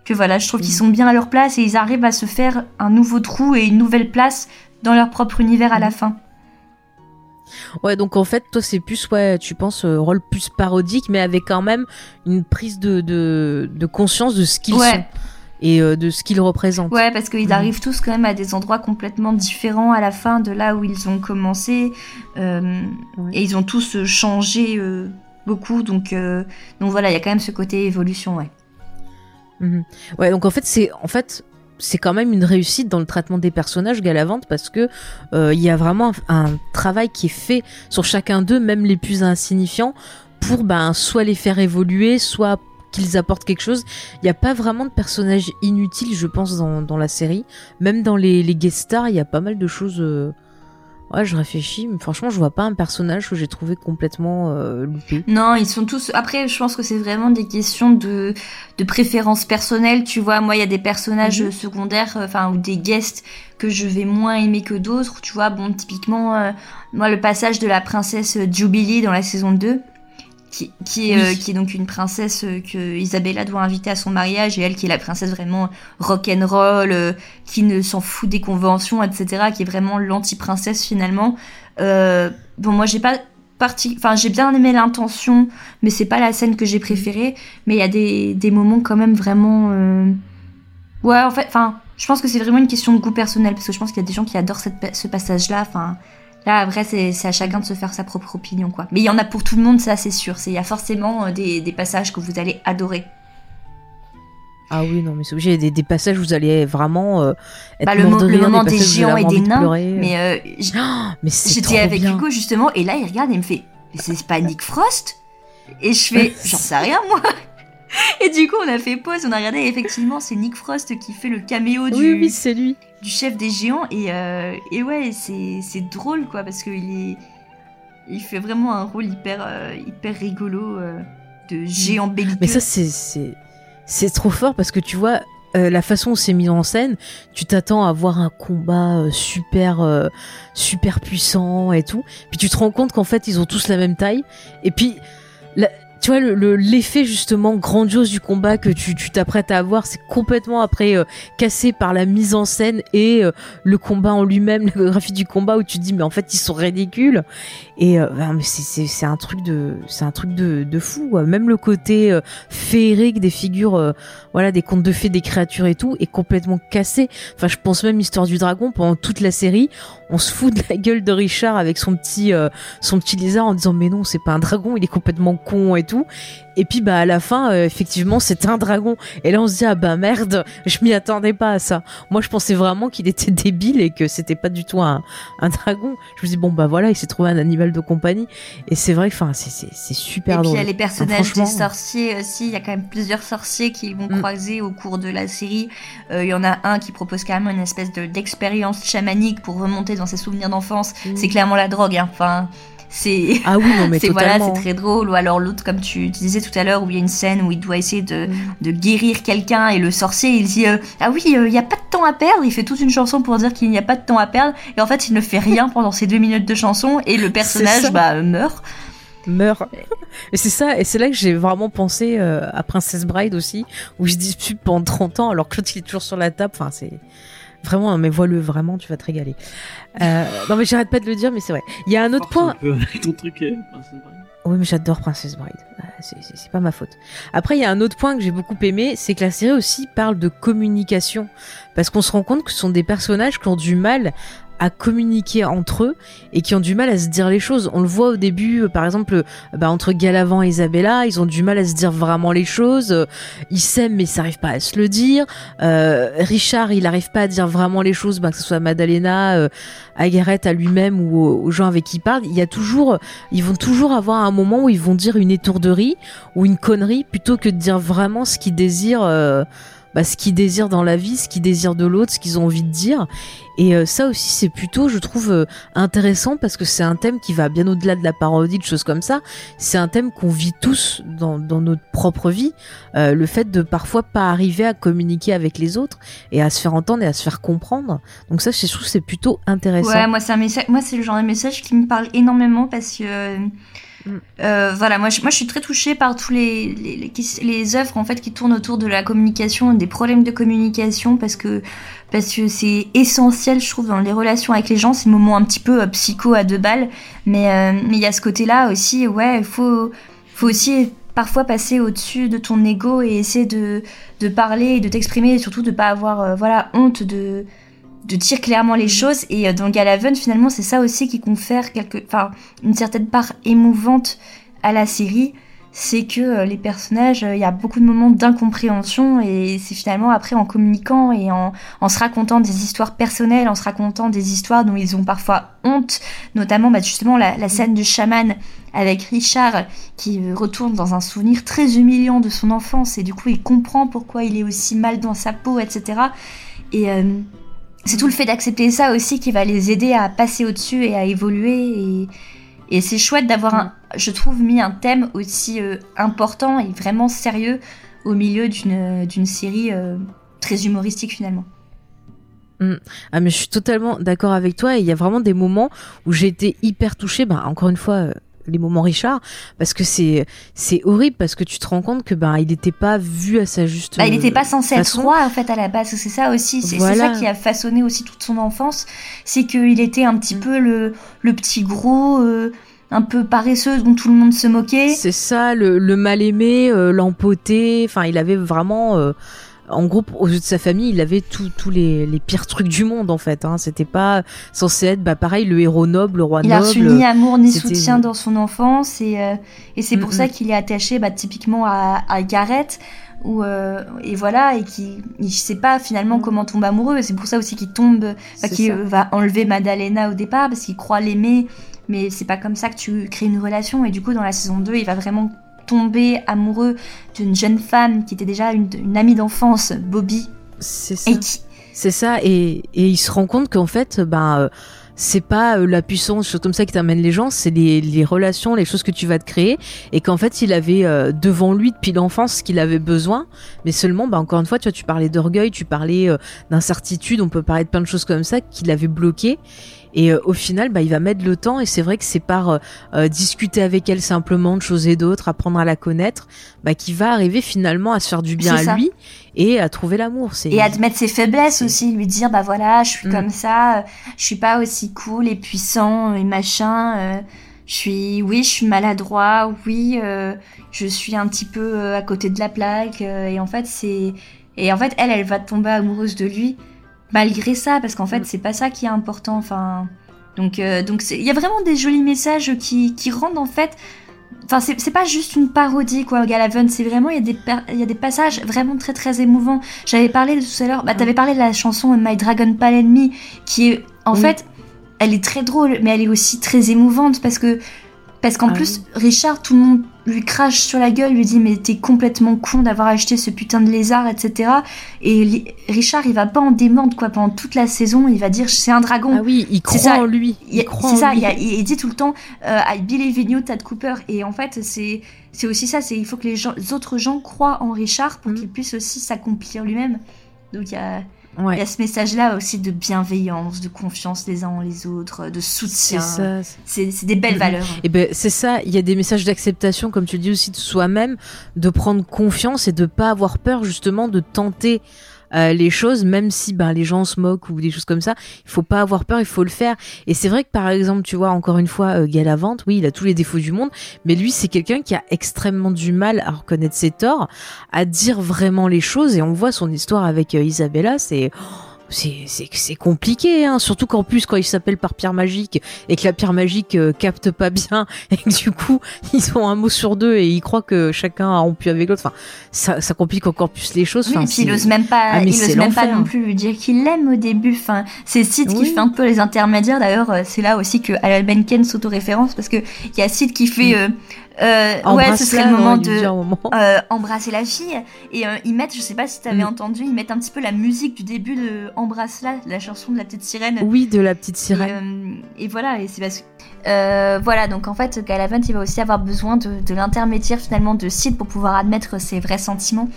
que voilà, je trouve qu'ils sont bien à leur place et ils arrivent à se faire un nouveau trou et une nouvelle place dans leur propre univers à la fin. Ouais, donc en fait, toi, c'est plus, ouais, tu penses, euh, rôle plus parodique, mais avec quand même une prise de, de, de conscience de ce qu'ils Ouais. sont. et euh, de ce qu'ils représentent. Ouais, parce qu'ils Mhm. arrivent tous quand même à des endroits complètement différents à la fin de là où ils ont commencé. euh, Ouais. Et ils ont tous changé beaucoup. Donc, donc voilà, il y a quand même ce côté évolution, ouais. Mhm. Ouais, donc en fait, c'est en fait c'est quand même une réussite dans le traitement des personnages Galavante parce que euh, il y a vraiment un, travail qui est fait sur chacun d'eux, même les plus insignifiants, pour ben soit les faire évoluer, soit qu'ils apportent quelque chose. Il n'y a pas vraiment de personnages inutiles, je pense, dans, la série. Même dans les, les guest stars, il y a pas mal de choses. euh, Ouais, je réfléchis, mais franchement, je vois pas un personnage que j'ai trouvé complètement euh, loupé. Non, ils sont tous. Après, je pense que c'est vraiment des questions de de préférence personnelle. Tu vois, moi, il y a des personnages Mhm. secondaires, euh, enfin ou des guests que je vais moins aimer que d'autres. Tu vois, bon, typiquement, euh, moi, le passage de la princesse Jubilee dans la saison 2 qui, qui, Oui. euh, qui est donc une princesse euh, que Isabella doit inviter à son mariage et elle qui est la princesse vraiment rock'n'roll, euh, qui ne s'en fout des conventions, etc., qui est vraiment l'anti-princesse finalement. Euh, bon, moi j'ai pas parti, enfin j'ai bien aimé l'intention, mais c'est pas la scène que j'ai préférée. Mais il y a des, des moments quand même vraiment, euh, ouais, en fait, enfin, je pense que c'est vraiment une question de goût personnel parce que je pense qu'il y a des gens qui adorent cette, ce passage-là, enfin. Là, après, c'est à chacun de se faire sa propre opinion, quoi. Mais il y en a pour tout le monde, ça, c'est sûr. Il y a forcément euh, des, des passages que vous allez adorer. Ah oui, non, mais c'est obligé. Des, des passages où vous allez vraiment euh, être Bah, le, mo- de le moment des géants et des de nains. pleurer. Mais euh, j- mais c'est j'étais avec bien. Hugo, justement, et là, il regarde et il me fait Mais C'est pas Nick Frost? Et je fais J'en sais rien, moi Et du coup, on a fait pause, on a regardé, et effectivement, c'est Nick Frost qui fait le caméo du, Oui, oui, c'est lui. du chef des géants. Et, euh, et ouais, c'est c'est drôle, quoi, parce qu'il est. Il fait vraiment un rôle hyper, euh, hyper rigolo euh, de géant belliqueux. Mais ça, c'est c'est c'est trop fort parce que tu vois. euh, la façon où c'est mis en scène, tu t'attends à voir un combat euh, super euh, super puissant et tout, puis tu te rends compte qu'en fait ils ont tous la même taille, et puis la- tu vois le- le- l'effet justement grandiose du combat que tu tu t'apprêtes à avoir, c'est complètement après euh, cassé par la mise en scène et euh, le combat en lui-même, la chorégraphie du combat où tu te dis mais en fait ils sont ridicules et euh, mais c'est un truc de fou même le côté euh, féerique des figures euh, voilà des contes de fées des créatures et tout est complètement cassé. Enfin je pense même histoire du dragon pendant toute la série on se fout de la gueule de Richard avec son petit son petit lézard en disant mais non c'est pas un dragon il est complètement con et tout et puis bah à la fin euh, effectivement c'est un dragon et là on se dit ah bah merde je m'y attendais pas à ça moi je pensais vraiment qu'il était débile et que c'était pas du tout un, un dragon je me dis bon bah voilà il s'est trouvé un animal de compagnie et c'est vrai enfin c'est c'est c'est super Et puis il y a les personnages des sorciers aussi. Il y a quand même plusieurs sorciers qui vont Mm. croiser au cours de la série. Euh, Il y en a un qui propose carrément une espèce de d'expérience chamanique pour remonter dans ses souvenirs d'enfance. Mm. C'est clairement la drogue. Hein. Enfin, c'est ah oui non mais c'est voilà, c'est très drôle. Ou alors l'autre, comme tu disais tout à l'heure, où il y a une scène où il doit essayer de, de guérir quelqu'un et le sorcier il dit euh, ah oui euh, il y a pas de temps à perdre. Il fait toute une chanson pour dire qu'il n'y a pas de temps à perdre et en fait il ne fait rien pendant ces deux minutes de chanson et le personnage bah euh, meurt. meurt. Et c'est ça, et c'est là que j'ai vraiment pensé euh, à Princess Bride aussi, où je dispute pendant 30 ans alors que l'autre il est toujours sur la table. Enfin, c'est vraiment, mais vois-le vraiment, tu vas te régaler. Euh, non, mais j'arrête pas de le dire, mais c'est vrai. Il y a un autre Force point. un peu avec ton truc. euh, Princess Bride. Oui, mais j'adore Princess Bride. C'est c'est pas ma faute. Après, il y a un autre point que j'ai beaucoup aimé, c'est que la série aussi parle de communication. Parce qu'on se rend compte que ce sont des personnages qui ont du mal à communiquer entre eux et qui ont du mal à se dire les choses. On le voit au début, euh, par exemple, euh, bah, entre Galavant et Isabella, ils ont du mal à se dire vraiment les choses. Euh, Ils s'aiment mais ils n'arrivent pas à se le dire. Euh, Richard, il n'arrive pas à dire vraiment les choses, bah, que ce soit à Madalena, euh, à Gareth, à lui-même ou aux, aux gens avec qui il parle. Il y a toujours, ils vont toujours avoir un moment où ils vont dire une étourderie ou une connerie plutôt que de dire vraiment ce qu'ils désirent. euh, bah, ce qu'ils désirent dans la vie, ce qu'ils désirent de l'autre, ce qu'ils ont envie de dire. Et euh, ça aussi, c'est plutôt, je trouve, euh, intéressant parce que c'est un thème qui va bien au-delà de la parodie, de choses comme ça. C'est un thème qu'on vit tous dans, dans notre propre vie. Euh, le fait de parfois pas arriver à communiquer avec les autres et à se faire entendre et à se faire comprendre. Donc ça, je trouve, c'est plutôt intéressant. Ouais, moi c'est un message. Moi c'est le genre de message qui me parle énormément parce que Mm. euh, voilà, moi je, moi je suis très touchée par tous les les, œuvres en fait qui tournent autour de la communication, des problèmes de communication parce que parce que c'est essentiel je trouve dans les relations avec les gens. C'est le moment un petit peu euh, psycho à deux balles, mais euh, mais il y a ce côté là aussi. Ouais, il faut faut aussi parfois passer au-dessus de ton ego et essayer de, de parler et de t'exprimer et surtout de pas avoir voilà honte de de dire clairement les choses. Et euh, dans Galaven finalement c'est ça aussi qui confère quelque enfin une certaine part émouvante à la série. C'est que euh, les personnages euh, il y a beaucoup de moments d'incompréhension et c'est finalement après en communiquant et en, en se racontant des histoires personnelles en se racontant des histoires dont ils ont parfois honte. Notamment bah, justement la, la scène du chaman avec Richard qui retourne dans un souvenir très humiliant de son enfance et du coup il comprend pourquoi il est aussi mal dans sa peau etc et euh, c'est tout le fait d'accepter ça aussi qui va les aider à passer au-dessus et à évoluer. Et, c'est chouette d'avoir, je trouve, mis un thème aussi euh, important et vraiment sérieux au milieu d'une série euh, très humoristique finalement. Mm. Ah mais je suis totalement d'accord avec toi et il y a vraiment des moments où j'ai été hyper touchée. Ben encore une fois. euh, les moments Richard parce que c'est c'est horrible parce que tu te rends compte que ben il n'était pas vu à sa juste Bah, il n'était pas censé être roi en fait à la base, c'est ça aussi, c'est Voilà. ça qui a façonné aussi toute son enfance, c'est qu'il était un petit peu le, le petit gros, euh, un peu paresseux dont tout le monde se moquait. C'est ça, le, le mal aimé, euh, l'empoté. Enfin, il avait vraiment, euh, en gros, aux yeux de sa famille, il avait tous les, les pires trucs du monde en fait. Hein. C'était pas censé être, bah pareil, le héros noble, le roi Il a noble. reçu ni amour ni soutien dans son enfance et, euh, et c'est pour Mm, ça mm. qu'il est attaché bah, typiquement à, à euh, et voilà et qui il sait pas finalement comment tomber amoureux c'est pour ça aussi qu'il tombe bah, qu'il va enlever Madalena au départ parce qu'il croit l'aimer mais c'est pas comme ça que tu crées une relation et du coup dans la saison 2 il va vraiment tomber amoureux d'une jeune femme qui était déjà une, une amie d'enfance Bobby C'est ça. et qui C'est ça, et, et il se rend compte qu'en fait, ben, euh, c'est pas euh, la puissance, choses comme ça qui t'amène les gens, c'est les, les relations, les choses que tu vas te créer, et qu'en fait, il avait euh, devant lui depuis l'enfance ce qu'il avait besoin, mais seulement, ben, encore une fois, tu vois, tu parlais d'orgueil, tu parlais euh, d'incertitude, on peut parler de plein de choses comme ça qu'il avait bloqué. Et euh, au final, bah, il va mettre le temps, et c'est vrai que c'est par euh, euh, discuter avec elle simplement de choses et d'autres, apprendre à la connaître, bah, qu'il va arriver finalement à se faire du bien à ça. lui et à trouver l'amour. C'est Et admettre ses faiblesses aussi, lui dire bah voilà, je suis Mm. comme ça, je suis pas aussi cool et puissant et machin. euh, je suis, oui, je suis maladroit, oui, euh, je suis un petit peu à côté de la plaque. euh, et en fait, c'est, et en fait, elle, elle va tomber amoureuse de lui malgré ça, parce qu'en fait, Mm. c'est pas ça qui est important. Enfin, donc, euh, donc il y a vraiment des jolis messages qui, qui rendent en fait. Enfin, c'est pas juste une parodie, quoi, Galaven. C'est vraiment, il y, y a des passages vraiment très très émouvants. J'avais parlé de tout à l'heure, bah, t'avais parlé de la chanson My Dragon Pal Enemy, qui est, en Oui. fait, elle est très drôle, mais elle est aussi très émouvante parce que, parce qu'en Ah plus, Richard, tout le monde lui crache sur la gueule, lui dit, mais t'es complètement con d'avoir acheté ce putain de lézard, etc. Et Richard, il va pas en démordre, quoi, pendant toute la saison, il va dire, c'est un dragon. Ah oui, il croit ça. en lui. Il C'est en ça, lui. il, a- il- il dit tout le temps euh, I believe in you, Tad Cooper. Et en fait, c'est c'est aussi ça, c'est il faut que les, gens, les autres gens croient en Richard pour Mm. qu'il puisse aussi s'accomplir lui-même. Donc il y a, il y a ce message-là aussi de bienveillance, de confiance les uns en les autres, de C'est soutien. ça. C'est des belles valeurs. Et ben c'est ça. Il y a des messages d'acceptation, comme tu le dis aussi de soi-même, de prendre confiance et de pas avoir peur justement de tenter euh, les choses, même si ben les gens se moquent ou des choses comme ça. Il faut pas avoir peur, il faut le faire. Et c'est vrai que par exemple, tu vois encore une fois, euh, oui, il a tous les défauts du monde, mais lui c'est quelqu'un qui a extrêmement du mal à reconnaître ses torts, à dire vraiment les choses. Et on voit son histoire avec euh, Isabella, c'est c'est c'est compliqué hein surtout qu'en plus quand il s'appelle par pierre magique et que la pierre magique euh, capte pas bien et que du coup ils ont un mot sur deux et ils croient que chacun a rompu avec l'autre enfin ça, ça complique encore plus les choses Oui, enfin, et puis il ose même pas, Ah, il ose même pas non plus lui dire qu'il l'aime au début. Enfin, c'est Sid qui fait un peu les intermédiaires. D'ailleurs, euh, c'est là aussi que Al Benken s'autoréférence parce que il y a Sid qui fait, euh, euh, ouais, ce serait le moment de moment. euh, embrasser la fille et euh, ils mettent, je sais pas si t'avais Mm. entendu, ils mettent un petit peu la musique du début de Embrasse-la, la chanson de la petite sirène. oui de la petite Et, sirène et voilà, et c'est parce que. voilà, donc en fait, Galavant, il va aussi avoir besoin de, de l'intermédiaire finalement de Sid pour pouvoir admettre ses vrais sentiments.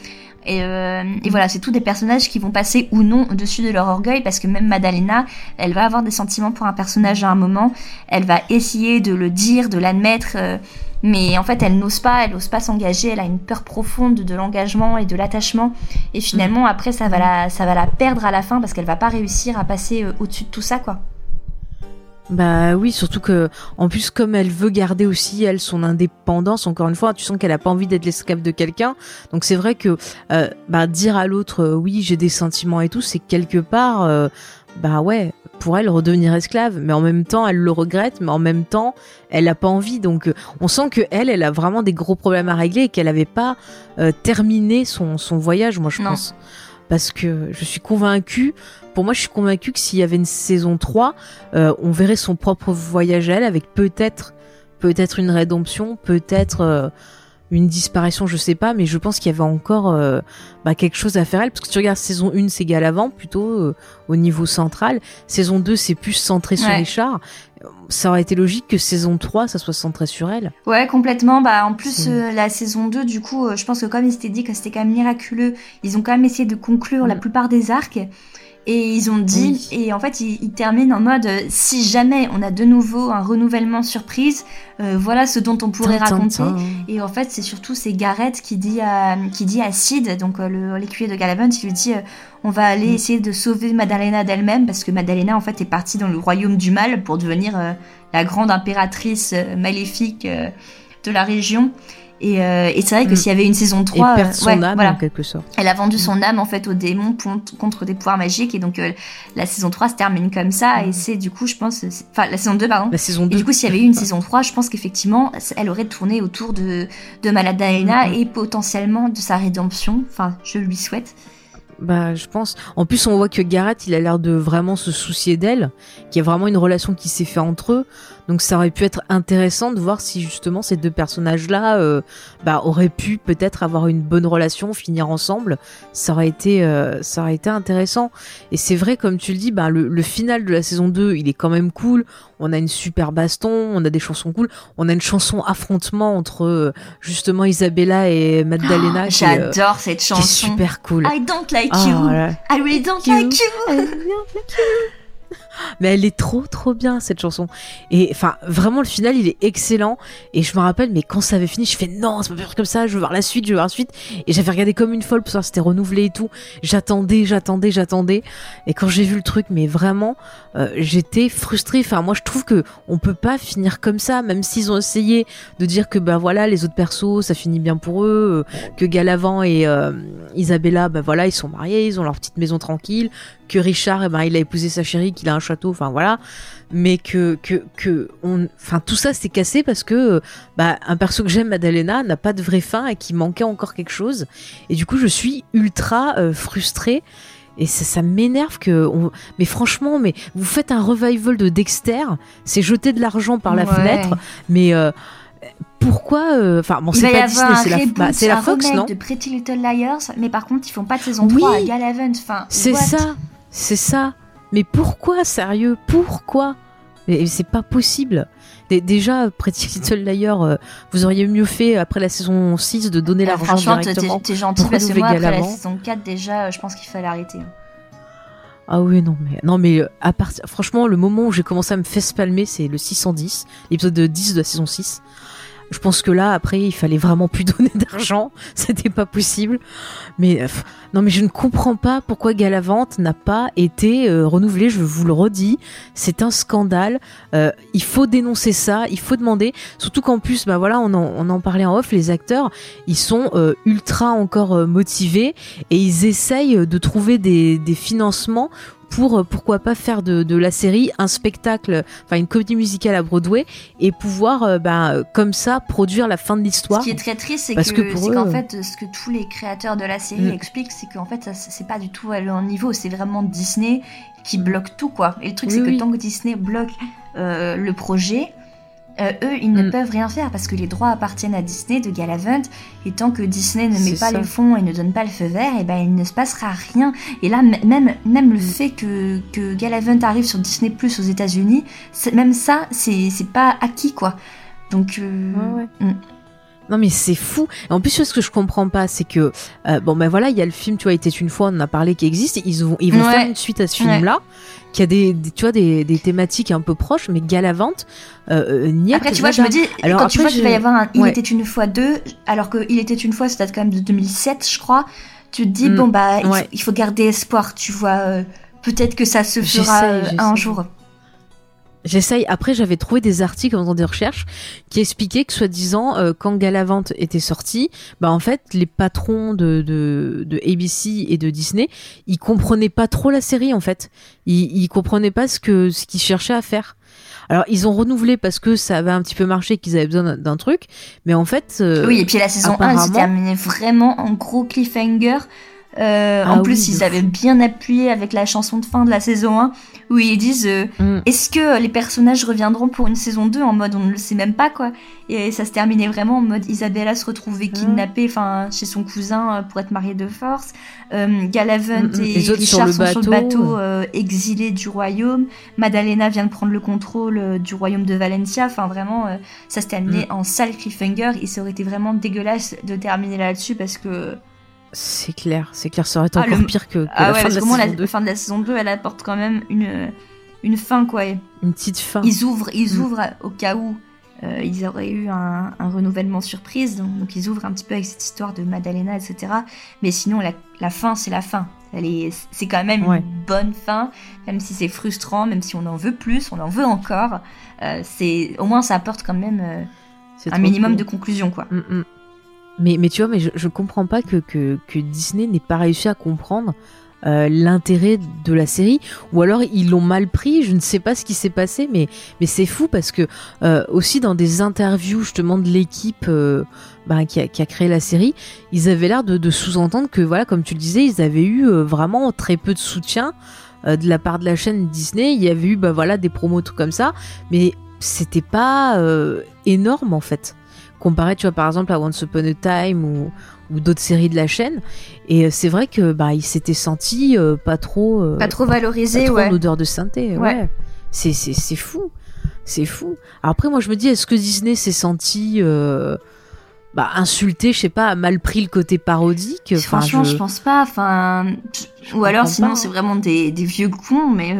Et, euh, et voilà, c'est tous des personnages qui vont passer ou non au-dessus de leur orgueil parce que même Madalena, elle va avoir des sentiments pour un personnage à un moment. Elle va essayer de le dire, de l'admettre. euh, mais en fait, elle n'ose pas, elle n'ose pas s'engager. Elle a une peur profonde de l'engagement et de l'attachement. Et finalement, après, ça va la, ça va la perdre à la fin parce qu'elle va pas réussir à passer euh, au-dessus de tout ça, quoi. Bah oui, surtout que en plus comme elle veut garder aussi elle son indépendance, encore une fois, tu sens qu'elle a pas envie d'être l'esclave de quelqu'un. Donc c'est vrai que euh, bah dire à l'autre euh, oui j'ai des sentiments et tout, c'est quelque part euh, bah ouais pour elle redevenir esclave, mais en même temps elle le regrette, mais en même temps elle a pas envie. Donc on sent que elle elle a vraiment des gros problèmes à régler et qu'elle avait pas euh, terminé son son voyage, moi je Non. pense. Parce que je suis convaincue, pour moi je suis convaincue que s'il y avait une saison 3, euh, on verrait son propre voyage à elle avec peut-être peut-être une rédemption, peut-être euh, une disparition, je sais pas, mais je pense qu'il y avait encore euh, bah, quelque chose à faire elle, parce que tu regardes saison 1 c'est Galavant plutôt euh, au niveau central, saison 2 c'est plus centré sur Ouais. Richard, ça aurait été logique que saison 3 ça soit centré sur elle. Ouais, complètement. Bah, en plus, euh, la saison 2, du coup, euh, je pense que comme ils s'étaient dit que c'était quand même miraculeux, ils ont quand même essayé de conclure la Mm. plupart des arcs. Et ils ont dit, Oui. et en fait, ils, ils terminent en mode, euh, si jamais on a de nouveau un renouvellement surprise, euh, voilà ce dont on pourrait raconter. Et en fait, c'est surtout c'est Gareth qui dit à qui dit à Sid, donc euh, l'écuyer de Galavant, il lui dit euh, on va aller Mm. essayer de sauver Madalena d'elle-même parce que Madalena en fait est partie dans le royaume du mal pour devenir la grande impératrice maléfique de la région. Et, euh, et c'est vrai que Mm. s'il y avait une saison Et 3, perdre euh, son ouais, âme voilà. en quelque sorte. Elle a vendu son âme en fait aux démons pour- contre des pouvoirs magiques et donc euh, la saison 3 se termine comme ça et c'est du coup je pense enfin la saison 2 pardon La saison et 2. du coup, s'il y avait eu une saison 3, je pense qu'effectivement, elle aurait tourné autour de, de Maladalena Mhm. et potentiellement de sa rédemption. Enfin, je lui souhaite. Bah, je pense. En plus, on voit que Gareth, il a l'air de vraiment se soucier d'elle, qu'il y a vraiment une relation qui s'est faite entre eux. Donc, ça aurait pu être intéressant de voir si justement ces deux personnages-là, euh, bah, auraient pu peut-être avoir une bonne relation, finir ensemble. Ça aurait été, euh, ça aurait été intéressant. Et c'est vrai, comme tu le dis, bah, le, le final de la saison 2, il est quand même cool. On a une super baston, on a des chansons cool, on a une chanson affrontement entre euh, justement Isabella et Magdalena. Oh, euh, J'adore cette qui est chanson. super cool. I don't like Oh you. I really don't You. like you. Mais elle est trop trop bien cette chanson. Et enfin vraiment le final il est excellent. Et je me rappelle mais quand ça avait fini je fais non c'est pas faire comme ça je veux voir la suite je veux voir la suite. Et j'avais regardé comme une folle pour savoir si c'était renouvelé et tout. J'attendais j'attendais j'attendais. Et quand j'ai vu le truc mais vraiment euh, j'étais frustrée. Enfin moi je trouve que on peut pas finir comme ça même s'ils ont essayé de dire que bah voilà les autres persos ça finit bien pour eux. euh, que Galavant et euh, Isabella bah voilà ils sont mariés ils ont leur petite maison tranquille que Richard, eh ben, il a épousé sa chérie, qu'il a un château, enfin voilà, mais que que que on, enfin tout ça s'est cassé parce que bah un perso que j'aime, Madalena, n'a pas de vraie fin et qui manquait encore quelque chose. Et du coup, je suis ultra euh, frustrée. Et ça, ça m'énerve que, on... mais franchement, mais vous faites un revival de Dexter, c'est jeter de l'argent par la Ouais. fenêtre, mais euh, pourquoi euh, Enfin bon, c'est pas Disney, c'est la, bah, c'est la Fox, non de Pretty Little Liars, mais par contre, ils font pas de saison Oui. 3 à Galavant. Enfin, C'est ça, c'est ça. Mais pourquoi, sérieux? Pourquoi? C'est pas possible. Dé- Déjà, Pretty Little Liar, euh, vous auriez mieux fait après la saison 6 de donner Euh, l'argent Franchement, t'es directement. t'es gentil parce que moi, après la saison 4, déjà, euh, je pense qu'il fallait arrêter. hein. Ah oui, non, mais, non, mais euh, à partir, franchement, le moment où j'ai commencé à me faire spalmer, c'est le 610, l'épisode de 10 de la saison 6. Je pense que là, après, il fallait vraiment plus donner d'argent. C'était pas possible. Mais, non, mais je ne comprends pas pourquoi Galavante n'a pas été euh, renouvelé. Je vous le redis. C'est un scandale. Euh, il faut dénoncer ça. Il faut demander. Surtout qu'en plus, bah voilà, on en, parlait en off. Les acteurs, ils sont euh, ultra encore motivés et ils essayent de trouver des financements pour euh, pourquoi pas faire de, de la série un spectacle, enfin une comédie musicale à Broadway et pouvoir euh, bah, comme ça produire la fin de l'histoire. Ce qui est très triste, c'est que, que qu'en fait, ce que tous les créateurs de la série Mm. expliquent, c'est qu'en fait, c'est pas du tout à leur niveau. C'est vraiment Disney qui bloque tout, quoi. Et le truc, Oui, c'est que tant que Disney bloque euh, le projet, euh, eux, ils ne Mm. peuvent rien faire parce que les droits appartiennent à Disney de Galavant. Et tant que Disney ne met pas ça. les fonds et ne donne pas le feu vert, et ben il ne se passera rien. Et là, même même le fait que que Galavant arrive sur Disney Plus aux États-Unis, même ça, c'est c'est pas acquis, quoi. Donc euh, Ouais, ouais. mm. Non mais c'est fou. Et en plus, ce que je comprends pas, c'est que euh, bon ben voilà, il y a le film, tu vois, était une fois, on en a parlé, qui existe. Ils vont ils vont Ouais. faire une suite à ce Ouais. film-là, qui a des, des- tu vois des, des thématiques un peu proches, mais Galavante, euh, euh, Après, tu vois, je me dis, Alors quand tu vois qu'il va y avoir un Il Ouais. était une fois deux, alors que Il était une fois, ça date quand même de 2007, je crois, tu te dis, Mm, bon, bah, il, faut, il faut garder espoir, tu vois. euh, Peut-être que ça se fera un jour. J'essaye. Après, j'avais trouvé des articles en faisant des recherches qui expliquaient que, soi-disant, euh, quand Galavant était sorti, bah en fait, les patrons de, de, de ABC et de Disney, ils comprenaient pas trop la série en fait. Ils, ils comprenaient pas ce que ce qu'ils cherchaient à faire. Alors, ils ont renouvelé parce que ça avait un petit peu marché, qu'ils avaient besoin d'un- truc, mais en fait. euh, Oui, et puis la saison 1, elle s'est terminée vraiment en gros cliffhanger. Euh, Ah en plus, oui, ils avaient bien appuyé avec la chanson de fin de la saison 1, où ils disent euh, Mm. Est-ce que les personnages reviendront pour une saison 2 En mode, on ne le sait même pas, quoi. Et ça se terminait vraiment en mode Isabella se retrouvait kidnappée enfin, chez son cousin euh, pour être mariée de force. Euh, Galavant Mm, mm. et Les autres sur Richard sont sur le bateau, euh, exilés du royaume. Madalena vient de prendre le contrôle euh, du royaume de Valencia. Enfin, vraiment, euh, ça se terminait en sale cliffhanger. Et ça aurait été vraiment dégueulasse de terminer là-dessus parce que. C'est clair, c'est clair, ça aurait été Ah, encore le- pire que, que Ah la ouais, fin parce de la saison la 2. fin de la saison 2, elle apporte quand même une, une fin, quoi. Une petite fin. Ils ouvrent, ils Mm. ouvrent au cas où euh, ils auraient eu un, un renouvellement surprise. Donc, donc ils ouvrent un petit peu avec cette histoire de Madalena, etc. Mais sinon, la, la fin, c'est la fin. C'est quand même Ouais. une bonne fin, même si c'est frustrant, même si on en veut plus, on en veut encore. Euh, c'est, au moins, ça apporte quand même euh, un minimum cool. de conclusion, quoi. Mm, mm. Mais, mais tu vois, mais je, comprends pas que, Disney n'ait pas réussi à comprendre euh, l'intérêt de la série, ou alors ils l'ont mal pris, je ne sais pas ce qui s'est passé, mais, c'est fou parce que euh, aussi dans des interviews justement de l'équipe euh, bah, qui, a, créé la série, ils avaient l'air de, sous-entendre que, voilà, comme tu le disais, ils avaient eu vraiment très peu de soutien de la part de la chaîne Disney, il y avait eu voilà, des promos, tout comme ça, mais c'était pas énorme en fait comparé tu vois par exemple à Once Upon a Time ou, ou d'autres séries de la chaîne et euh, c'est vrai que bah il s'était senti euh, pas trop euh, Pas trop pas valorisé, trop ouais. en odeur de synthé ouais, Ouais. c'est c'est c'est fou c'est fou Alors après moi je me dis est-ce que Disney s'est senti euh, bah insulté je sais pas mal pris le côté parodique? Enfin, Franchement, je... pense pas. Enfin, ou alors sinon pas, c'est hein. vraiment des, des vieux cons, mais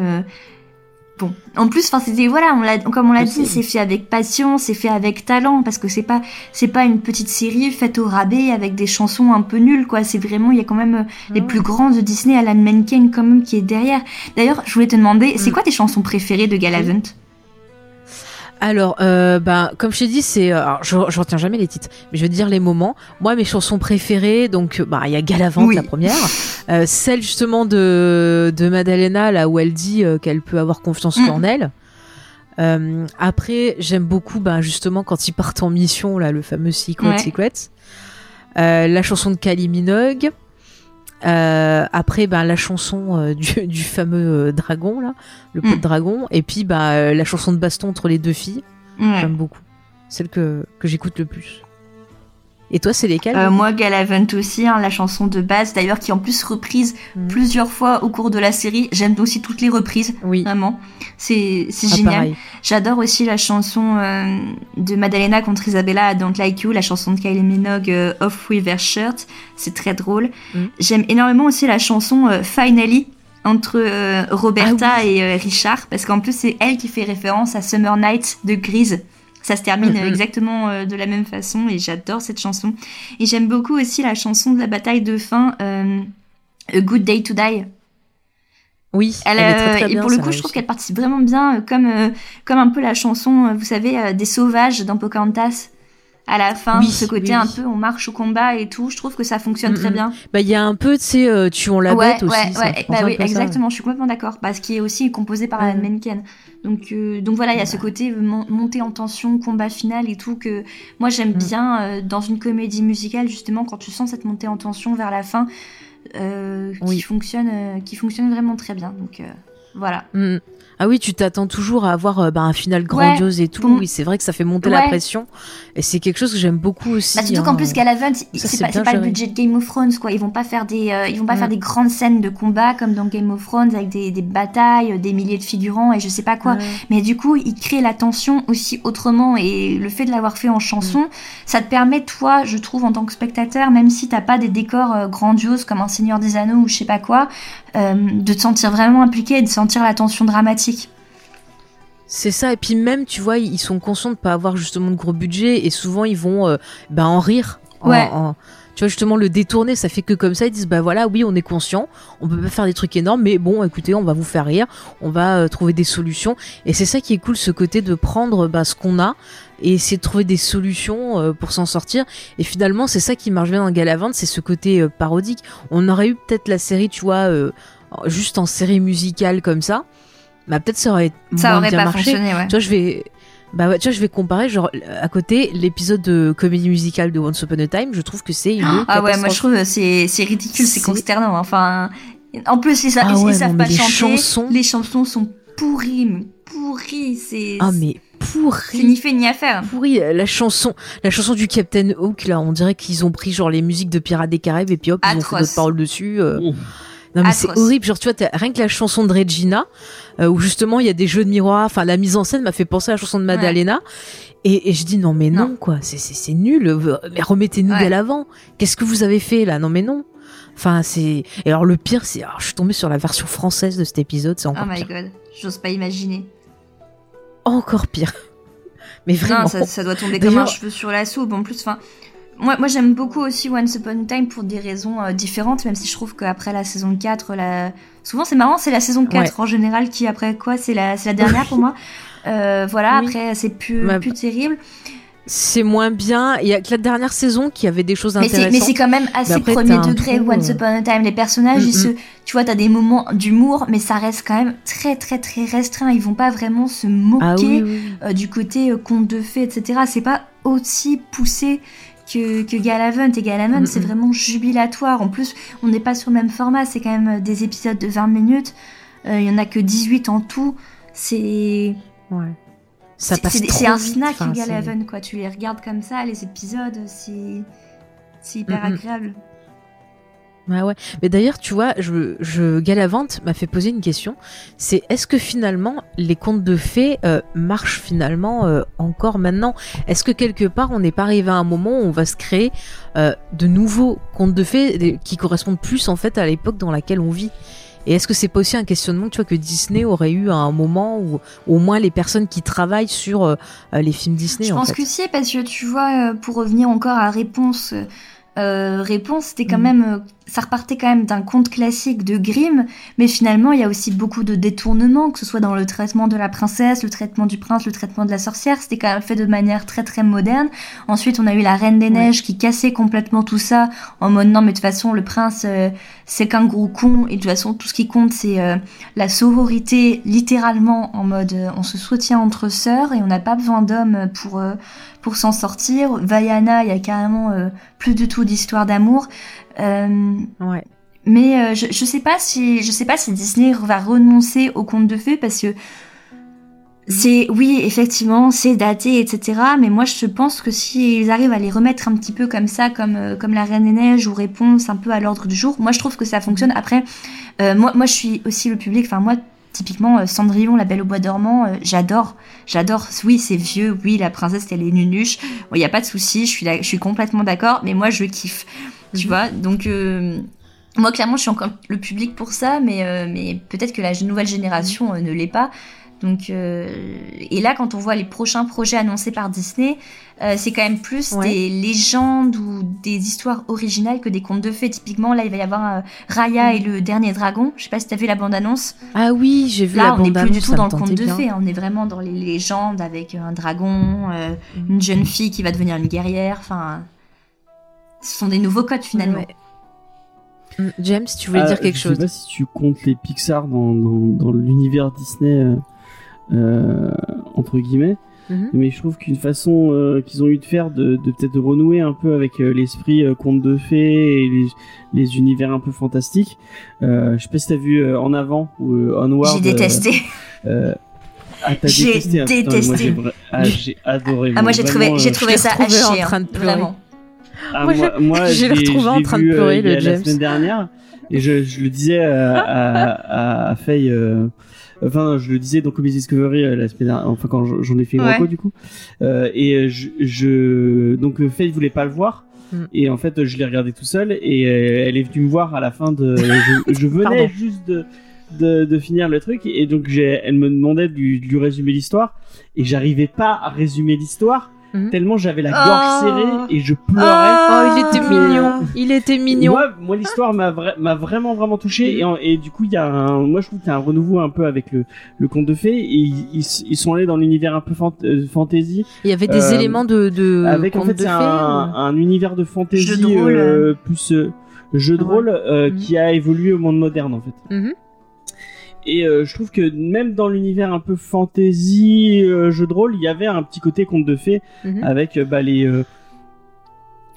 bon. En plus, enfin c'était voilà, on l'a, comme on l'a dit, c'est fait avec passion, c'est fait avec talent, parce que c'est pas c'est pas une petite série faite au rabais avec des chansons un peu nulles, quoi. C'est vraiment il y a quand même euh, les Ouais. plus grands de Disney, Alan Menken quand même qui est derrière. D'ailleurs, je voulais te demander, c'est Mm. quoi tes chansons préférées de Galavant Alors, euh, ben, comme je t'ai dit, c'est, euh, alors, je, je retiens jamais les titres, mais je vais te dire les moments. Moi, mes chansons préférées, donc, euh, bah, il y a Galavante, Oui. la première, euh, celle justement de de Madalena, là où elle dit euh, qu'elle peut avoir confiance Mm. qu'en elle. Après, j'aime beaucoup, ben, justement, quand ils partent en mission, là, le fameux Secret Ouais. Secrets. La chanson de Kylie Minogue. Euh, après, ben, la chanson euh, du, du fameux euh, dragon, là, le pot Mm. de dragon. Et puis, ben, euh, la chanson de baston entre les deux filles. Ouais. J'aime beaucoup. Celle que, que j'écoute le plus. Et toi, c'est lesquelles Euh, moi, Galavant aussi, hein, la chanson de base, d'ailleurs, qui est en plus reprise Mhm. plusieurs fois au cours de la série. J'aime aussi toutes les reprises, Oui, vraiment. C'est ah, génial. J'adore aussi la chanson euh, de Madalena contre Isabella, Don't Like You, la chanson de Kylie Minogue, euh, Off With Their Shirt. C'est très drôle. Mhm. J'aime énormément aussi la chanson Finally entre Roberta Ah et Richard, parce qu'en plus, c'est elle qui fait référence à Summer Night de Grease. Ça se termine Mhm. euh, exactement euh, de la même façon et j'adore cette chanson. Et j'aime beaucoup aussi la chanson de la bataille de fin, euh, A Good Day to Die. Oui, Elle, elle, est très, et pour le coup, je trouve qu'elle participe vraiment bien, comme, comme un peu la chanson, vous savez, des sauvages dans Pocahontas. À la fin, Oui, ce côté oui, un oui. peu, on marche au combat et tout. Je trouve que ça fonctionne Mm, très mm. bien. Bah, il y a un peu, tu sais, euh, tuons la ouais, bête aussi. ouais, ça bah oui, ça. exactement. Je suis complètement d'accord. Parce qu'il est aussi composé par Alan Ouais. Menken. Donc, euh, donc voilà, il y a ce côté mon- montée en tension, combat final et tout que moi j'aime Mm. bien euh, dans une comédie musicale justement quand tu sens cette montée en tension vers la fin, euh, qui fonctionne, euh, qui fonctionne vraiment très bien. Donc euh, voilà. Mm. Ah oui, tu t'attends toujours à avoir euh, bah, un final grandiose et tout. Pour- Oui, c'est vrai que ça fait monter la pression. Et c'est quelque chose que j'aime beaucoup aussi. Bah, surtout hein. qu'en plus Galavant, c'est pas, pas le budget de Game of Thrones quoi. Ils vont pas faire des, euh, ils vont pas Mm. faire des grandes scènes de combat comme dans Game of Thrones avec des, des batailles, euh, des milliers de figurants et je sais pas quoi. Mais du coup, ils créent la tension aussi autrement et le fait de l'avoir fait en chanson, Mm. ça te permet toi, je trouve en tant que spectateur, même si t'as pas des décors euh, grandioses comme un Seigneur des Anneaux ou je sais pas quoi, euh, de te sentir vraiment impliqué et de sentir la tension dramatique. C'est ça, et puis même, tu vois, ils sont conscients de pas avoir justement de gros budget, et souvent ils vont euh, bah, en rire. Ouais. en- tu vois justement le détourner, ça fait que comme ça ils disent bah voilà, oui on est conscient, on peut pas faire des trucs énormes, mais bon écoutez on va vous faire rire, on va euh, trouver des solutions et c'est ça qui est cool ce côté de prendre bah, ce qu'on a et essayer de trouver des solutions euh, pour s'en sortir et finalement c'est ça qui marche bien dans Galavant, c'est ce côté euh, parodique. On aurait eu peut-être la série tu vois juste en série musicale comme ça, bah peut-être ça aurait Ça aurait bien pas marché. fonctionné, ouais. Tu vois, je vais. Bah ouais, tu vois, je vais comparer, genre, à côté, l'épisode de comédie musicale de Once Upon a Time, je trouve que c'est une Ah ouais, moi je trouve que c'est c'est ridicule, c'est C'est- consternant. Enfin, en plus ils, Ah ils- ils ouais, savent non, pas les chanter. chansons- Les chansons sont pourries, mais pourries. C'est Ah, mais c'est pourri. ni fait ni à faire. Pourri, la chanson, la chanson du Captain Hook, là, on dirait qu'ils ont pris, genre, les musiques de Pirates des Caraïbes et puis hop, ils ont fait d'autres paroles dessus. euh. Non, mais c'est horrible. Genre, tu vois, rien que la chanson de Regina, euh, où justement, il y a des jeux de miroir, enfin, la mise en scène m'a fait penser à la chanson de Madalena. Et, et je dis, non, mais non, Non. quoi, c'est, nul. euh, Mais remettez-nous Ouais. dès l'avant. Qu'est-ce que vous avez fait, là? Non, mais non. Enfin, c'est, et alors, le pire, c'est, alors, je suis tombée sur la version française de cet épisode, c'est Oh encore my pire. god, j'ose pas imaginer. Encore pire. Mais vraiment. Non, ça, ça doit tomber comme un cheveu sur la soupe. En plus, enfin, moi, moi j'aime beaucoup aussi Once Upon a Time pour des raisons euh, différentes, même si je trouve qu'après la saison 4, la... souvent c'est marrant, c'est la saison 4 en général qui, après quoi, c'est la, dernière pour moi. Euh, voilà, Oui. après c'est plus, plus terrible. c'est moins bien. Il y a que la dernière saison qui avait des choses intéressantes. mais c'est quand même assez après, premier degré trou, Once euh. Upon a Time. Les personnages, ils Mm, se, tu vois, t'as des moments d'humour, mais ça reste quand même très très très restreint. Ils vont pas vraiment se moquer Ah oui, oui. euh, du côté conte de fées, etc. C'est pas aussi poussé que, que Galavant. Et Galavant, Mm, c'est mm. vraiment jubilatoire. En plus, on n'est pas sur le même format. C'est quand même euh, des épisodes de 20 minutes. Euh, Il y en a que 18 en tout. C'est Ouais. Ça c'est- passe c'est c'est un snack Enfin, c'est- Galavant, quoi. Tu les regardes comme ça, les épisodes, c'est c'est hyper Mm, agréable. Ouais, ouais. Mais d'ailleurs, tu vois, je, je Galavante m'a fait poser une question. C'est est-ce que finalement les contes de fées euh, marchent finalement euh, encore maintenant? Est-ce que quelque part on n'est pas arrivé à un moment où on va se créer euh, de nouveaux contes de fées qui correspondent plus en fait à l'époque dans laquelle on vit? Et est-ce que c'est pas aussi un questionnement tu vois, que Disney aurait eu à un moment où au moins les personnes qui travaillent sur euh, euh, les films Disney Je en pense fait? que si, parce que tu vois, euh, pour revenir encore à Réponse, euh, Réponse, c'était quand Mhm. même, euh, ça repartait quand même d'un conte classique de Grimm, mais finalement, il y a aussi beaucoup de détournements, que ce soit dans le traitement de la princesse, le traitement du prince, le traitement de la sorcière, c'était quand même fait de manière très très moderne. Ensuite, on a eu la Reine des. Neiges qui cassait complètement tout ça, en mode non, mais de toute façon, le prince, euh, c'est qu'un gros con, et de toute façon, tout ce qui compte, c'est euh, la sororité, littéralement, en mode euh, on se soutient entre sœurs, et on n'a pas besoin d'hommes pour... pour s'en sortir. Vaiana, il y a carrément plus du tout d'histoire d'amour. Euh, ouais mais euh, je, je sais pas si je sais pas si Disney va renoncer au conte de fées parce que c'est oui effectivement c'est daté etc. Mais moi je pense que s'ils arrivent à les remettre un petit peu comme ça comme euh, comme la Reine des Neiges ou Réponse un peu à l'ordre du jour, moi je trouve que ça fonctionne. Après euh, moi moi je suis aussi le public. Enfin moi typiquement euh, Cendrillon, La Belle au Bois dormant, euh, j'adore, j'adore. Oui, c'est vieux, oui, la princesse elle est nunuche. Il y a pas de souci, je suis je suis complètement d'accord, mais moi je kiffe, tu Mhm. vois. Donc euh, moi clairement je suis encore le public pour ça, mais euh, mais peut-être que la nouvelle génération euh, ne l'est pas. Donc et là quand on voit les prochains projets annoncés par Disney, c'est quand même plus Ouais. des légendes ou des histoires originales que des contes de fées. Typiquement là il va y avoir Raya et le dernier dragon. Je sais pas si t'as vu la bande annonce. ah oui j'ai vu Là, la on n'est bande plus du annonce tout dans le conte de fées, hein. on est vraiment dans les légendes avec un dragon, euh, Mhm. une jeune fille qui va devenir une guerrière, enfin... Ce sont des nouveaux codes finalement. Ouais. Mm, James tu voulais Ah, dire quelque je chose sais pas si tu comptes les Pixar dans, dans, dans l'univers Disney, euh, euh, entre guillemets. Mhm. Mais je trouve qu'une façon euh, qu'ils ont eu de faire, de, de peut-être de renouer un peu avec euh, l'esprit euh, conte de fées et les, les univers un peu fantastiques. Euh, je sais pas si t'as vu euh, En Avant ou euh, Onward. J'ai détesté. Euh, euh, ah, J'ai détesté. ah, j'ai ah, j'ai adoré. Ah moi j'ai trouvé, j'ai euh, trouvé ça à chier, train hein, de pleurer. vraiment. Ah, Moi, moi, l'ai- retrouvé en train de vu, euh, pleurer, le La James. semaine dernière, et je, je le disais euh, à, à, à Faye, euh, enfin, je le disais dans Comedy Discovery euh, la semaine dernière, enfin, quand j'en ai fait une Ouais. reco, du coup. Euh, et je, je, donc Faye voulait pas le voir. Mm. Et en fait, je l'ai regardé tout seul et elle est venue me voir à la fin de. Je, je venais Pardon. juste de, de, de finir le truc et donc j'ai, elle me demandait de lui, de lui résumer l'histoire et j'arrivais pas à résumer l'histoire Mhm. tellement j'avais la Oh. gorge serrée et je pleurais. Oh, il était Ah. mignon. Il était mignon. Moi, moi l'histoire m'a vra- m'a vraiment vraiment touché et, en- et du coup il y a un, moi je trouve qu'il y a un renouveau un peu avec le, le conte de fées et ils, ils, ils sont allés dans l'univers un peu fant euh, fantasy Il y avait des Euh, éléments de, de avec en contes fait de fées, un, ou- un univers de fantasy Jeu de rôle, euh, plus euh, jeu de Ah ouais. rôle euh, Mhm. qui a évolué au monde moderne en fait. Et euh, je trouve que même dans l'univers un peu fantasy euh, jeu de rôle, il y avait un petit côté conte de fées Mhm. avec euh, bah les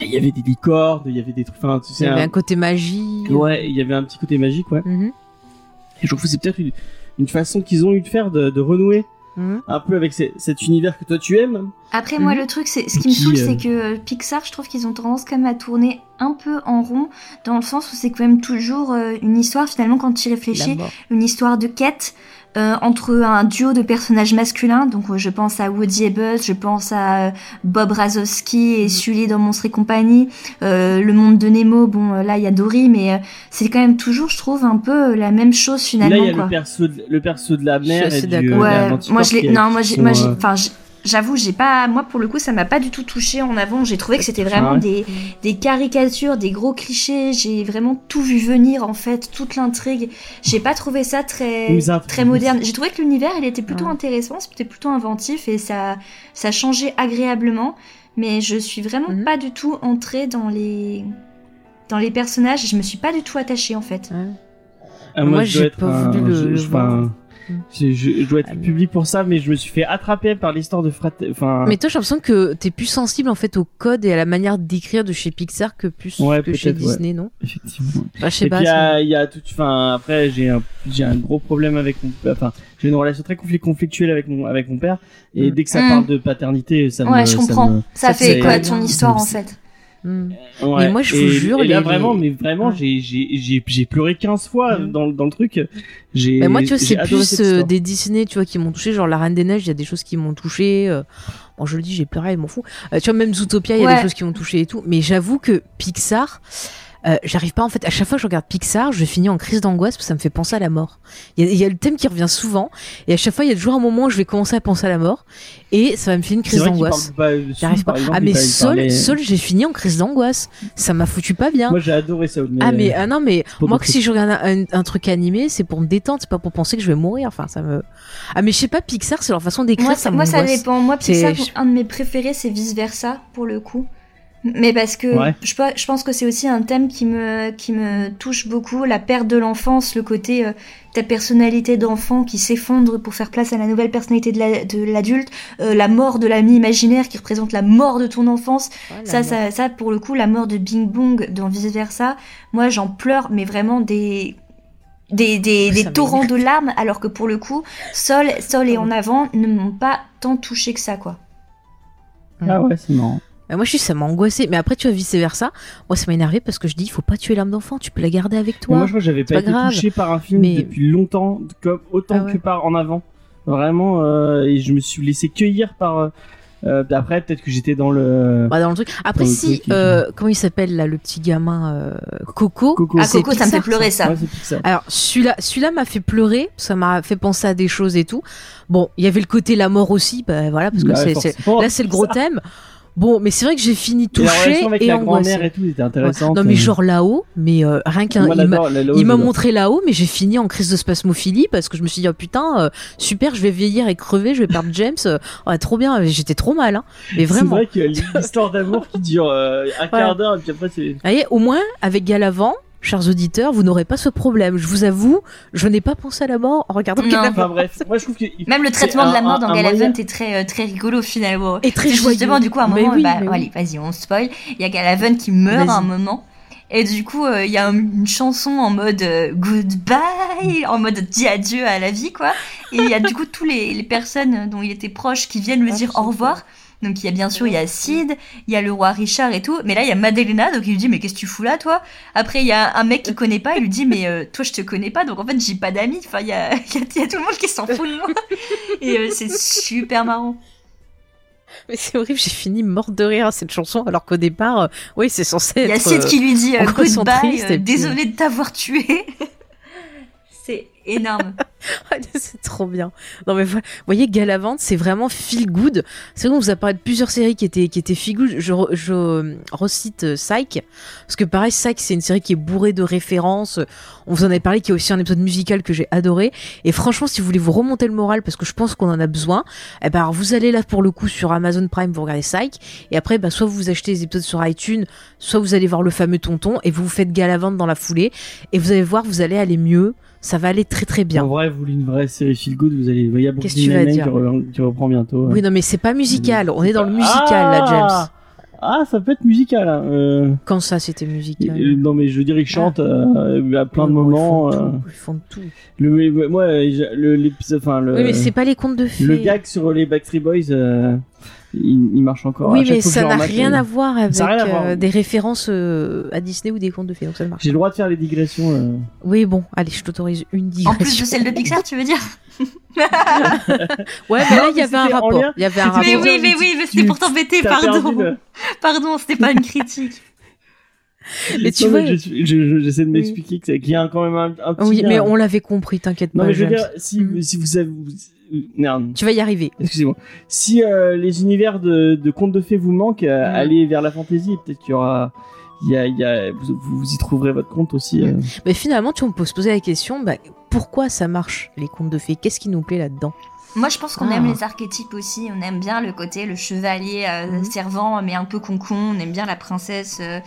il y avait des licornes, il y avait des trucs enfin tu Il y avait un- un côté magie. ouais, il y avait un petit côté magique ouais. Mhm. Et je trouve que c'est peut-être une, une façon qu'ils ont eu de faire de, de renouer Mhm. un peu avec ce- cet univers que toi tu aimes. Après, moi, Mhm. le truc, c'est ce qui me saoule, euh, c'est que euh, Pixar, je trouve qu'ils ont tendance quand même à tourner un peu en rond, dans le sens où c'est quand même toujours euh, une histoire, finalement, quand tu y réfléchis, une histoire de quête euh, entre un duo de personnages masculins. Donc, euh, je pense à Woody et Buzz, je pense à euh, Bob Razowski et Sully dans Monstres et compagnie. Euh, le monde de Nemo, bon, euh, là, il y a Dory, mais euh, c'est quand même toujours, je trouve, un peu la même chose finalement. Là il y a quoi. le perso de, le perso de la Je suis mère assez et du euh, Ouais, moi je l'ai, non, moi j'ai, sont, moi j'ai, enfin, j'avoue, j'ai pas, moi pour le coup, ça m'a pas du tout touché en avant. J'ai trouvé que c'était vraiment Ah ouais. des, des caricatures, des gros clichés. J'ai vraiment tout vu venir en fait, toute l'intrigue. J'ai pas trouvé ça très, très moderne. J'ai trouvé que l'univers, il était plutôt intéressant, c'était plutôt inventif et ça, ça changeait agréablement. Mais je suis vraiment Mhm. pas du tout entrée dans les, dans les personnages. Je me suis pas du tout attachée en fait. Ouais. Ah, Moi, moi, j'ai pas un- voulu le- voir. je, je- je dois être Ah, public pour ça, mais je me suis fait attraper par l'histoire de frat. Enfin, Mais toi, j'ai l'impression que t'es plus sensible en fait au code et à la manière d'écrire de chez Pixar que plus Ouais, que chez ouais. Disney, non? Effectivement. Enfin, je sais Et pas. puis il y a, y a tout. Enfin, après, j'ai un, j'ai un gros problème avec mon. Enfin, j'ai une relation très conflit- conflictuelle avec mon, avec mon père. Et Mm. dès que ça Mm. parle de paternité, ça me. ouais, je ça comprends. me- Ça, ça fait quoi ton ça- histoire en fait? Ouais. Mais moi, je vous et, jure, et là les- vraiment, les- mais vraiment, Ouais. j'ai, j'ai, j'ai, j'ai pleuré 15 fois Mm. dans, dans le truc. J'ai. Mais moi, tu vois, c'est plus euh, des Disney, tu vois, qui m'ont touché. Genre La Reine des Neiges, il y a des choses qui m'ont touché. euh, Bon, je le dis, j'ai pleuré, je m'en fous. Euh, tu vois, même Zootopia, il y a Ouais. des choses qui m'ont touché et tout. Mais j'avoue que Pixar, euh, j'arrive pas en fait. À chaque fois que je regarde Pixar, je finis en crise d'angoisse parce que ça me fait penser à la mort. Il y, a- il y a le thème qui revient souvent. Et à chaque fois, il y a toujours un moment où je vais commencer à penser à la mort. Et ça va me faire une crise d'angoisse. J'arrive pas. exemple, Ah, mais parlait- Sol, j'ai fini en crise d'angoisse. Ça m'a foutu pas bien. Moi, j'ai adoré ça. Ah mais ah non mais moi que si je regarde un, un truc animé c'est pour me détendre c'est pas pour penser que je vais mourir enfin ça me ah mais je sais pas Pixar c'est leur façon d'écrire Moi, ça moi, ça dépend. Moi, C'est- Pixar, un de mes préférés, c'est vice versa pour le coup. Mais parce que Ouais. je, pe- je pense que c'est aussi un thème qui me, qui me touche beaucoup, la perte de l'enfance, le côté euh, ta personnalité d'enfant qui s'effondre pour faire place à la nouvelle personnalité de la- de l'adulte, euh, la mort de l'ami imaginaire qui représente la mort de ton enfance. Ça, ça, ça, pour le coup, la mort de Bing Bong dans vice versa, moi j'en pleure, mais vraiment des des, des, Ça des m'énerve. torrents de larmes, alors que pour le coup, Sol, Sol et en avant ne m'ont pas tant touché que ça, quoi. Ah ouais, c'est marrant. Mais moi je suis ça m'a angoissé mais après tu vois vice versa moi ça m'a énervé parce que je dis il faut pas tuer l'âme d'enfant tu peux la garder avec Mais toi moi, je crois que j'avais pas, pas été grave. touché par un film Mais- depuis longtemps, comme, autant Ah ouais. que par en avant. Vraiment, euh, et je me suis laissé cueillir par. euh, euh, après, peut-être que j'étais dans le. Bah, dans le truc après le si truc, euh, comment il s'appelle là le petit gamin euh, Coco? Coco. Ah, Coco, ça me fait pleurer, ça. Ouais. Alors celui-là, celui-là m'a fait pleurer, ça m'a fait penser à des choses et tout. Bon, il y avait le côté la mort aussi, bah voilà, parce que Ouais, c'est, là c'est le gros ça. thème. Bon, mais c'est vrai que j'ai fini touché et la grand-mère et tout était Ouais. intéressante. Non mais euh. genre là-haut, mais euh, rien qu'un, il m'a, il m'a montré là-haut, mais j'ai fini en crise de spasmophilie parce que je me suis dit oh putain, euh, super, je vais vieillir et crever, je vais perdre James, ouais, trop bien, j'étais trop mal, hein. Mais C'est vraiment. vrai que l'histoire d'amour qui dure euh, un quart d'heure et puis après c'est. Vous voyez, au moins avec Galavant, chers auditeurs, vous n'aurez pas ce problème. Je vous avoue, je n'ai pas pensé à la mort en regardant Non. Galavant. Enfin bref, moi je trouve que. Même le traitement de la mort un- dans Galavant moyen- est très, euh, très rigolo finalement. Et très joyeux. Justement, du coup, à un moment, oui, bah, oui. allez, vas-y, on spoil. Il y a Galavant qui meurt à un moment. Et du coup, euh, il y a un- une chanson en mode euh, goodbye, en mode dis adieu à la vie, quoi. Et il y a du coup tous les, les personnes dont il était proche qui viennent lui Ah, dire au revoir. Donc il y a bien sûr, il y a Sid, il y a le roi Richard et tout. Mais là, il y a Madelena, donc il lui dit, mais qu'est-ce que tu fous là, toi? Après, il y a un mec qui connaît pas, il lui dit, mais euh, toi, je te connais pas, donc en fait, j'ai pas d'amis. Enfin, il y a, y, a, y a tout le monde qui s'en fout de moi. Et euh, c'est super marrant. Mais c'est horrible, j'ai fini morte de rire à cette chanson, alors qu'au départ, euh, oui, c'est censé Il y a être. Sid euh, qui lui dit euh, goodbye, euh, désolé de t'avoir tué. c'est énorme. c'est trop bien. Non mais vous voyez Galavante, c'est vraiment feel good. C'est qu'on vous a parlé de plusieurs séries qui étaient qui étaient feel good. Je, euh, recite euh, Psych parce que pareil Psych c'est une série qui est bourrée de références. On vous en avait parlé qui a aussi un épisode musical que j'ai adoré et franchement si vous voulez vous remonter le moral parce que je pense qu'on en a besoin, eh ben vous allez là pour le coup sur Amazon Prime vous regardez Psych et après bah soit vous achetez les épisodes sur iTunes, soit vous allez voir le fameux tonton et vous vous faites Galavante dans la foulée et vous allez voir vous allez aller mieux. Ça va aller très très bien. En vrai, vous voulez une vraie série feel good, vous allez, il y a Qu'est-ce que tu vas dire qui, qui reprend bientôt. Oui, non, mais c'est pas musical. On est dans le musical, là, James. Ah Ah, ça peut être musical. Hein. Euh, Quand ça, c'était musical euh, non, mais je veux dire, ils chantent euh, à plein de Ouais, bon, moments. Ils font, euh, tout, ils font tout. le, moi, le, l'épisode, enfin, le, oui, mais c'est pas les contes de fées. le gag sur les Backstreet Boys, euh, il, il marche encore. Oui, À mais ça n'a rien à voir avec Ça a rien à voir. euh, des références euh, à Disney ou des contes de fées, donc ça ne marche J'ai le droit de faire les digressions. euh. Oui, bon, allez, je t'autorise une digression. En plus de celle de Pixar, tu veux dire Ouais, mais là, Non, il y avait un rapport. Il y avait un. Mais oui, mais oui, mais c'était pour t'embêter, pardon. le- Pardon, c'était pas une critique. Mais tu Non, vois. je- je- je- J'essaie de m'expliquer que c'est- qu'il y a quand même un, un petit. Oui, mais on l'avait compris, t'inquiète Non, pas. mais je veux dire, si, Mm. si vous avez. Merde. Tu vas y arriver. Excusez-moi. Si euh, les univers de, de contes de fées vous manquent, euh, Mm. allez vers la fantasy. Peut-être qu'il y aura. Il y a, il y a, vous, vous y trouverez votre compte aussi. euh. Mais finalement, tu on peut se poser la question, bah, pourquoi ça marche, les contes de fées? Qu'est-ce qui nous plaît là-dedans? Moi, je pense qu'on Ah. aime les archétypes aussi. On aime bien le côté, le chevalier euh, Mhm. servant, mais un peu concon. On aime bien la princesse euh,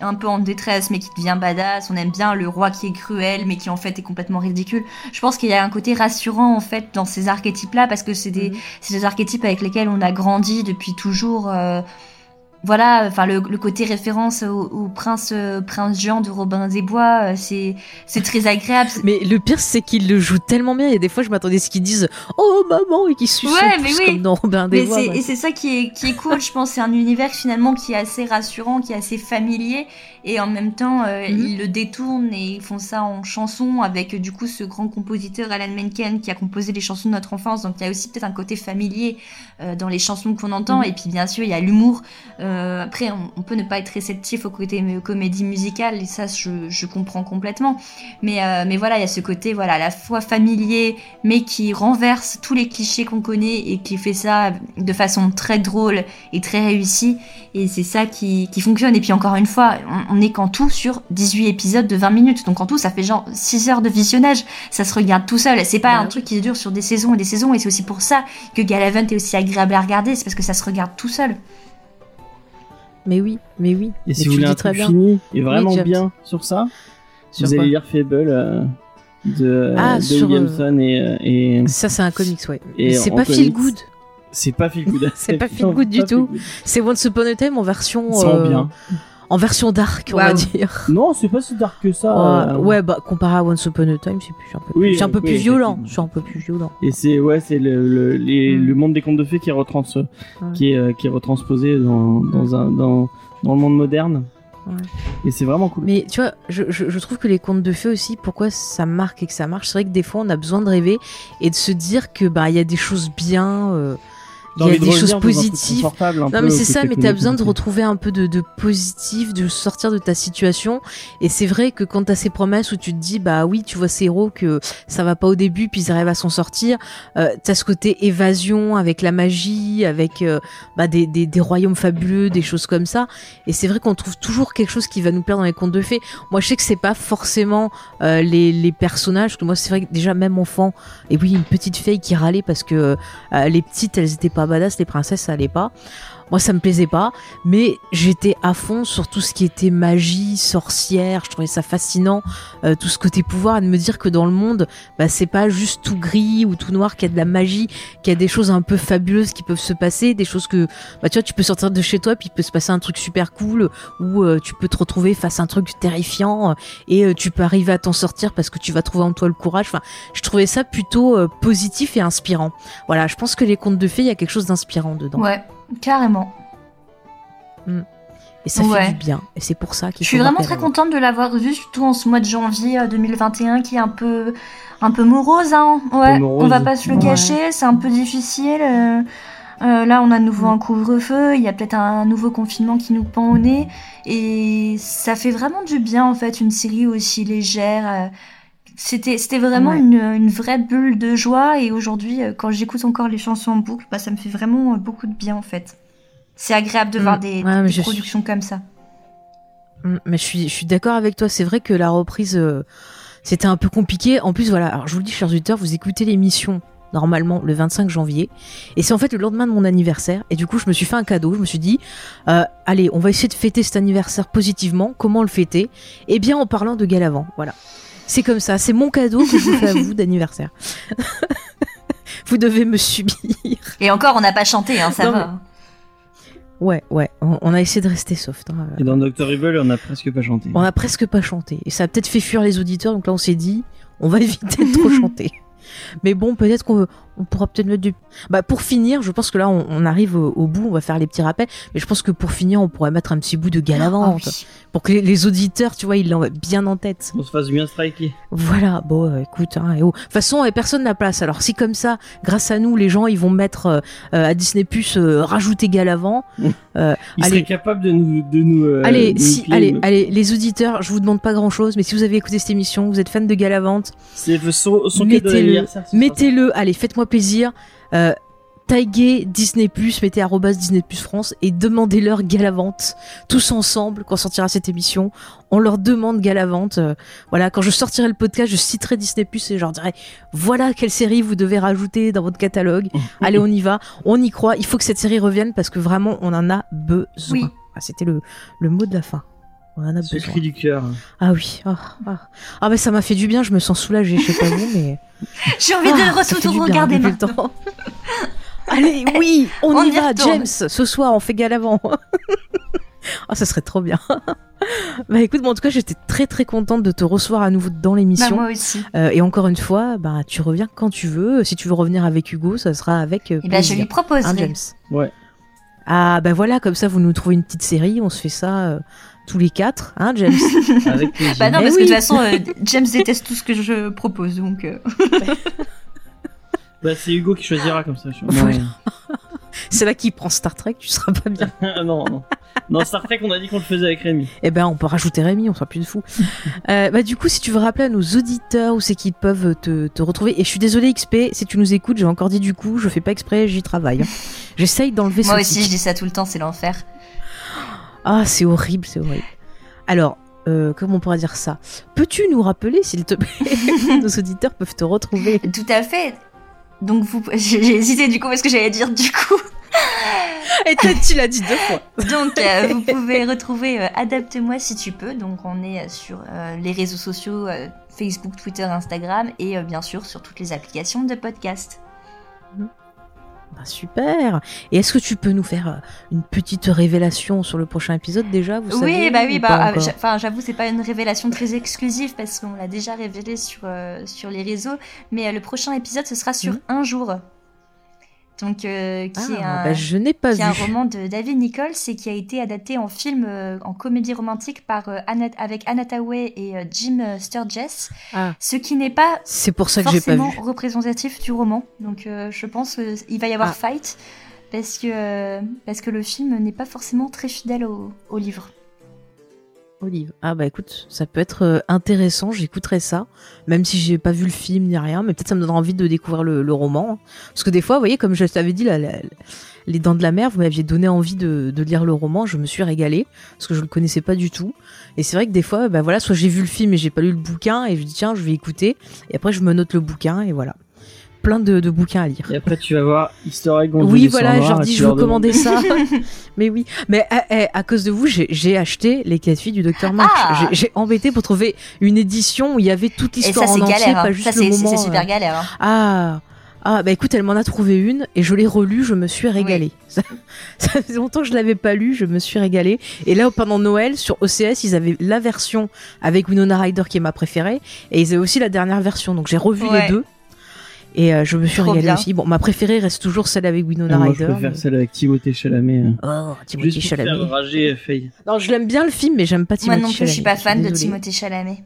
un peu en détresse, mais qui devient badass. On aime bien le roi qui est cruel, mais qui en fait est complètement ridicule. Je pense qu'il y a un côté rassurant en fait dans ces archétypes-là, parce que c'est des, c'est des archétypes avec lesquels on a grandi depuis toujours. euh, voilà, enfin le, le côté référence au, au prince euh, prince Jean de Robin des Bois, euh, c'est c'est très agréable. Mais le pire, c'est qu'ils le jouent tellement bien. A des fois, je m'attendais à ce qu'ils disent Oh maman et qu'ils sucent Ouais, tous mais oui. comme dans Robin des Mais Bois. ouais. et c'est ça qui est, qui est cool, je pense. C'est un univers finalement qui est assez rassurant, qui est assez familier. Et en même temps, euh, Mhm. ils le détournent et ils font ça en chanson avec euh, du coup ce grand compositeur Alan Menken qui a composé les chansons de notre enfance. Donc il y a aussi peut-être un côté familier euh, dans les chansons qu'on entend. Mhm. Et puis bien sûr, il y a l'humour. Euh, après, on, on peut ne pas être réceptif au côté comédie musicale et ça, je, je comprends complètement. Mais, euh, mais voilà, il y a ce côté voilà à la fois familier, mais qui renverse tous les clichés qu'on connaît et qui fait ça de façon très drôle et très réussie. Et c'est ça qui, qui fonctionne. Et puis encore une fois, on, on est qu'en tout sur 18 épisodes de 20 minutes. Donc en tout, ça fait genre 6 heures de visionnage. Ça se regarde tout seul. C'est pas un truc qui dure sur des saisons et des saisons. Et c'est aussi pour ça que Galavant est aussi agréable à regarder. C'est parce que ça se regarde tout seul. Mais oui, mais oui. Et si vous le voulez un très truc bien. fini et vraiment bien sur ça, Sur vous allez lire Fable euh, de, Ah, de sur, Williamson et, euh, et Ça, c'est un comics, ouais. Et c'est pas feel comics, good. c'est pas feel good. C'est pas feel good du feel tout. C'est Once Upon a Time en version. Sans euh, bien. En version dark, on va dire. Non, c'est pas si dark que ça. Ouais, euh. ouais, bah, comparé à Once Upon a Time, c'est plus, un peu, Oui, plus, c'est un peu oui, plus violent. C'est un peu plus violent. Et c'est ouais, c'est le le, les- Mm. le monde des contes de fées qui est retrans qui est euh, qui est retransposé dans dans un dans dans le monde moderne. Ouais. Et c'est vraiment cool. Mais tu vois, je, je, je trouve que les contes de fées aussi, pourquoi ça marque et que ça marche, c'est vrai que des fois on a besoin de rêver et de se dire que bah il y a des choses bien, euh, il y a des choses positives. Non mais c'est ça, mais t'as besoin de retrouver un peu de, de positif, de sortir de ta situation. Et c'est vrai que quand t'as ces promesses où tu te dis bah oui, tu vois ces héros que ça va pas au début, puis ils arrivent à s'en sortir. Euh, t'as ce côté évasion avec la magie, avec euh, bah, des, des, des royaumes fabuleux, des choses comme ça. Et c'est vrai qu'on trouve toujours quelque chose qui va nous plaire dans les contes de fées. Moi, je sais que c'est pas forcément euh, les, les personnages. Parce que moi, c'est vrai que déjà même enfant, et oui, une petite fille qui râlait parce que euh, les petites, elles étaient pas badass, les princesses, ça allait pas. Moi, ça me plaisait pas, mais j'étais à fond sur tout ce qui était magie, sorcière. Je trouvais ça fascinant, euh, tout ce côté pouvoir, et de me dire que dans le monde, bah, c'est pas juste tout gris ou tout noir, qu'il y a de la magie, qu'il y a des choses un peu fabuleuses qui peuvent se passer, des choses que, bah, tu vois, tu peux sortir de chez toi, puis il peut se passer un truc super cool, ou euh, tu peux te retrouver face à un truc terrifiant, euh, et euh, tu peux arriver à t'en sortir parce que tu vas trouver en toi le courage. Enfin, je trouvais ça plutôt euh, positif et inspirant. Voilà, je pense que les contes de fées, il y a quelque chose d'inspirant dedans. Ouais, carrément. Et ça Ouais. fait du bien. Et c'est pour ça qu'il Je suis vraiment très contente de l'avoir vu, surtout en ce mois de janvier euh, 2021 qui est un peu, un peu morose. Hein. Ouais, morose. on va pas se le Ouais. cacher, c'est un peu difficile. euh, euh, là, on a de nouveau Mm. un couvre-feu, il y a peut-être un nouveau confinement qui nous pend au nez. Et ça fait vraiment du bien, en fait, une série aussi légère. euh, C'était c'était vraiment Ouais. une, une vraie bulle de joie et aujourd'hui euh, quand j'écoute encore les chansons en boucle, bah ça me fait vraiment euh, beaucoup de bien en fait. C'est agréable de Mm. voir des, Ouais, mais des je suis- productions comme ça. Mm, Mais je suis, je suis d'accord avec toi. C'est vrai que la reprise, euh, c'était un peu compliqué. En plus, voilà. Alors, je vous le dis, chers auditeurs, vous écoutez l'émission normalement le 25 janvier, et c'est en fait le lendemain de mon anniversaire. Et du coup, je me suis fait un cadeau. Je me suis dit, euh, allez, on va essayer de fêter cet anniversaire positivement. Comment le fêter? Eh bien, en parlant de Galavant. Voilà. C'est comme ça. C'est mon cadeau que je vous fais à vous d'anniversaire. vous devez me subir. Et encore, on n'a pas chanté, hein, ça Non, va. Ouais, ouais. On, on a essayé de rester soft. hein. Et dans Doctor Evil, on a presque pas chanté. On a presque pas chanté. Et ça a peut-être fait fuir les auditeurs, donc là on s'est dit, on va éviter de trop chanter. Mais bon, peut-être qu'on on pourra peut-être mettre du... Bah pour finir, je pense que là on, on arrive au, au bout, on va faire les petits rappels. Mais je pense que pour finir, on pourrait mettre un petit bout de galavante. Ah oui. Pour que les, les auditeurs, tu vois, ils l'ont bien en tête. On se fasse bien striker. Voilà, bon, euh, écoute, hein, et oh. de toute façon, euh, personne n'a place. Alors si comme ça, grâce à nous, les gens, ils vont mettre euh, euh, à Disney Plus euh, rajouter Galavant. euh, Il allez, serait capable de nous, de nous. euh, allez, nous si, allez, allez, les auditeurs, je vous demande pas grand chose, mais si vous avez écouté cette émission, vous êtes fan de Galavante, C'est son, son cadeau mettez-le, mettez-le, allez, faites-moi plaisir. Euh, taguez Disney Plus, mettez arrobas Disney Plus France et demandez-leur Galavante. Tous ensemble, quand sortira cette émission, on leur demande Galavante. Euh, voilà, quand je sortirai le podcast, je citerai Disney Plus et je leur dirai voilà quelle série vous devez rajouter dans votre catalogue. allez, on y va, on y croit. Il faut que cette série revienne parce que vraiment, on en a besoin. Oui. Ah, C'était le, le mot de la fin. On en a Ce besoin. cri du cœur. Ah oui. Ah, ah. Ah, mais ça m'a fait du bien. Je me sens soulagée. Je sais pas vous, mais. J'ai envie Ah, de le maintenant. temps. Allez, oui, on, On y, y va, retourne. James. Ce soir, on fait galavant. Ah, ça serait trop bien. bah écoute, bon, en tout cas, j'étais très très contente de te recevoir à nouveau dans Bah, l'émission. moi aussi. Euh, et encore une fois, bah tu reviens quand tu veux. Si tu veux revenir avec Hugo, ça sera avec euh, Et ben je lui Hein, proposerai. James? Ouais. Ah bah voilà, comme ça vous nous trouvez une petite série, on se fait ça euh, tous les quatre, hein James Avec. Bah non, parce que oui. de toute façon, euh, James déteste tout ce que je propose, donc. euh, Bah, c'est Hugo qui choisira comme ça. je- Voilà. C'est là qu'il prend Star Trek, tu seras pas bien. non, non. Non, Star Trek, on a dit qu'on le faisait avec Rémi. Eh ben, on peut rajouter Rémi, on sera plus de fous. euh, bah, du coup, si tu veux rappeler à nos auditeurs où c'est qu'ils peuvent te, te retrouver. Et je suis désolée, XP, si tu nous écoutes, j'ai encore dit du coup, je fais pas exprès, j'y travaille. hein. J'essaye d'enlever Moi ce aussi, tic. je dis ça tout le temps, c'est l'enfer. Ah, c'est horrible, c'est horrible. Alors, euh, comment on pourrait dire ça? Peux-tu nous rappeler, s'il te plaît, nos auditeurs peuvent te retrouver Tout à fait. Donc vous, j'ai hésité du coup parce que j'allais dire du coup. Et toi, tu l'as dit deux fois. Donc euh, vous pouvez retrouver euh, Adapte-moi si tu peux. Donc on est sur euh, les réseaux sociaux Facebook, Twitter, Instagram et bien sûr sur toutes les applications de podcast. Bah, super. Et est-ce que tu peux nous faire euh, une petite révélation sur le prochain épisode déjà vous oui, savez, bah ou oui, bah euh, enfin j'avoue c'est pas une révélation très exclusive parce qu'on l'a déjà révélé sur euh, sur les réseaux, mais euh, le prochain épisode ce sera sur Mhm. un jour. Donc euh, qui est Ah, un bah, je n'ai pas qui vu. est un roman de David Nichols et qui a été adapté en film euh, en comédie romantique par euh, Anna- avec Anna Thaoué et Jim Sturgess, Ah, ce qui n'est pas c'est pour ça que j'ai pas forcément vu. représentatif du roman. Donc je pense qu'il va y avoir Ah. fight parce que parce que le film n'est pas forcément très fidèle au, au livre. Ah bah écoute, ça peut être euh, intéressant, j'écouterai ça, même si j'ai pas vu le film ni rien, mais peut-être ça me donnera envie de découvrir le, roman. Parce que des fois, vous voyez, comme je t'avais dit, la- la- Les Dents de la Mer, vous m'aviez donné envie de, de lire le roman, je me suis régalée, parce que je le connaissais pas du tout. Et c'est vrai que des fois, bah voilà, soit j'ai vu le film et j'ai pas lu le bouquin, et je dis tiens, je vais écouter, et après je me note le bouquin, et voilà. Plein de, de bouquins à lire. Et après, tu vas voir Egg Gonzo Oui, du voilà, je leur dis, je veux commander ça. mais oui, mais eh, eh, à cause de vous, j'ai- acheté les quatre filles du docteur March. Ah J'ai- embêté pour trouver une édition où il y avait toute Et l'histoire ça en entier, galère. hein. pas juste Ça le moment. c'est super euh, galère. hein. Ah. Ah bah écoute, elle m'en a trouvé une et je l'ai relue, je me suis régalée. Ça, ça fait longtemps que je l'avais pas lu, je me suis régalée. Et là pendant Noël sur OCS, ils avaient la version avec Winona Ryder qui est ma préférée et ils avaient aussi la dernière version. Donc j'ai revu Ouais. les deux et euh, je me suis régalée aussi. Bon, ma préférée reste toujours celle avec Winona Ah, moi, Ryder. je préfère mais- celle avec Timothée Chalamet. hein. Oh, Timothée Juste pour faire Chalamet. rager Faye. Non, je l'aime bien le film, mais j'aime pas Moi Timothée non plus, je suis Chalamet, pas fan de. Timothée Chalamet.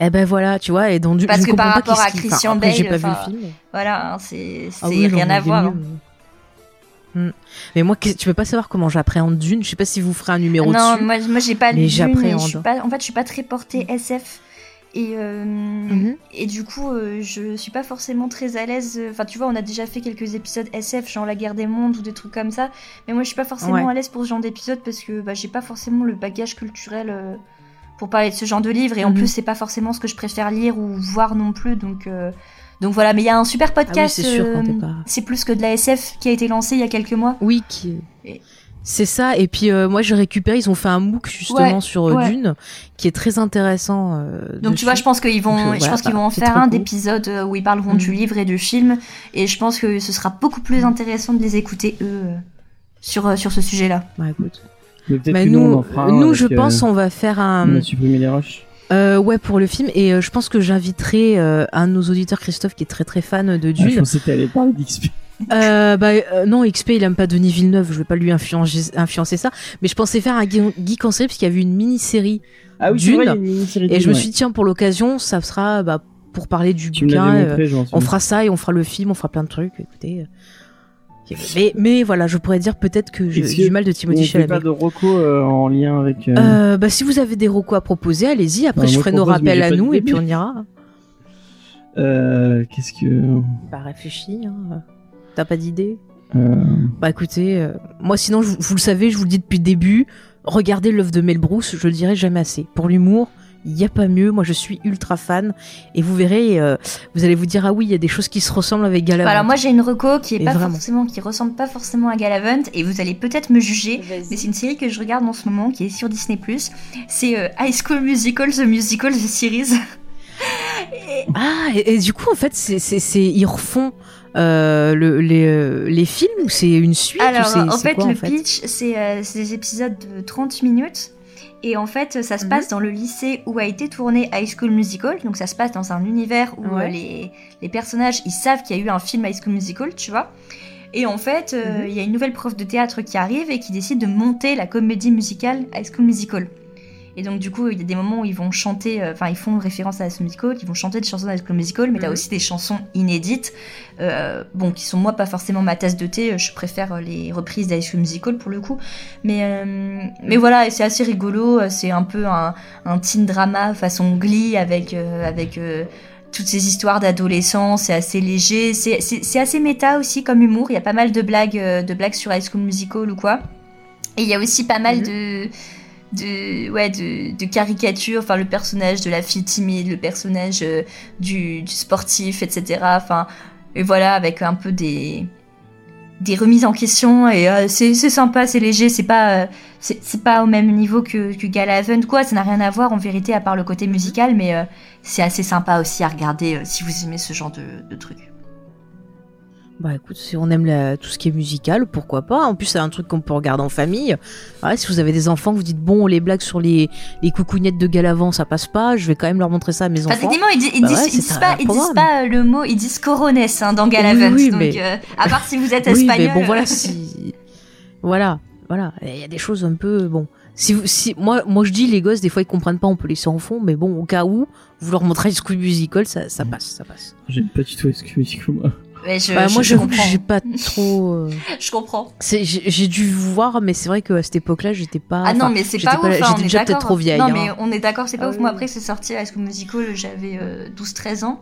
Eh ben voilà, tu vois, et dans du. Parce je ne que par rapport à Christian J'ai Bale, pas vu enfin, le film. Voilà, hein, c'est c'est Ah oui, rien à voir. mieux, hein. mais- Hmm. Mais moi, tu peux pas savoir comment j'appréhende Dune? Je sais pas si vous ferez un numéro Non, dessus. moi, moi j'ai pas mais lu Dune et j'appréhende. en fait, je suis pas très portée SF. Et, euh, Mhm. et du coup, euh, je suis pas forcément très à l'aise. Enfin, tu vois, on a déjà fait quelques épisodes SF, genre La guerre des mondes ou des trucs comme ça. Mais moi, je suis pas forcément Ouais. à l'aise pour ce genre d'épisode parce que bah, j'ai pas forcément le bagage culturel euh, pour parler de ce genre de livre. Et en Mhm. plus, c'est pas forcément ce que je préfère lire ou voir non plus. Donc, euh, donc voilà. Mais il y a un super podcast. Ah c'est euh, pas- c'est plus que de la SF qui a été lancé il y a quelques mois. Oui, qui... Et- c'est ça. Et puis euh, moi, j'ai récupéré. Ils ont fait un MOOC justement Ouais, sur euh, ouais. Dune, qui est très intéressant. euh, Donc tu vois, je pense qu'ils vont, Donc, je voilà, pense qu'ils bah, vont en faire un cool. d'épisode euh, où ils parleront du Mm. livre et du film, et je pense que ce sera beaucoup plus intéressant de les écouter eux euh, sur sur ce sujet-là. Bah, écoute. Mais que nous, on nous, en fera un nous, je euh, pense, on va faire un. On a supprimé les rushs. Euh, ouais, pour le film. Et euh, je pense que j'inviterai euh, un de nos auditeurs, Christophe, qui est très très fan de Ah, je Dune. pensais que t'allais parler d'XP. Euh, bah euh, non, XP il aime pas Denis Villeneuve, je vais pas lui influencer, influencer ça, mais je pensais faire un geek en série parce qu'il y avait une mini-série Ah oui, Dune. vrai, une mini-série et Dune, je me suis dit tiens pour l'occasion ça sera bah, pour parler du Tu bouquin, euh, montré, on fera ça et on fera le film, on fera plein de trucs. Écoutez, euh, mais mais voilà, je pourrais dire peut-être que j'ai du mal de Timothy fait pas Chalamet. de reco euh, en lien avec. euh, Euh, bah si vous avez des recos à proposer, allez-y. Après Bah, je ferai nos rappels à nous et puis on ira. euh, Qu'est-ce que. Bah réfléchis. Hein. T'as pas d'idée? Euh, Bah écoutez, euh, moi sinon, je- vous le savez, je vous le dis depuis le début, regardez l'œuvre de Mel Brooks, je le dirai jamais assez. Pour l'humour, il n'y a pas mieux, moi je suis ultra fan, et vous verrez, euh, vous allez vous dire, ah oui, il y a des choses qui se ressemblent avec Galavant. Alors moi j'ai une reco qui est Et pas vraiment. forcément, qui ressemble pas forcément à Galavant, et vous allez peut-être me juger, mais c'est une série que je regarde en ce moment qui est sur Disney+. C'est euh, High School Musical, The Musical, The Series. Et- Ah, et, et du coup, en fait, c'est, c'est, c'est- ils refont euh, le, les, euh, les films ou c'est une suite Alors, en fait, quoi, le en fait? pitch, c'est euh, c'est des épisodes de 30 minutes. Et en fait, ça se Mhm. passe dans le lycée où a été tourné High School Musical. Donc, ça se passe dans un univers où Ouais. les, les personnages, ils savent qu'il y a eu un film High School Musical, tu vois. Et en fait, Mhm. il y a une nouvelle prof de théâtre qui arrive et qui décide de monter la comédie musicale High School Musical. Et donc, du coup, il y a des moments où ils vont chanter, euh, enfin, ils font référence à School Musical, ils vont chanter des chansons High School Musical, mais t'as Mhm. aussi des chansons inédites, euh, bon, qui sont moi pas forcément ma tasse de thé, je préfère euh, les reprises d'High School Musical pour le coup. Mais, euh, mais voilà, c'est assez rigolo, euh, c'est un peu un, un teen drama façon Glee avec, euh, avec euh, toutes ces histoires d'adolescents, c'est assez léger, c'est assez méta aussi comme humour, il y a pas mal de blagues, euh, de blagues sur High School Musical ou quoi. Et il y a aussi pas mal Mhm. de de ouais de, de caricatures enfin le personnage de la fille timide le personnage euh, du, du sportif etc enfin et voilà avec un peu des des remises en question et euh, c'est c'est sympa c'est léger c'est pas euh, c'est pas au même niveau que que Galavant quoi. Ça n'a rien à voir en vérité à part le côté musical mais euh, c'est assez sympa aussi à regarder si vous aimez ce genre de, de trucs Bah écoute, si on aime la- tout ce qui est musical, pourquoi pas En plus, c'est un truc qu'on peut regarder en famille. Ouais, si vous avez des enfants, vous dites bon, les blagues sur les, les coucougnettes de Galavant, ça passe pas. Je vais quand même leur montrer ça à mes Enfin, enfants. techniquement, ils, di- ils Bah disent, ouais, ils disent pas, ils disent pas euh, le mot, ils disent corones hein, dans Galavant. Oui, oui, donc, mais- euh, à part si vous êtes Oui, espagnol. mais bon, voilà, si. Voilà, voilà. Il y a des choses un peu. Bon. Si, vous- si, moi, moi, je dis, les gosses, des fois, ils comprennent pas, on peut laisser en fond, mais bon, au cas où, vous leur montrez School Musical, ça, ça passe, ça passe. Pas du tout High Musical, moi. Ouais, je, Bah, je- moi, je j'avoue que comprends. j'ai pas trop. euh, Je comprends. c'est- J'ai j'ai dû voir, mais c'est vrai qu'à cette époque-là, j'étais pas. Ah non, mais c'est j'étais pas ouf, hein, J'étais déjà peut-être trop vieille. Non, hein. mais on est d'accord, c'est pas Ah ouf. oui. Moi, après, c'est sorti à School Musical, j'avais euh, 12-13 ans.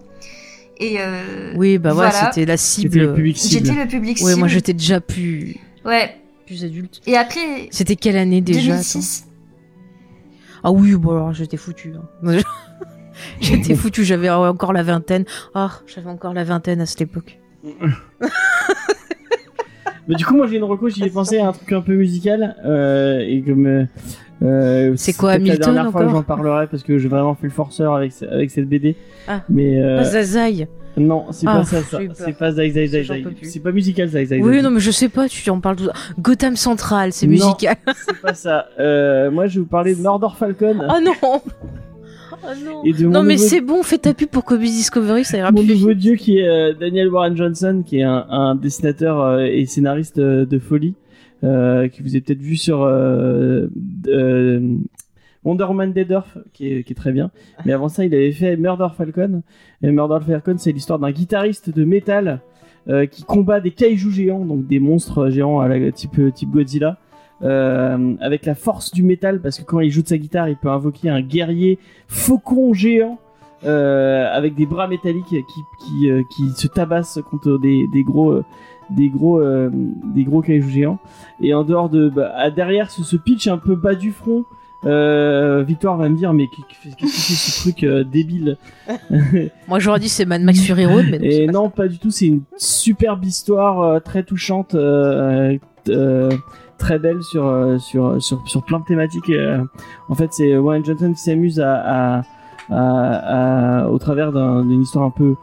Et euh, Oui, bah voilà, voilà. c'était la cible. le public cible. j'étais le public Ouais, moi cible. j'étais déjà plus, Ouais. plus adulte. Et après, C'était quelle année déjà 2006. attends Ah oui, bon alors j'étais foutu. j'étais foutu, j'avais encore la vingtaine. Ah, j'avais encore la vingtaine à cette époque. Mais du coup, moi j'ai une reco, j'y ai pensé à un truc un peu musical. Euh, et comme. euh, C'est quoi, peut-être la Hamilton dernière fois que j'en parlerai parce que j'ai vraiment fait le forceur avec, avec cette BD. Ah. Mais. euh, Pas Zazaï. non, c'est Ah, pas ça, ça. C'est pas Zai Zai Zai J'en Zai. peux plus. C'est pas musical Zai Zai Zai. Oui, non, mais je sais pas, tu en parles tout ça. Gotham Central, c'est musical. C'est pas ça. Euh, moi je vais vous parler de Mordor Falcon. Oh non Oh non Et de mon Non, mais nouveau- c'est bon, fais ta pub pour Kobe Discovery, ça ira Mon plus nouveau vite. dieu qui est euh, Daniel Warren Johnson, qui est un, un dessinateur euh, et scénariste euh, de folie, euh, que vous avez peut-être vu sur euh, euh, Wonder Woman Dead Earth, qui est, qui est très bien. Mais avant ça, il avait fait Murder Falcon. Et Murder Falcon, c'est l'histoire d'un guitariste de métal euh, qui combat des kaijus géants, donc des monstres géants à la, type, type Godzilla. Euh, avec la force du métal parce que quand il joue de sa guitare il peut invoquer un guerrier faucon géant euh, avec des bras métalliques qui qui euh, qui se tabassent contre des des gros euh, des gros des gros cailloux géants. Et en dehors de bah, derrière ce, ce pitch un peu bas du front Victoire va me dire mais qu'est-ce que c'est ce truc débile Moi, j'aurais dit c'est Mad Max Fury Road, mais non, et pas non pas du tout c'est une superbe histoire très touchante très belle sur euh, sur sur sur plein de thématiques euh. en fait c'est Warren Johnson qui s'amuse à, au travers d'un- d'une histoire un peu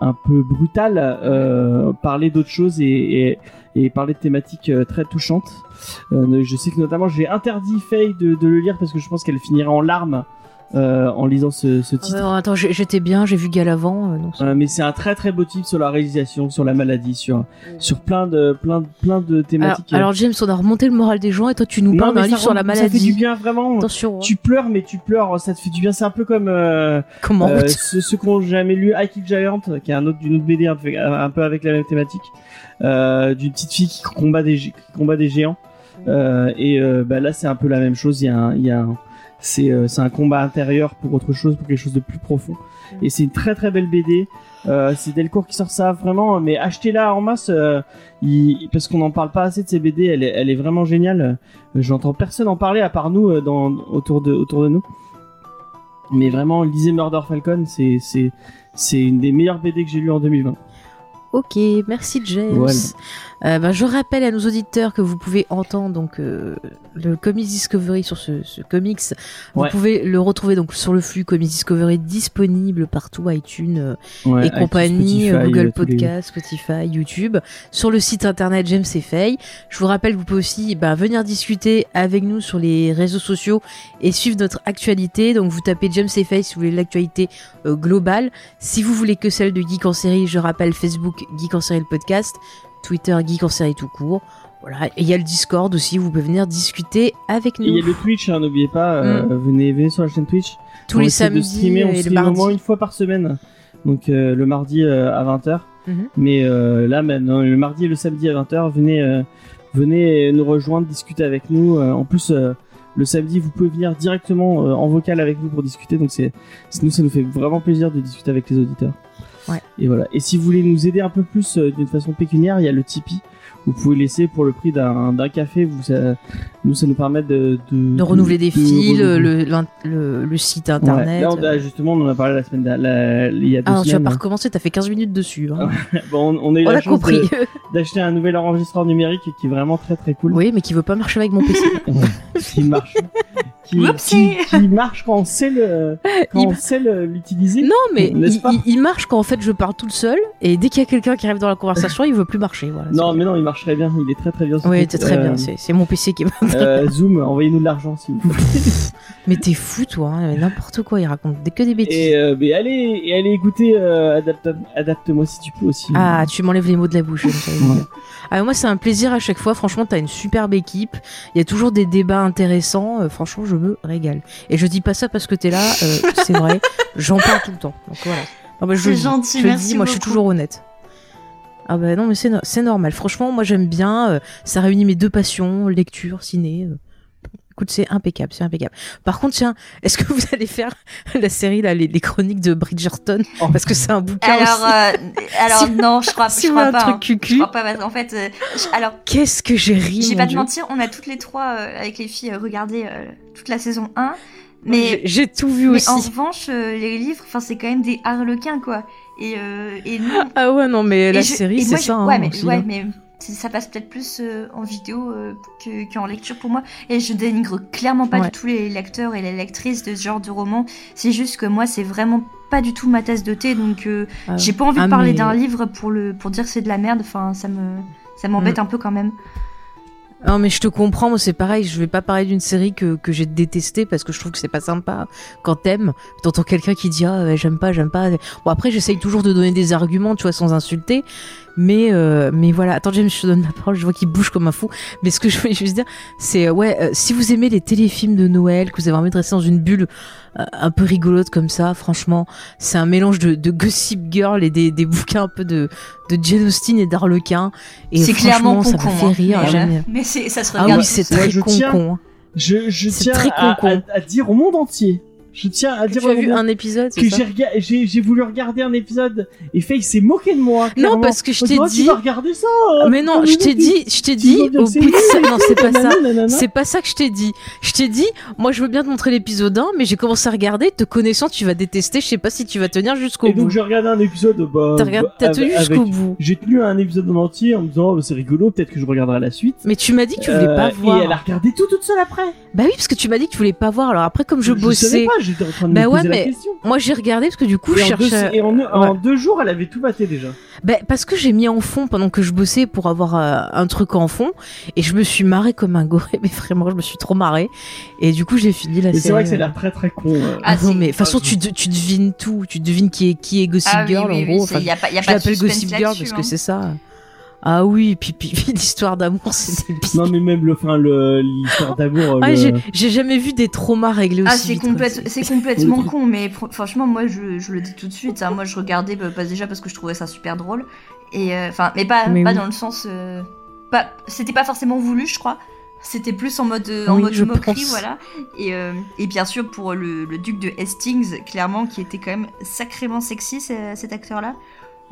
un peu brutale euh, parler d'autres choses et, et parler de thématiques très touchantes je sais que notamment j'ai interdit Faye de, de le lire parce que je pense qu'elle finirait en larmes euh, en lisant ce, titre Ah, non, attends, j'étais bien, j'ai vu Galavant. non, euh, mais c'est un très très beau titre sur la réalisation, sur la maladie, sur sur plein de plein plein de thématiques. alors, James, on a remonté le moral des gens et toi, tu nous Non, parles d'un livre sur la rend- Ça fait du maladie. bien vraiment. Attention, hein. Tu pleures, mais tu pleures, ça te fait du bien. C'est un peu comme euh, comment ceux, ceux qui ont jamais lu I Kill Giant, qui est un autre d'une autre BD un peu, un peu avec la même thématique, euh, d'une petite fille qui combat des qui combat des géants. Euh, et bah là, c'est un peu la même chose. Il y a un, il y a un, c'est euh, un combat intérieur pour autre chose, pour quelque chose de plus profond. Et c'est une très très belle BD. Euh, c'est Delcourt qui sort ça vraiment, mais achetez-la en masse euh, il- parce qu'on n'en parle pas assez de ces BD. Elle est, elle est vraiment géniale. Euh, J'entends personne en parler à part nous euh, dans, autour de autour de nous. Mais vraiment, lisez Murder Falcon, c'est c'est c'est une des meilleures BD que j'ai lues en 2020. Ok, merci James. Voilà. Euh, bah, je rappelle à nos auditeurs que vous pouvez entendre donc euh, le Comics Discovery sur ce, ce comics. Vous Ouais. pouvez le retrouver donc sur le flux Comics Discovery disponible partout iTunes euh, Ouais, et iTunes, compagnie, Spotify, euh, Google les- Podcast, Spotify, YouTube, sur le site internet James et Faye. Je vous rappelle que vous pouvez aussi bah, venir discuter avec nous sur les réseaux sociaux et suivre notre actualité. Donc vous tapez James et si vous voulez l'actualité globale. Si vous voulez que celle de Geek en série, je rappelle Facebook Geek en série le podcast, Twitter Geek en série tout court. Voilà, et il y a le Discord aussi, vous pouvez venir discuter avec Et nous il y a le Twitch, hein, n'oubliez pas, euh, venez, venez sur la chaîne Twitch. tous On les essaie de samedis streamer, on et le stream au mardi. moins une fois par semaine. Donc euh, le mardi euh, à 20h. Mhm. Mais là maintenant, le mardi et le samedi à 20h, venez, venez nous rejoindre, discuter avec nous. En plus, le samedi, vous pouvez venir directement en vocal avec nous pour discuter. Donc c'est- nous, ça nous fait vraiment plaisir de discuter avec les auditeurs. Ouais. Et voilà. Et si vous voulez nous aider un peu plus euh, d'une façon pécuniaire, il y a le Tipeee. Vous pouvez laisser pour le prix d'un, d'un café. Vous, ça, nous, ça nous permet de, de, de renouveler des de fils, le, le, le site Ouais. internet. Là, on a, justement, on en a parlé la semaine dernière, la- il y a deux Ah, non, tu vas semaines. pas recommencer, t'as fait 15 minutes dessus. hein. Bon, on, on a eu On la a chance compris. d'acheter un nouvel enregistreur numérique qui est vraiment très très cool. oui, mais qui veut pas marcher avec mon PC. qui marche. Qui, Whoopsie. qui, qui marche quand on sait le, quand Il- on sait l'utiliser. non, mais il, marche quand en fait je parle toute seule et dès qu'il y a quelqu'un qui arrive dans la conversation, il veut plus marcher. Voilà, Non, mais non, il marche très bien. Il est très très bien. Oui, c'est très Euh, bien. C'est mon PC qui m'a. euh, Zoom, envoyez-nous de l'argent si vous voulez. mais t'es fou, toi. hein, N'importe quoi, il raconte que des bêtises. Et euh, mais allez, et allez écouter euh, Adapte, Adapte-moi si tu peux aussi. Ah, tu m'enlèves les mots de la bouche. Ah, moi, c'est un plaisir à chaque fois. Franchement, t'as une superbe équipe. Il y a toujours des débats intéressants. Euh, franchement, je me régale. Et je dis pas ça parce que t'es là. euh, c'est vrai. J'en parle tout le temps. Donc voilà. Bah, C'est gentil, Je merci dis. Moi, je suis toujours honnête. Ah bah non, mais c'est no- c'est normal. Franchement, moi, j'aime bien. euh, ça réunit mes deux passions, lecture, ciné. Écoute, c'est impeccable, c'est impeccable. Par contre, tiens, est-ce que vous allez faire la série là, les, les chroniques de Bridgerton? Oh. Parce que c'est un bouquin Alors, aussi. euh, alors Si- non, je crois, si je crois un pas. truc hein. cucu. Je crois pas qu'en fait, euh, je- alors Qu'est-ce que j'ai ri Je vais pas te mentir, on a toutes les trois, euh, avec les filles, euh, regardé euh, toute la saison 1. J'ai Mais, j'ai tout vu mais aussi. en revanche, euh, les livres, enfin, c'est quand même des harlequins, quoi. Et, euh, et nous. Ah ouais, non, mais la je- série, c'est ça. je- hein, ouais, mais, aussi, ouais, hein. mais ça passe peut-être plus euh, en vidéo euh, que- qu'en lecture pour moi. Et je dénigre clairement pas Ouais. du tout les lecteurs et les lectrices de ce genre de roman. C'est juste que moi, c'est vraiment pas du tout ma tasse de thé. Donc, euh, Ah, j'ai pas envie ah, de parler mais- d'un livre pour, le, pour dire c'est de la merde. Enfin, ça me. Ça m'embête Mm. un peu quand même. Non, mais je te comprends, moi c'est pareil, je vais pas parler d'une série que, que j'ai détestée parce que je trouve que c'est pas sympa quand t'aimes. T'entends quelqu'un qui dit ah j'aime pas, j'aime pas. Bon après j'essaye toujours de donner des arguments, tu vois, sans insulter. Mais euh, mais voilà, attends James, je te donne la parole, je vois qu'il bouge comme un fou. Mais ce que je voulais juste dire, c'est euh, ouais, euh, si vous aimez les téléfilms de Noël, que vous avez envie de rester dans une bulle euh, un peu rigolote comme ça, franchement, c'est un mélange de, de Gossip Girl et des, des bouquins un peu de, de Jane Austen et d'Arlequin. Et C'est clairement ça con me fait rire. Mais, mais ça se Ah regarde. oui, c'est très je con con. hein. Je, je C'est tiens très à, à- à dire au monde entier Je tiens à dire tu as vu un épisode, que j'ai rega- j'ai j'ai voulu regarder un épisode et Faye s'est moqué de moi. clairement. parce que je t'ai dit- Tu vas regarder ça. hein. Mais non, Comme je t'ai dit, je t'ai dit au bout de ça. Non, c'est pas ça. C'est pas ça que je t'ai dit. Je t'ai dit, moi je veux bien te montrer l'épisode 1, mais j'ai commencé à regarder, te connaissant, tu vas détester, je sais pas si tu vas tenir jusqu'au Et bout. donc j'ai regardé un épisode. Bah, T'as bah, tenu jusqu'au bout. J'ai tenu un épisode en entier en me disant oh, bah, c'est rigolo, peut-être que je regarderai la suite. Mais tu m'as dit que tu voulais pas Euh, voir. Et elle a regardé tout toute seule après. Bah oui, parce que tu m'as dit que tu voulais pas voir. Alors après, comme je, bossais, pas, j'étais en train de Bah me ouais, poser la mais question. moi j'ai regardé parce que du coup, Et, je en deux, cherchais. et en, deux jours, elle avait tout batté déjà. Bah, parce que j'ai mis en fond pendant que je bossais pour avoir euh, un truc en fond et je me suis marrée comme un goré mais vraiment je me suis trop marrée et du coup j'ai fini la Mais série. c'est vrai que a l'air très très con. euh. Ah, Ah, non mais de toute façon tu, tu devines tout, tu devines qui est qui est Gossip Ah oui, Girl oui, en oui, gros. c'est- Enfin, y a pas, y a je pas de l'appelle Gossip Girl parce hein. que c'est ça. Ah oui, puis, puis, puis l'histoire d'amour c'était bien. Non mais même le, enfin le l'histoire d'amour. Ah, le- j'ai jamais vu des traumas réglés aussi Ah, c'est complète- c'est complètement con, mais fr- franchement, moi, je, je le dis tout de suite. hein, moi, je regardais bah, pas déjà parce que je trouvais ça super drôle. Et euh, enfin, mais pas, Mais pas oui. dans le sens. euh, pas, c'était pas forcément voulu, je crois. C'était plus en mode, euh, en Oui, mode je moquerie, pense. voilà. Et, euh, et bien sûr, pour le, le duc de Hastings, clairement, qui était quand même sacrément sexy, ce- cet acteur-là.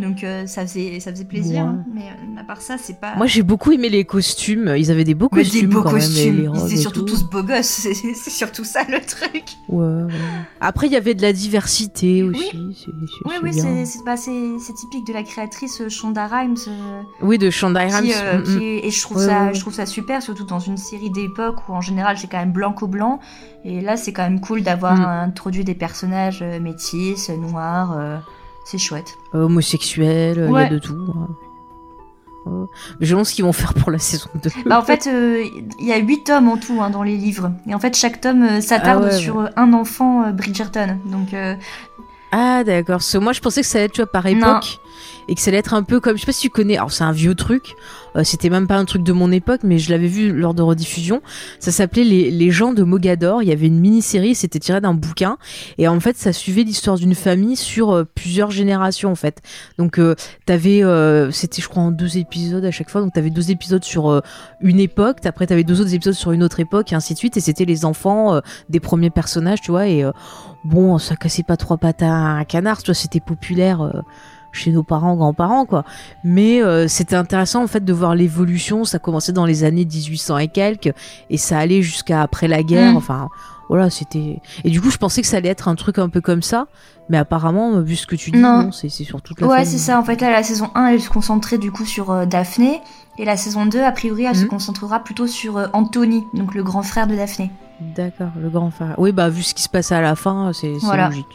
Donc euh, ça faisait ça faisait plaisir. Ouais. hein. Mais euh, à part ça, c'est pas. Moi j'ai beaucoup aimé les costumes, ils avaient des beaux Mais des costumes beaux quand même, et costumes. Ils étaient surtout tout. tous beaux gosses. C'est c'est surtout ça le truc. Ouais, ouais. Après, il y avait de la diversité aussi. c'est- c'est- Oui, c'est oui, bien. c'est bah, c'est- typique de la créatrice euh, Shonda Rhimes. euh, Oui, de Shonda Rhimes. qui, mm, qui mm. et je trouve ça, je trouve ça super, surtout dans une série d'époque où en général c'est quand même blanc au blanc. Et là, c'est quand même cool d'avoir Mm. introduit des personnages métis, noirs. Euh, c'est chouette. Euh, homosexuel, euh, il y a de tout. hein. Mais je ce qu'ils vont faire pour la saison 2. Bah, en fait, euh, il y a huit tomes en tout hein, dans les livres. Et en fait, chaque tome euh, s'attarde Ah ouais, sur euh, un enfant euh, Bridgerton. Donc, euh, Ah, d'accord. Que moi, je pensais que ça allait être, tu vois, par Non. époque. Et que ça allait être un peu comme, je sais pas si tu connais, alors c'est un vieux truc, euh, c'était même pas un truc de mon époque, mais je l'avais vu lors de rediffusion. Ça s'appelait les, les gens de Mogador. Il y avait une mini-série, c'était tiré d'un bouquin. Et en fait, ça suivait l'histoire d'une famille sur euh, plusieurs générations, en fait. Donc, euh, t'avais, euh, c'était, je crois, en deux épisodes à chaque fois. Donc, t'avais deux épisodes sur euh, une époque. Après, t'avais deux autres épisodes sur une autre époque, et ainsi de suite. Et c'était les enfants des premiers personnages, tu vois. Et bon, ça cassait pas trois pattes à un canard, tu vois. C'était populaire. Euh, chez nos parents, grands-parents, quoi. Mais euh, c'était intéressant en fait de voir l'évolution. Ça commençait dans les années 1800 et quelques, et ça allait jusqu'à après la guerre. Mm. Enfin, voilà, c'était. Et du coup, je pensais que ça allait être un truc un peu comme ça, mais apparemment, vu ce que tu dis, Non. non, c'est sur toute la ouais, c'est ça. En fait, là, la saison 1, elle se concentrait du coup sur euh, Daphné. Et la saison 2, a priori, elle se Mhm. concentrera plutôt sur euh, Anthony, donc le grand frère de Daphné. D'accord, le grand frère. Oui, bah vu ce qui se passe à la fin, c'est c'est Voilà. logique.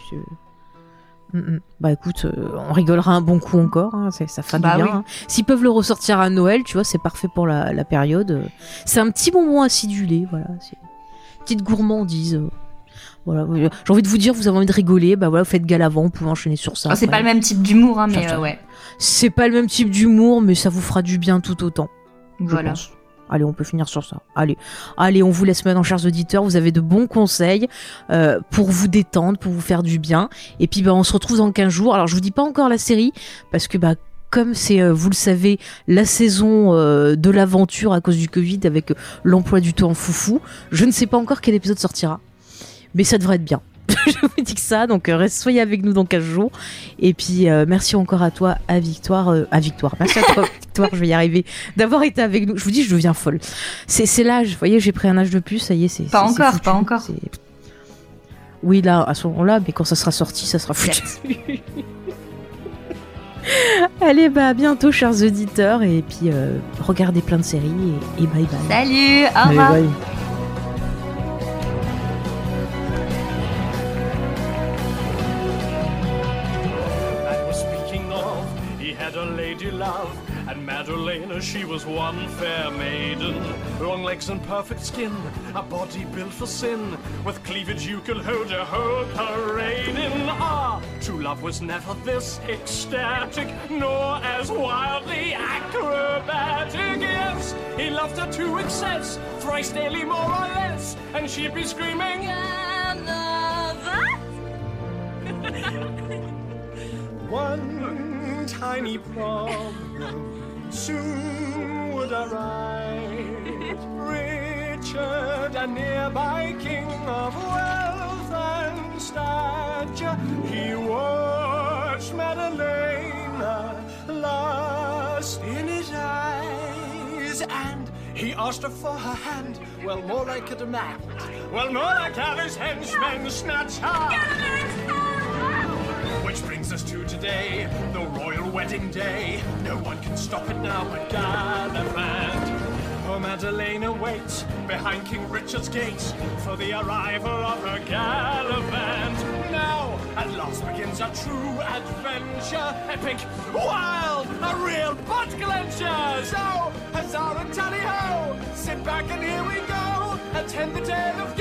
Mm, mm. Bah écoute, euh, on rigolera un bon coup encore, hein, ça fera Bah du bien. oui. hein. S'ils peuvent le ressortir à Noël, tu vois, c'est parfait pour la, la période. C'est un petit bonbon acidulé, voilà. Petite gourmandise. euh. Voilà, euh, j'ai envie de vous dire, vous avez envie de rigoler, bah voilà, vous faites Galavant, vous pouvez enchaîner sur ça. Ah, c'est pas le même type d'humour, hein, mais euh, ouais. C'est pas le même type d'humour, mais ça vous fera du bien tout autant. Voilà. pense. Allez, on peut finir sur ça. Allez, allez, on vous laisse maintenant, chers auditeurs. Vous avez de bons conseils euh, pour vous détendre, pour vous faire du bien. Et puis, bah, on se retrouve dans 15 jours. Alors, je vous dis pas encore la série parce que, bah, comme c'est, euh, vous le savez, la saison euh, de l'aventure à cause du Covid avec l'emploi du temps foufou, je ne sais pas encore quel épisode sortira, mais ça devrait être bien. je vous dis que ça, donc euh, reste, soyez avec nous dans 15 jours. Et puis euh, merci encore à toi, à Victoire, euh, à Victoire. Merci à toi, Victoire, je vais y arriver, d'avoir été avec nous. Je vous dis, je deviens folle. C'est c'est l'âge, vous voyez, j'ai pris un âge de plus, ça y est, c'est. Pas c'est- encore, pas encore. Oui, là, à ce moment-là, mais quand ça sera sorti, ça sera foutu. Allez, bah à bientôt, chers auditeurs, et puis euh, regardez plein de séries et, et bye bye. Salut, au revoir. bye. She was one fair maiden. Long legs and perfect skin, a body built for sin, with cleavage you could hold your whole parade in. Ah, true love was never this ecstatic, nor as wildly acrobatic. Yes, he loved her to excess, thrice daily more or less, and she'd be screaming. Another. One tiny problem soon would arise. Richard, a nearby king of wealth and stature. He watched Madalena lust in his eyes, and he asked her for her hand. Well, more like a demand. Well, more like how his henchmen snatch her. Which brings us to today, the royal wedding day. No one can stop it now but Gallivant. Oh, Madalena waits behind King Richard's gates for the arrival of her Gallivant. Now, at last begins a true adventure, epic, wild, a real butt clencher. So, huzzah and tally ho! Sit back and here we go, attend the tale of